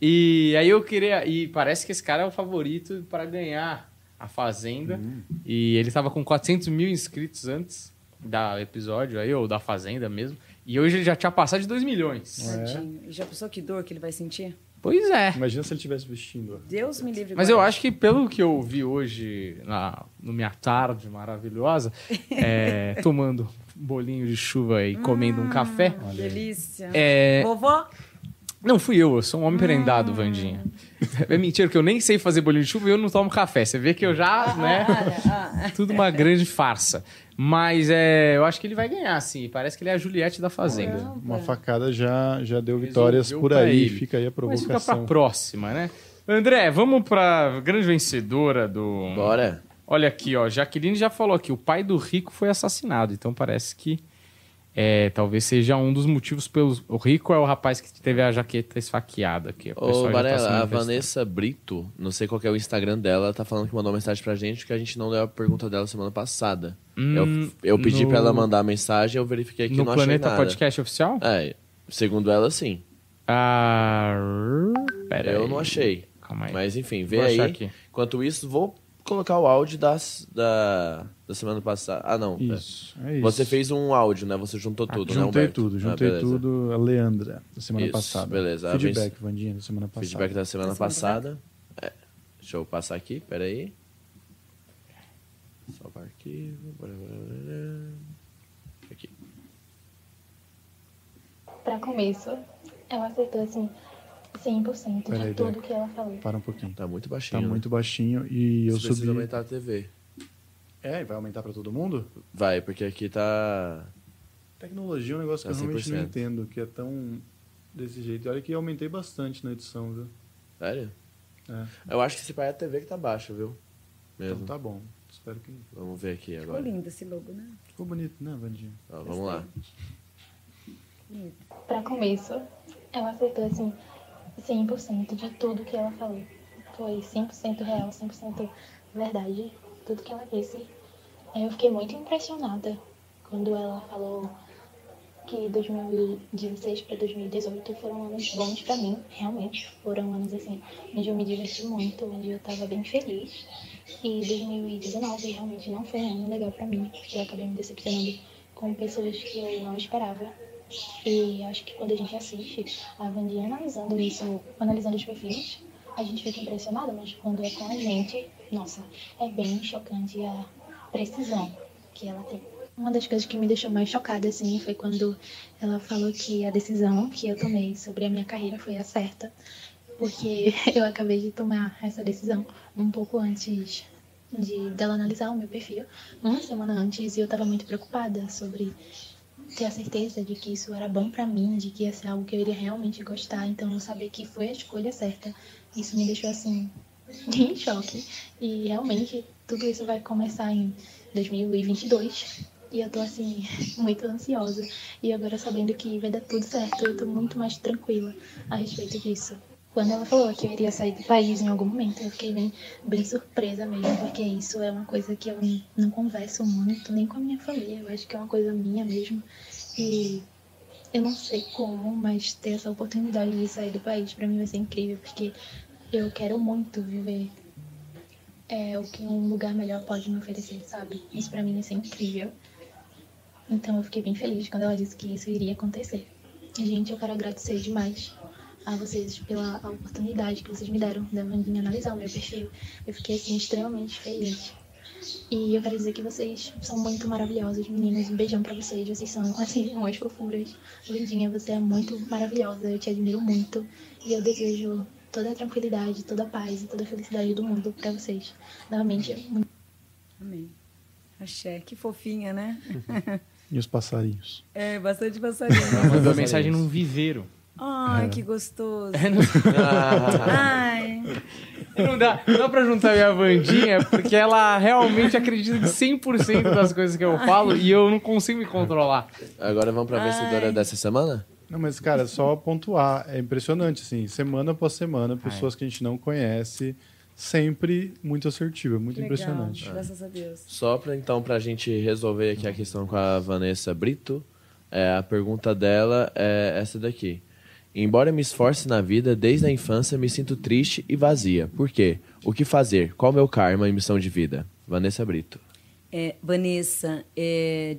E aí eu queria. E parece que esse cara é o favorito para ganhar a Fazenda. E ele tava com 400 mil inscritos antes da episódio aí, ou da Fazenda mesmo. E hoje ele já tinha passado de 2 milhões. Tadinho. E já pensou que dor que ele vai sentir? Pois é. Imagina se ele estivesse vestindo. Deus me livre. Mas eu acho que pelo que eu vi hoje na no minha tarde maravilhosa, é, tomando bolinho de chuva e comendo um café. Delícia. É, Vovó? Não, fui eu, eu sou um homem prendado, Vandinha. É mentira que eu nem sei fazer bolinho de chuva e eu não tomo café. Você vê que eu já, né? Olha, ah, Tudo uma grande farsa. Mas é, eu acho que ele vai ganhar, sim. Parece que ele é a Juliette da Fazenda. Caramba. Uma facada já, já deu vitórias Resolveu por aí. ele. Fica aí a Mas fica pra provocação. próxima, né? André, vamos pra grande vencedora do. Bora. Olha aqui, ó. Jaqueline já falou aqui: o pai do rico foi assassinado. Então parece que é, talvez seja um dos motivos pelos. O rico é o rapaz que teve a jaqueta esfaqueada pessoal Ô, já tá a. Vanessa Brito, não sei qual que é o Instagram dela, tá falando que mandou uma mensagem pra gente que a gente não deu a pergunta dela semana passada. Hum, eu, eu pedi no- pra ela mandar a mensagem, eu verifiquei que No não achei Planeta nada. Podcast Oficial? É, segundo ela, sim. Ah, pera eu aí. não achei. Calma aí. Mas enfim, vê Vou aí. Enquanto isso, vou colocar o áudio das, da, da semana passada. Ah, não. Isso, é isso. Você fez um áudio, né? Você juntou tudo, né, Juntei Humberto? tudo, Ah, juntei beleza. tudo. A Leandra, da semana Isso, passada. beleza. A Feedback, vez- Vandinha, da semana passada. Feedback da semana Da semana passada. É. Deixa eu passar aqui, peraí. Salvar arquivo. Aqui. Pra começo, ela acertou assim 100% de tudo que ela falou. Para um pouquinho. Tá muito Tá baixinho. né? muito baixinho e eu Você precisa subi... aumentar a TV. É, e vai aumentar pra todo mundo? Vai, porque aqui tá. Tecnologia é um negócio que Tá eu realmente não 100%. entendo, que é tão desse jeito. E olha que eu aumentei bastante na edição, viu? Sério? É. Eu acho que esse pai é a TV que tá baixa, viu? Mesmo. Então tá bom. Espero que... Vamos ver aqui Ficou agora. lindo esse logo, né? Ficou bonito, né, Vandinha? Ó, vamos lá. Pra começo, ela acertou assim 100% de tudo que ela falou. Foi 100% real, 100% verdade, tudo que ela disse. Eu fiquei muito impressionada quando ela falou que 2016 para 2018 foram anos bons pra mim, realmente. Foram anos assim, onde eu me diverti muito, onde eu tava bem feliz. E 2019 realmente não foi um ano legal pra mim, porque eu acabei me decepcionando com pessoas que eu não esperava. E acho que quando a gente assiste a Vandinha analisando isso, analisando os perfis, a gente fica impressionada, mas quando é com a gente, nossa, é bem chocante a precisão que ela tem. Uma das coisas que me deixou mais chocada, assim, foi quando ela falou que a decisão que eu tomei sobre a minha carreira foi a certa, porque eu acabei de tomar essa decisão um pouco antes de dela analisar o meu perfil, uma semana antes, e eu tava muito preocupada sobre ter a certeza de que isso era bom pra mim, de que ia ser algo que eu iria realmente gostar, então eu saber que foi a escolha certa, isso me deixou assim em choque. E realmente tudo isso vai começar em 2022. E eu tô assim, muito ansiosa. E agora sabendo que vai dar tudo certo, eu tô muito mais tranquila a respeito disso. Quando ela falou que eu iria sair do país em algum momento, eu fiquei bem, bem surpresa mesmo, porque isso é uma coisa que eu não converso muito, nem com a minha família. Eu acho que é uma coisa minha mesmo. E eu não sei como, mas ter essa oportunidade de sair do país pra mim vai ser incrível, porque eu quero muito viver é, o que um lugar melhor pode me oferecer, sabe? Isso pra mim ser incrível. Então eu fiquei bem feliz quando ela disse que isso iria acontecer. Gente, eu quero agradecer demais a vocês pela oportunidade que vocês me deram Vandinha analisar o meu perfil. Eu fiquei, assim, extremamente feliz. E eu quero dizer que vocês são muito maravilhosos, meninas. Um beijão pra vocês. Vocês são, assim, umas fofuras. Vandinha, você é muito maravilhosa. Eu te admiro muito. E eu desejo toda a tranquilidade, toda a paz e toda a felicidade do mundo pra vocês. Novamente, muito Amém. Axé, que fofinha, né? E os passarinhos? É, bastante passarinho. Mandou mensagem num viveiro. Ai, que gostoso. Ah, Ai. Não dá, não dá pra juntar minha Vandinha, porque ela realmente acredita em 100% das coisas que eu falo e eu não consigo me controlar. agora vamos pra vencedora Ai. dessa semana? Não, mas, cara, só pontuar. É impressionante, assim, semana após semana, pessoas que a gente não conhece, sempre muito assertiva, muito Que legal, impressionante. Graças a Deus. Só pra, então, pra gente resolver aqui a questão com a Vanessa Brito, é, a pergunta dela é essa daqui. Embora me esforce na vida, desde a infância me sinto triste e vazia. Por quê? O que fazer? Qual meu karma e missão de vida? Vanessa Brito. É, Vanessa, é,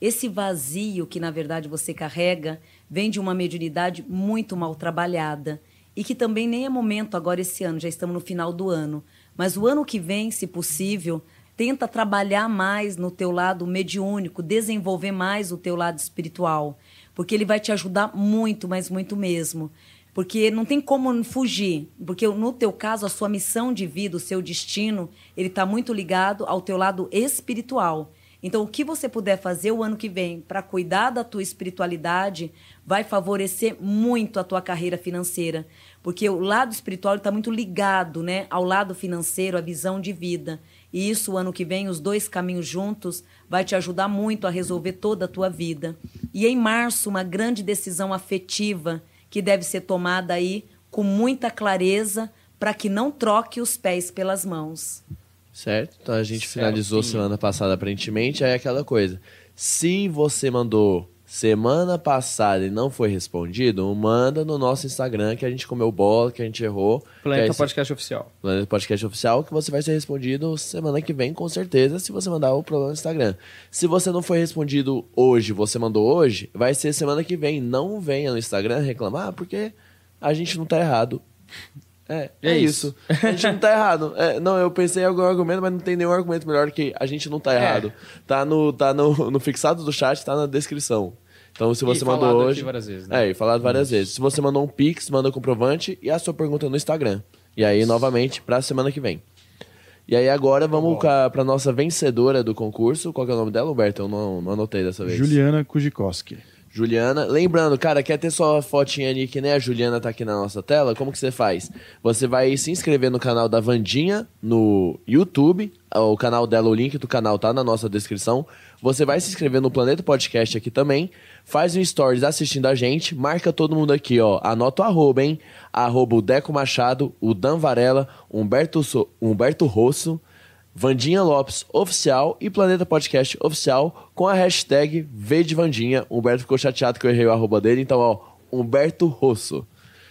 esse vazio que na verdade você carrega vem de uma mediunidade muito mal trabalhada e que também nem é momento agora esse ano, já estamos no final do ano. Mas o ano que vem, se possível, tenta trabalhar mais no teu lado mediúnico, desenvolver mais o teu lado espiritual, porque ele vai te ajudar muito, mas muito mesmo. Porque não tem como fugir, porque no teu caso a sua missão de vida, o seu destino, ele está muito ligado ao teu lado espiritual. Então, o que você puder fazer o ano que vem para cuidar da tua espiritualidade vai favorecer muito a tua carreira financeira, porque o lado espiritual está muito ligado, né, ao lado financeiro, à visão de vida. E isso, o ano que vem, os dois caminhos juntos, vai te ajudar muito a resolver toda a tua vida. E em março, uma grande decisão afetiva que deve ser tomada aí com muita clareza para que não troque os pés pelas mãos. Certo? Então a gente Certinho. finalizou semana passada aparentemente, aí é aquela coisa. Se você mandou semana passada e não foi respondido, manda no nosso Instagram que a gente comeu bola, que a gente errou. Planeta aí- Podcast Oficial. Planeta Podcast Oficial, que você vai ser respondido semana que vem, com certeza, se você mandar o problema no Instagram. Se você não foi respondido hoje, você mandou hoje, vai ser semana que vem. Não venha no Instagram reclamar, porque a gente não tá errado. É, é, É isso. isso. A gente não tá errado. É, não, eu pensei em algum argumento, mas não tem nenhum argumento melhor que a gente não tá errado. Tá, no, tá no, no fixado do chat, tá na descrição. Então, se E você mandou falado aqui hoje. várias vezes, né? É, e falado várias vezes. Se você mandou um Pix, manda o comprovante e a sua pergunta no Instagram. E aí, novamente, pra semana que vem. E aí, agora vamos ca- pra nossa vencedora do concurso. Qual que é o nome dela, Humberto? Eu não, não anotei dessa vez. Juliana Kujikoski. Juliana. Lembrando, cara, quer ter sua fotinha ali que nem a Juliana tá aqui na nossa tela? Como que você faz? Você vai se inscrever no canal da Vandinha no YouTube. O canal dela, o link do canal tá na nossa descrição. Você vai se inscrever no Planeta Podcast aqui também. Faz um stories assistindo a gente. Marca todo mundo aqui, ó. Anota o arroba, hein? Arroba o Deco Machado, o Dan Varela, Humberto, so Humberto Rosso. Vandinha Lopes Oficial e Planeta Podcast Oficial com a hashtag V de Vandinha. O Humberto ficou chateado que eu errei o arroba dele, então, ó, Humberto Rosso.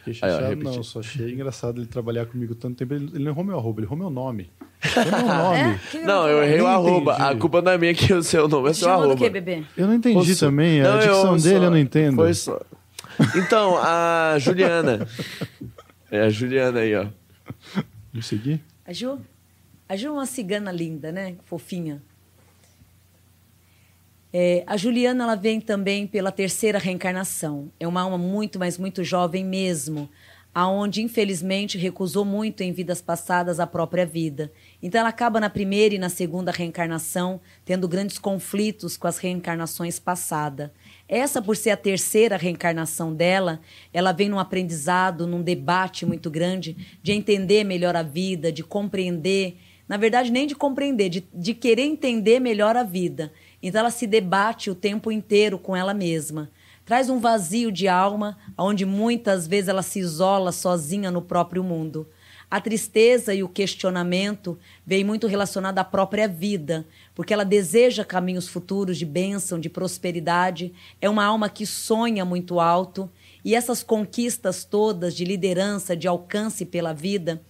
Fiquei Aí, ó, não, só achei engraçado ele trabalhar comigo tanto tempo. Ele, ele não errou meu arroba, ele errou meu nome. Errou meu nome. Que Não, eu errei o arroba. entendi. A culpa não é minha que o seu nome é seu arroba. quê, bebê? Eu não entendi Rosso. também, a Não, dicção só- dele eu não entendo. Foi só... Então, a Juliana. É a Juliana aí, ó. Me seguir? A Ju? A Ju é uma cigana linda, né? Fofinha. É, a Juliana ela vem também pela terceira reencarnação. É uma alma muito, mas muito jovem mesmo, aonde infelizmente recusou muito em vidas passadas a própria vida. Então ela acaba na primeira e na segunda reencarnação tendo grandes conflitos com as reencarnações passadas. Essa, por ser a terceira reencarnação dela, ela vem num aprendizado, num debate muito grande de entender melhor a vida, de compreender na verdade, nem de compreender, de, de querer entender melhor a vida. Então, ela se debate o tempo inteiro com ela mesma. Traz um vazio de alma, onde muitas vezes ela se isola sozinha no próprio mundo. A tristeza e o questionamento vem muito relacionado à própria vida, porque ela deseja caminhos futuros de bênção, de prosperidade. É uma alma que sonha muito alto. E essas conquistas todas de liderança, de alcance pela vida,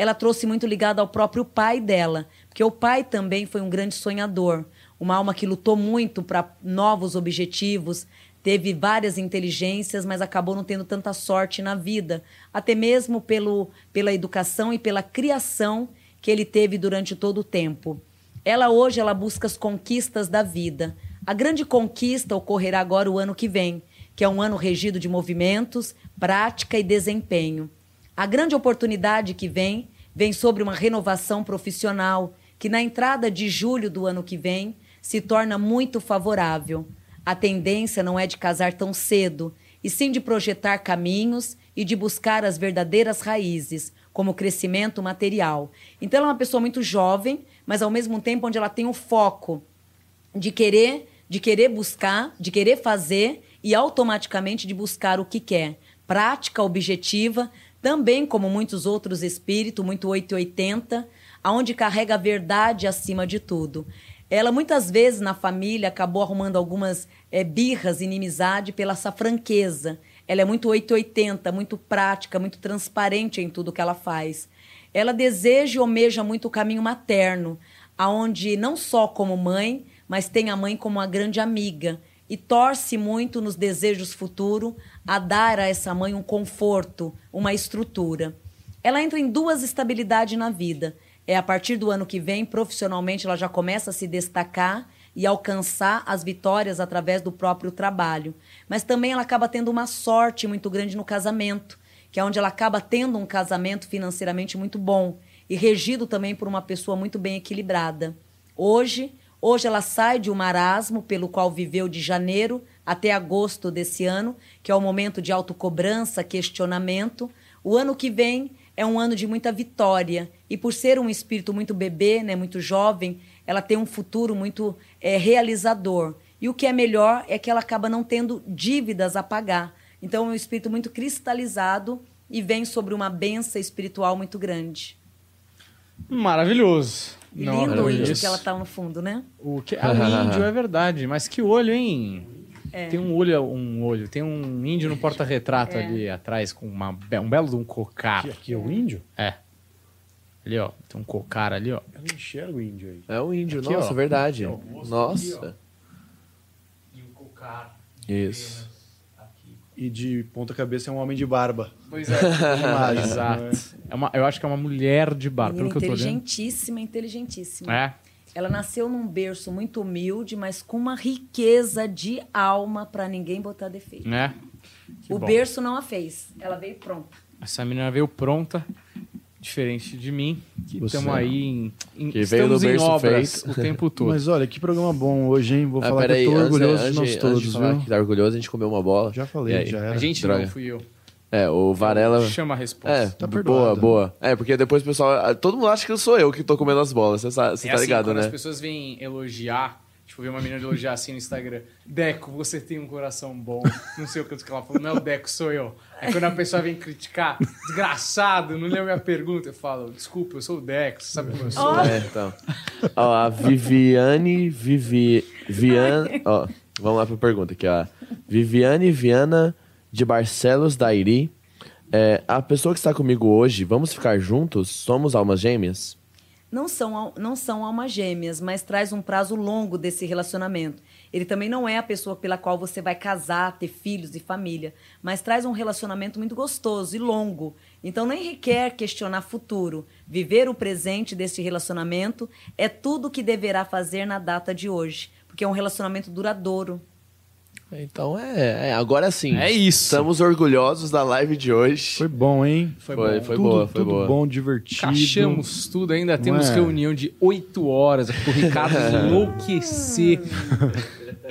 ela trouxe muito ligado ao próprio pai dela, porque o pai também foi um grande sonhador, uma alma que lutou muito para novos objetivos, teve várias inteligências, mas acabou não tendo tanta sorte na vida, até mesmo pelo, pela educação e pela criação que ele teve durante todo o tempo. Ela hoje ela busca as conquistas da vida. A grande conquista ocorrerá agora o ano que vem, que é um ano regido de movimentos, prática e desempenho. A grande oportunidade que vem vem sobre uma renovação profissional, que na entrada de julho do ano que vem se torna muito favorável. A tendência não é de casar tão cedo, e sim de projetar caminhos e de buscar as verdadeiras raízes, como crescimento material. Então ela é uma pessoa muito jovem, mas ao mesmo tempo onde ela tem o foco de querer, de querer buscar, de querer fazer e automaticamente de buscar o que quer. Prática objetiva, também como muitos outros espíritos, muito 880, aonde carrega a verdade acima de tudo. Ela muitas vezes na família acabou arrumando algumas eh, birras, inimizade pela essa franqueza. Ela é muito 880, muito prática, muito transparente em tudo que ela faz. Ela deseja e almeja muito o caminho materno, aonde não só como mãe, mas tem a mãe como uma grande amiga e torce muito nos desejos futuros a dar a essa mãe um conforto, uma estrutura. Ela entra em duas estabilidades na vida. É a partir do ano que vem, profissionalmente, ela já começa a se destacar e alcançar as vitórias através do próprio trabalho. Mas também ela acaba tendo uma sorte muito grande no casamento, que é onde ela acaba tendo um casamento financeiramente muito bom e regido também por uma pessoa muito bem equilibrada. Hoje, hoje ela sai de um marasmo pelo qual viveu de janeiro até agosto desse ano, que é o momento de autocobrança, questionamento. O ano que vem é um ano de muita vitória e por ser um espírito muito bebê, né, muito jovem, ela tem um futuro muito é, realizador. E o que é melhor é que ela acaba não tendo dívidas a pagar. Então é um espírito muito cristalizado e vem sobre uma benção espiritual muito grande. Maravilhoso. Não, lindo o índio isso. que ela tá no fundo, né? O que... Ah, o índio, é verdade. Mas que olho, hein? É. Tem um olho, um olho, tem um índio no porta-retrato ali atrás com uma, um belo de um cocar. Aqui, aqui é o índio? É. Ali, ó. Tem um cocar ali, ó. Eu não enxergo o índio aí. É o índio, Aqui, nossa, ó. verdade. Aqui, o Nossa. E um cocar. Isso. E de ponta cabeça é um homem de barba. Pois é. Imagem, Exato. né? É uma, eu acho que é uma mulher de barba, pelo que eu tô olhando. inteligentíssima, inteligentíssima. É. Ela nasceu num berço muito humilde, mas com uma riqueza de alma para ninguém botar defeito. Né? Que o bom. berço não a fez, ela veio pronta. Essa menina veio pronta, diferente de mim, que estamos aí em, em Que estamos em berço obras feito. o tempo todo. Mas olha, que programa bom hoje, hein? Vou Ah, falar que peraí, eu tô antes, orgulhoso antes, de nós antes todos, de falar viu? que tá orgulhoso, a gente comeu uma bola. Já falei, aí? já a era. gente Droga. não, fui eu. É, o Varela... Chama a resposta. É, Tá boa, perdoado. boa. É, porque depois o pessoal... Todo mundo acha que eu sou eu que tô comendo as bolas, você você É tá assim, ligado, quando né? as pessoas vêm elogiar, tipo, ver uma menina elogiar assim no Instagram, Deco, você tem um coração bom. Não sei o que ela falou, não é o Deco, sou eu. Aí quando a pessoa vem criticar, desgraçado, não leu minha pergunta, eu falo, desculpa, eu sou o Deco, você sabe como eu sou. É, então. Ó, a Viviane Vivi... Viana... Ó, vamos lá pra pergunta aqui, ó. Viviane Viana de Barcelos Dairi. É, a pessoa que está comigo hoje, vamos ficar juntos? Somos almas gêmeas? Não são, não são almas gêmeas, mas traz um prazo longo desse relacionamento. Ele também não é a pessoa pela qual você vai casar, ter filhos e família, mas traz um relacionamento muito gostoso e longo. Então nem requer questionar futuro. Viver o presente desse relacionamento é tudo que deverá fazer na data de hoje, porque é um relacionamento duradouro. Então é, é, agora sim. É isso. Estamos orgulhosos da live de hoje. Foi bom, hein? Foi, Foi, bom. foi tudo, boa, foi tudo boa. bom, divertido. Cachamos tudo, ainda temos é? reunião de 8 horas aqui pro Ricardo enlouquecer.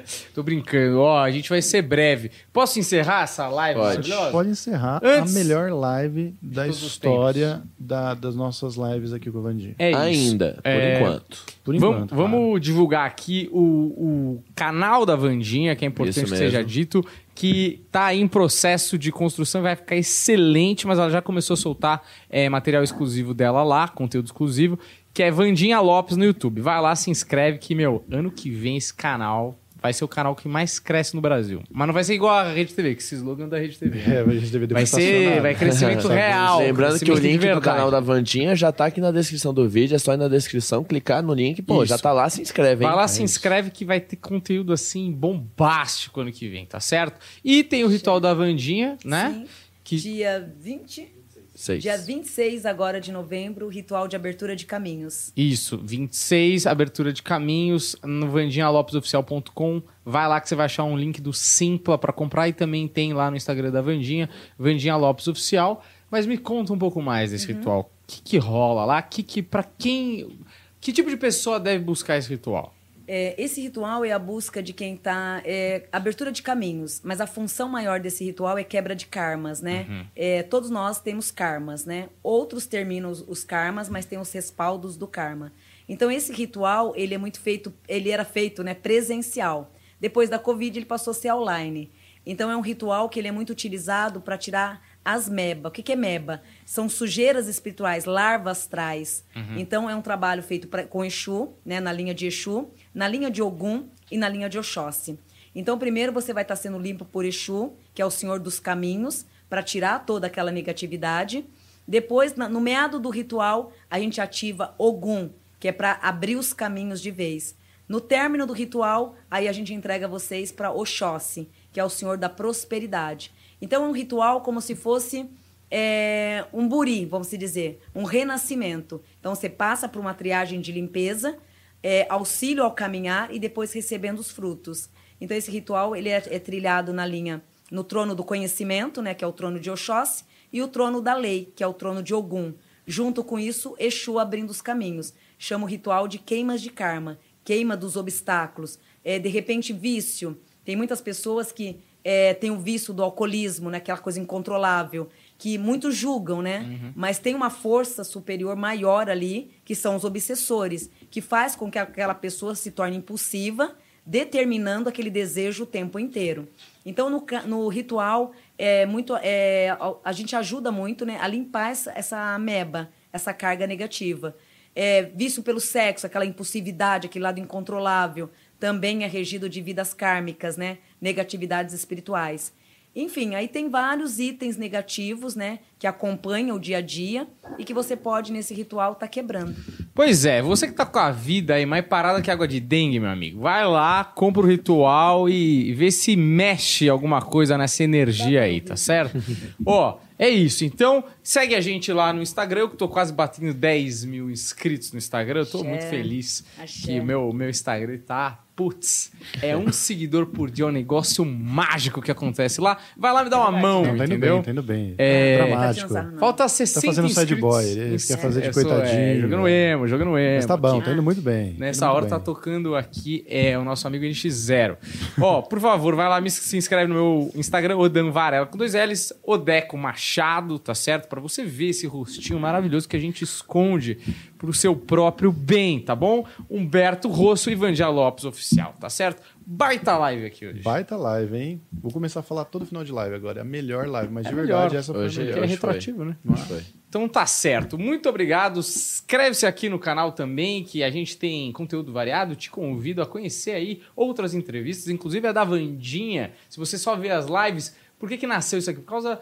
Tô brincando, ó, a gente vai ser breve. Posso encerrar essa live Pode. Pode encerrar Antes- a melhor live da história da- das nossas lives aqui com o Vandinho. É isso. Ainda, por É, enquanto. Por vamos enquanto. vamos divulgar aqui o, o canal da Vandinha, que é importante que seja dito, que tá em processo de construção, vai ficar excelente, mas ela já começou a soltar é, material exclusivo dela lá, conteúdo exclusivo, que é Vandinha Lopes no YouTube. Vai lá, se inscreve, que, meu, ano que vem esse canal vai ser o canal que mais cresce no Brasil. Mas não vai ser igual a Rede TV, que esse slogan é da Rede TV. É, a gente deveria Vai ser, vai crescimento real. Lembrando que o crescimento link do canal da Vandinha já tá aqui na descrição do vídeo. É só ir na descrição, clicar no link. Pô, Isso. já tá lá, se inscreve, hein? Vai lá, se inscreve que vai ter conteúdo assim bombástico ano que vem, tá certo? E tem o ritual da Vandinha, né? Sim. Que Dia 20, Seis. dia 26 agora de novembro, ritual de abertura de caminhos. isso, 26, abertura de caminhos no vandinhalopesoficial.com. Vai lá que você vai achar um link do Simpla pra comprar e também tem lá no Instagram da Vandinha, Vandinha Lopes Oficial. Mas me conta um pouco mais desse ritual. O que, que rola lá? Que que para quem que tipo de pessoa deve buscar esse ritual? É, esse ritual é a busca de quem está. É, abertura de caminhos, mas a função maior desse ritual é quebra de karmas, né? É, todos nós temos karmas, né? Outros terminam os, os karmas, mas tem os respaldos do karma. Então esse ritual ele é muito feito, ele era feito, né, presencial. Depois da Covid ele passou a ser online. Então é um ritual que ele é muito utilizado para tirar as meba. O que, que é meba? São sujeiras espirituais, larvas astrais. Então é um trabalho feito pra, com Exu, né, na linha de Exu, na linha de Ogum e na linha de Oxóssi. Então primeiro você vai estar sendo limpo por Exu, que é o senhor dos caminhos, para tirar toda aquela negatividade. Depois, no meado do ritual, a gente ativa Ogum, que é para abrir os caminhos de vez. No término do ritual, aí a gente entrega vocês para Oxóssi, que é o senhor da prosperidade. Então é um ritual como se fosse é, um buri, vamos dizer, um renascimento. Então você passa por uma triagem de limpeza, é, auxílio ao caminhar e depois recebendo os frutos. Então esse ritual ele é, é trilhado na linha no trono do conhecimento, né, que é o trono de Oxóssi, e o trono da lei, que é o trono de Ogum. Junto com isso, Exu abrindo os caminhos. Chama o ritual de queimas de karma, queima dos obstáculos. É, de repente, vício. Tem muitas pessoas que é, têm o vício do alcoolismo, né, aquela coisa incontrolável, que muitos julgam, né? Mas tem uma força superior maior ali, que são os obsessores, que faz com que aquela pessoa se torne impulsiva, determinando aquele desejo o tempo inteiro. Então, no, no ritual, é muito, é, a, a gente ajuda muito né, a limpar essa, essa ameba, essa carga negativa. É, vício pelo sexo, aquela impulsividade, aquele lado incontrolável, também é regido de vidas kármicas, né? Negatividades espirituais. Enfim, aí tem vários itens negativos, né? Que acompanham o dia a dia e que você pode, nesse ritual, tá quebrando. Pois é, você que tá com a vida aí mais parada que água de dengue, meu amigo, vai lá, compra o ritual e vê se mexe alguma coisa nessa energia aí, tá certo? Ó, é isso. Então, segue a gente lá no Instagram. Eu que tô quase batendo 10 mil inscritos no Instagram. Eu tô Axé. muito feliz Axé. que o meu, meu Instagram tá. Putz, é um seguidor por dia, é um negócio mágico que acontece lá. Vai lá me dar uma mão, Não, tá indo entendeu? bem, tá indo bem. É, dramático. Tá tirando Falta 60 Tá fazendo sad inscritos. boy, ele quer fazer de Eu sou, coitadinho. É, jogando emo, jogando emo. Mas tá bom, aqui. tá indo muito bem. Nessa Tá hora muito tá bem. tocando aqui é o nosso amigo NX0. Ó, por favor, vai lá, me se inscreve no meu Instagram, Odan Varela, com dois L's, Odeco Machado, tá certo? Pra você ver esse rostinho maravilhoso que a gente esconde pro seu próprio bem, tá bom? Humberto Rosso e Vandia Lopes Oficial, tá certo? Baita live aqui hoje. Baita live, hein? Vou começar a falar todo final de live agora. É a melhor live, mas de melhor. verdade essa foi Hoje- a melhor. é retroativo, né? Foi. Então tá certo. Muito obrigado. Inscreve-se aqui no canal também, que a gente tem conteúdo variado. Te convido a conhecer aí outras entrevistas, inclusive a da Vandinha. Se você só vê as lives, por que, que nasceu isso aqui? Por causa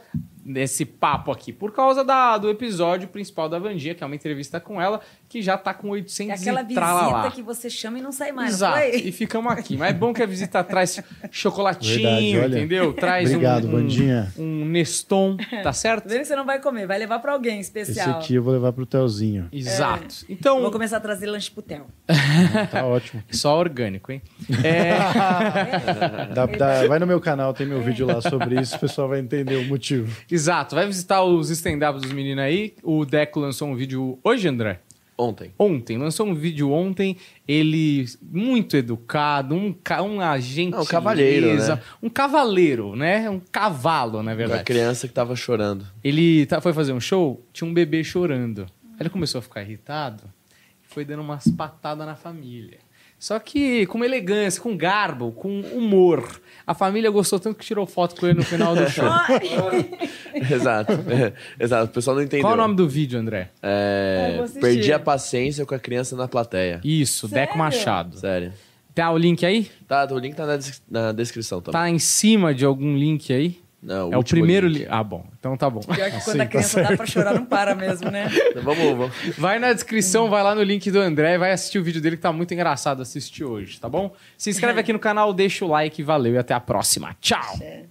desse papo aqui. Por causa da, do episódio principal da Vandinha, que é uma entrevista com ela, que já tá com É 800 aquela e tralalá. visita que você chama e não sai mais, Exato. não E ficamos aqui. Mas é bom que a visita traz chocolatinho, Verdade, entendeu? Traz Obrigado, um, Vandinha. um, um Neston, tá certo? Vendo que você não vai comer, vai levar pra alguém Esse especial. aqui eu vou levar pro Telzinho. Exato. Eu Então, Vou começar a trazer lanche pro Theo. Tá ótimo. Só orgânico, hein? É, Dá- dá- vai no meu canal, tem meu vídeo lá sobre isso, o pessoal vai entender o motivo. exato. Vai visitar os stand-ups dos meninos aí. O Deco lançou um vídeo hoje, André? Ontem. Ontem. Lançou um vídeo ontem. Ele muito educado, um, ca- um agente. Um cavalheiro, né? Um cavaleiro, né? Um cavalo, na A verdade. criança que tava chorando. Ele tá- foi fazer um show, tinha um bebê chorando. Aí ele começou a ficar irritado e foi dando umas patadas na família. Só que com elegância, com garbo, com humor. A família gostou tanto que tirou foto com ele no final do show. Exato. É, Exato. O pessoal não entendeu. Qual o nome do vídeo, André? É, assistir. perdi a paciência com a criança na plateia. Isso, Deco Sério? Machado. Sério. Tá o link aí? Tá, o link tá na, des- na descrição também. Tá em cima de algum link aí? Não, é o primeiro link. Ah, bom. Então tá bom. Pior que Assim, quando a tá criança dá pra chorar, não para mesmo, né? Vamos, vamos. Vai na descrição, vai lá no link do André e vai assistir o vídeo dele que tá muito engraçado assistir hoje, tá bom? Se inscreve aqui no canal, deixa o like, valeu e até a próxima. Tchau! É.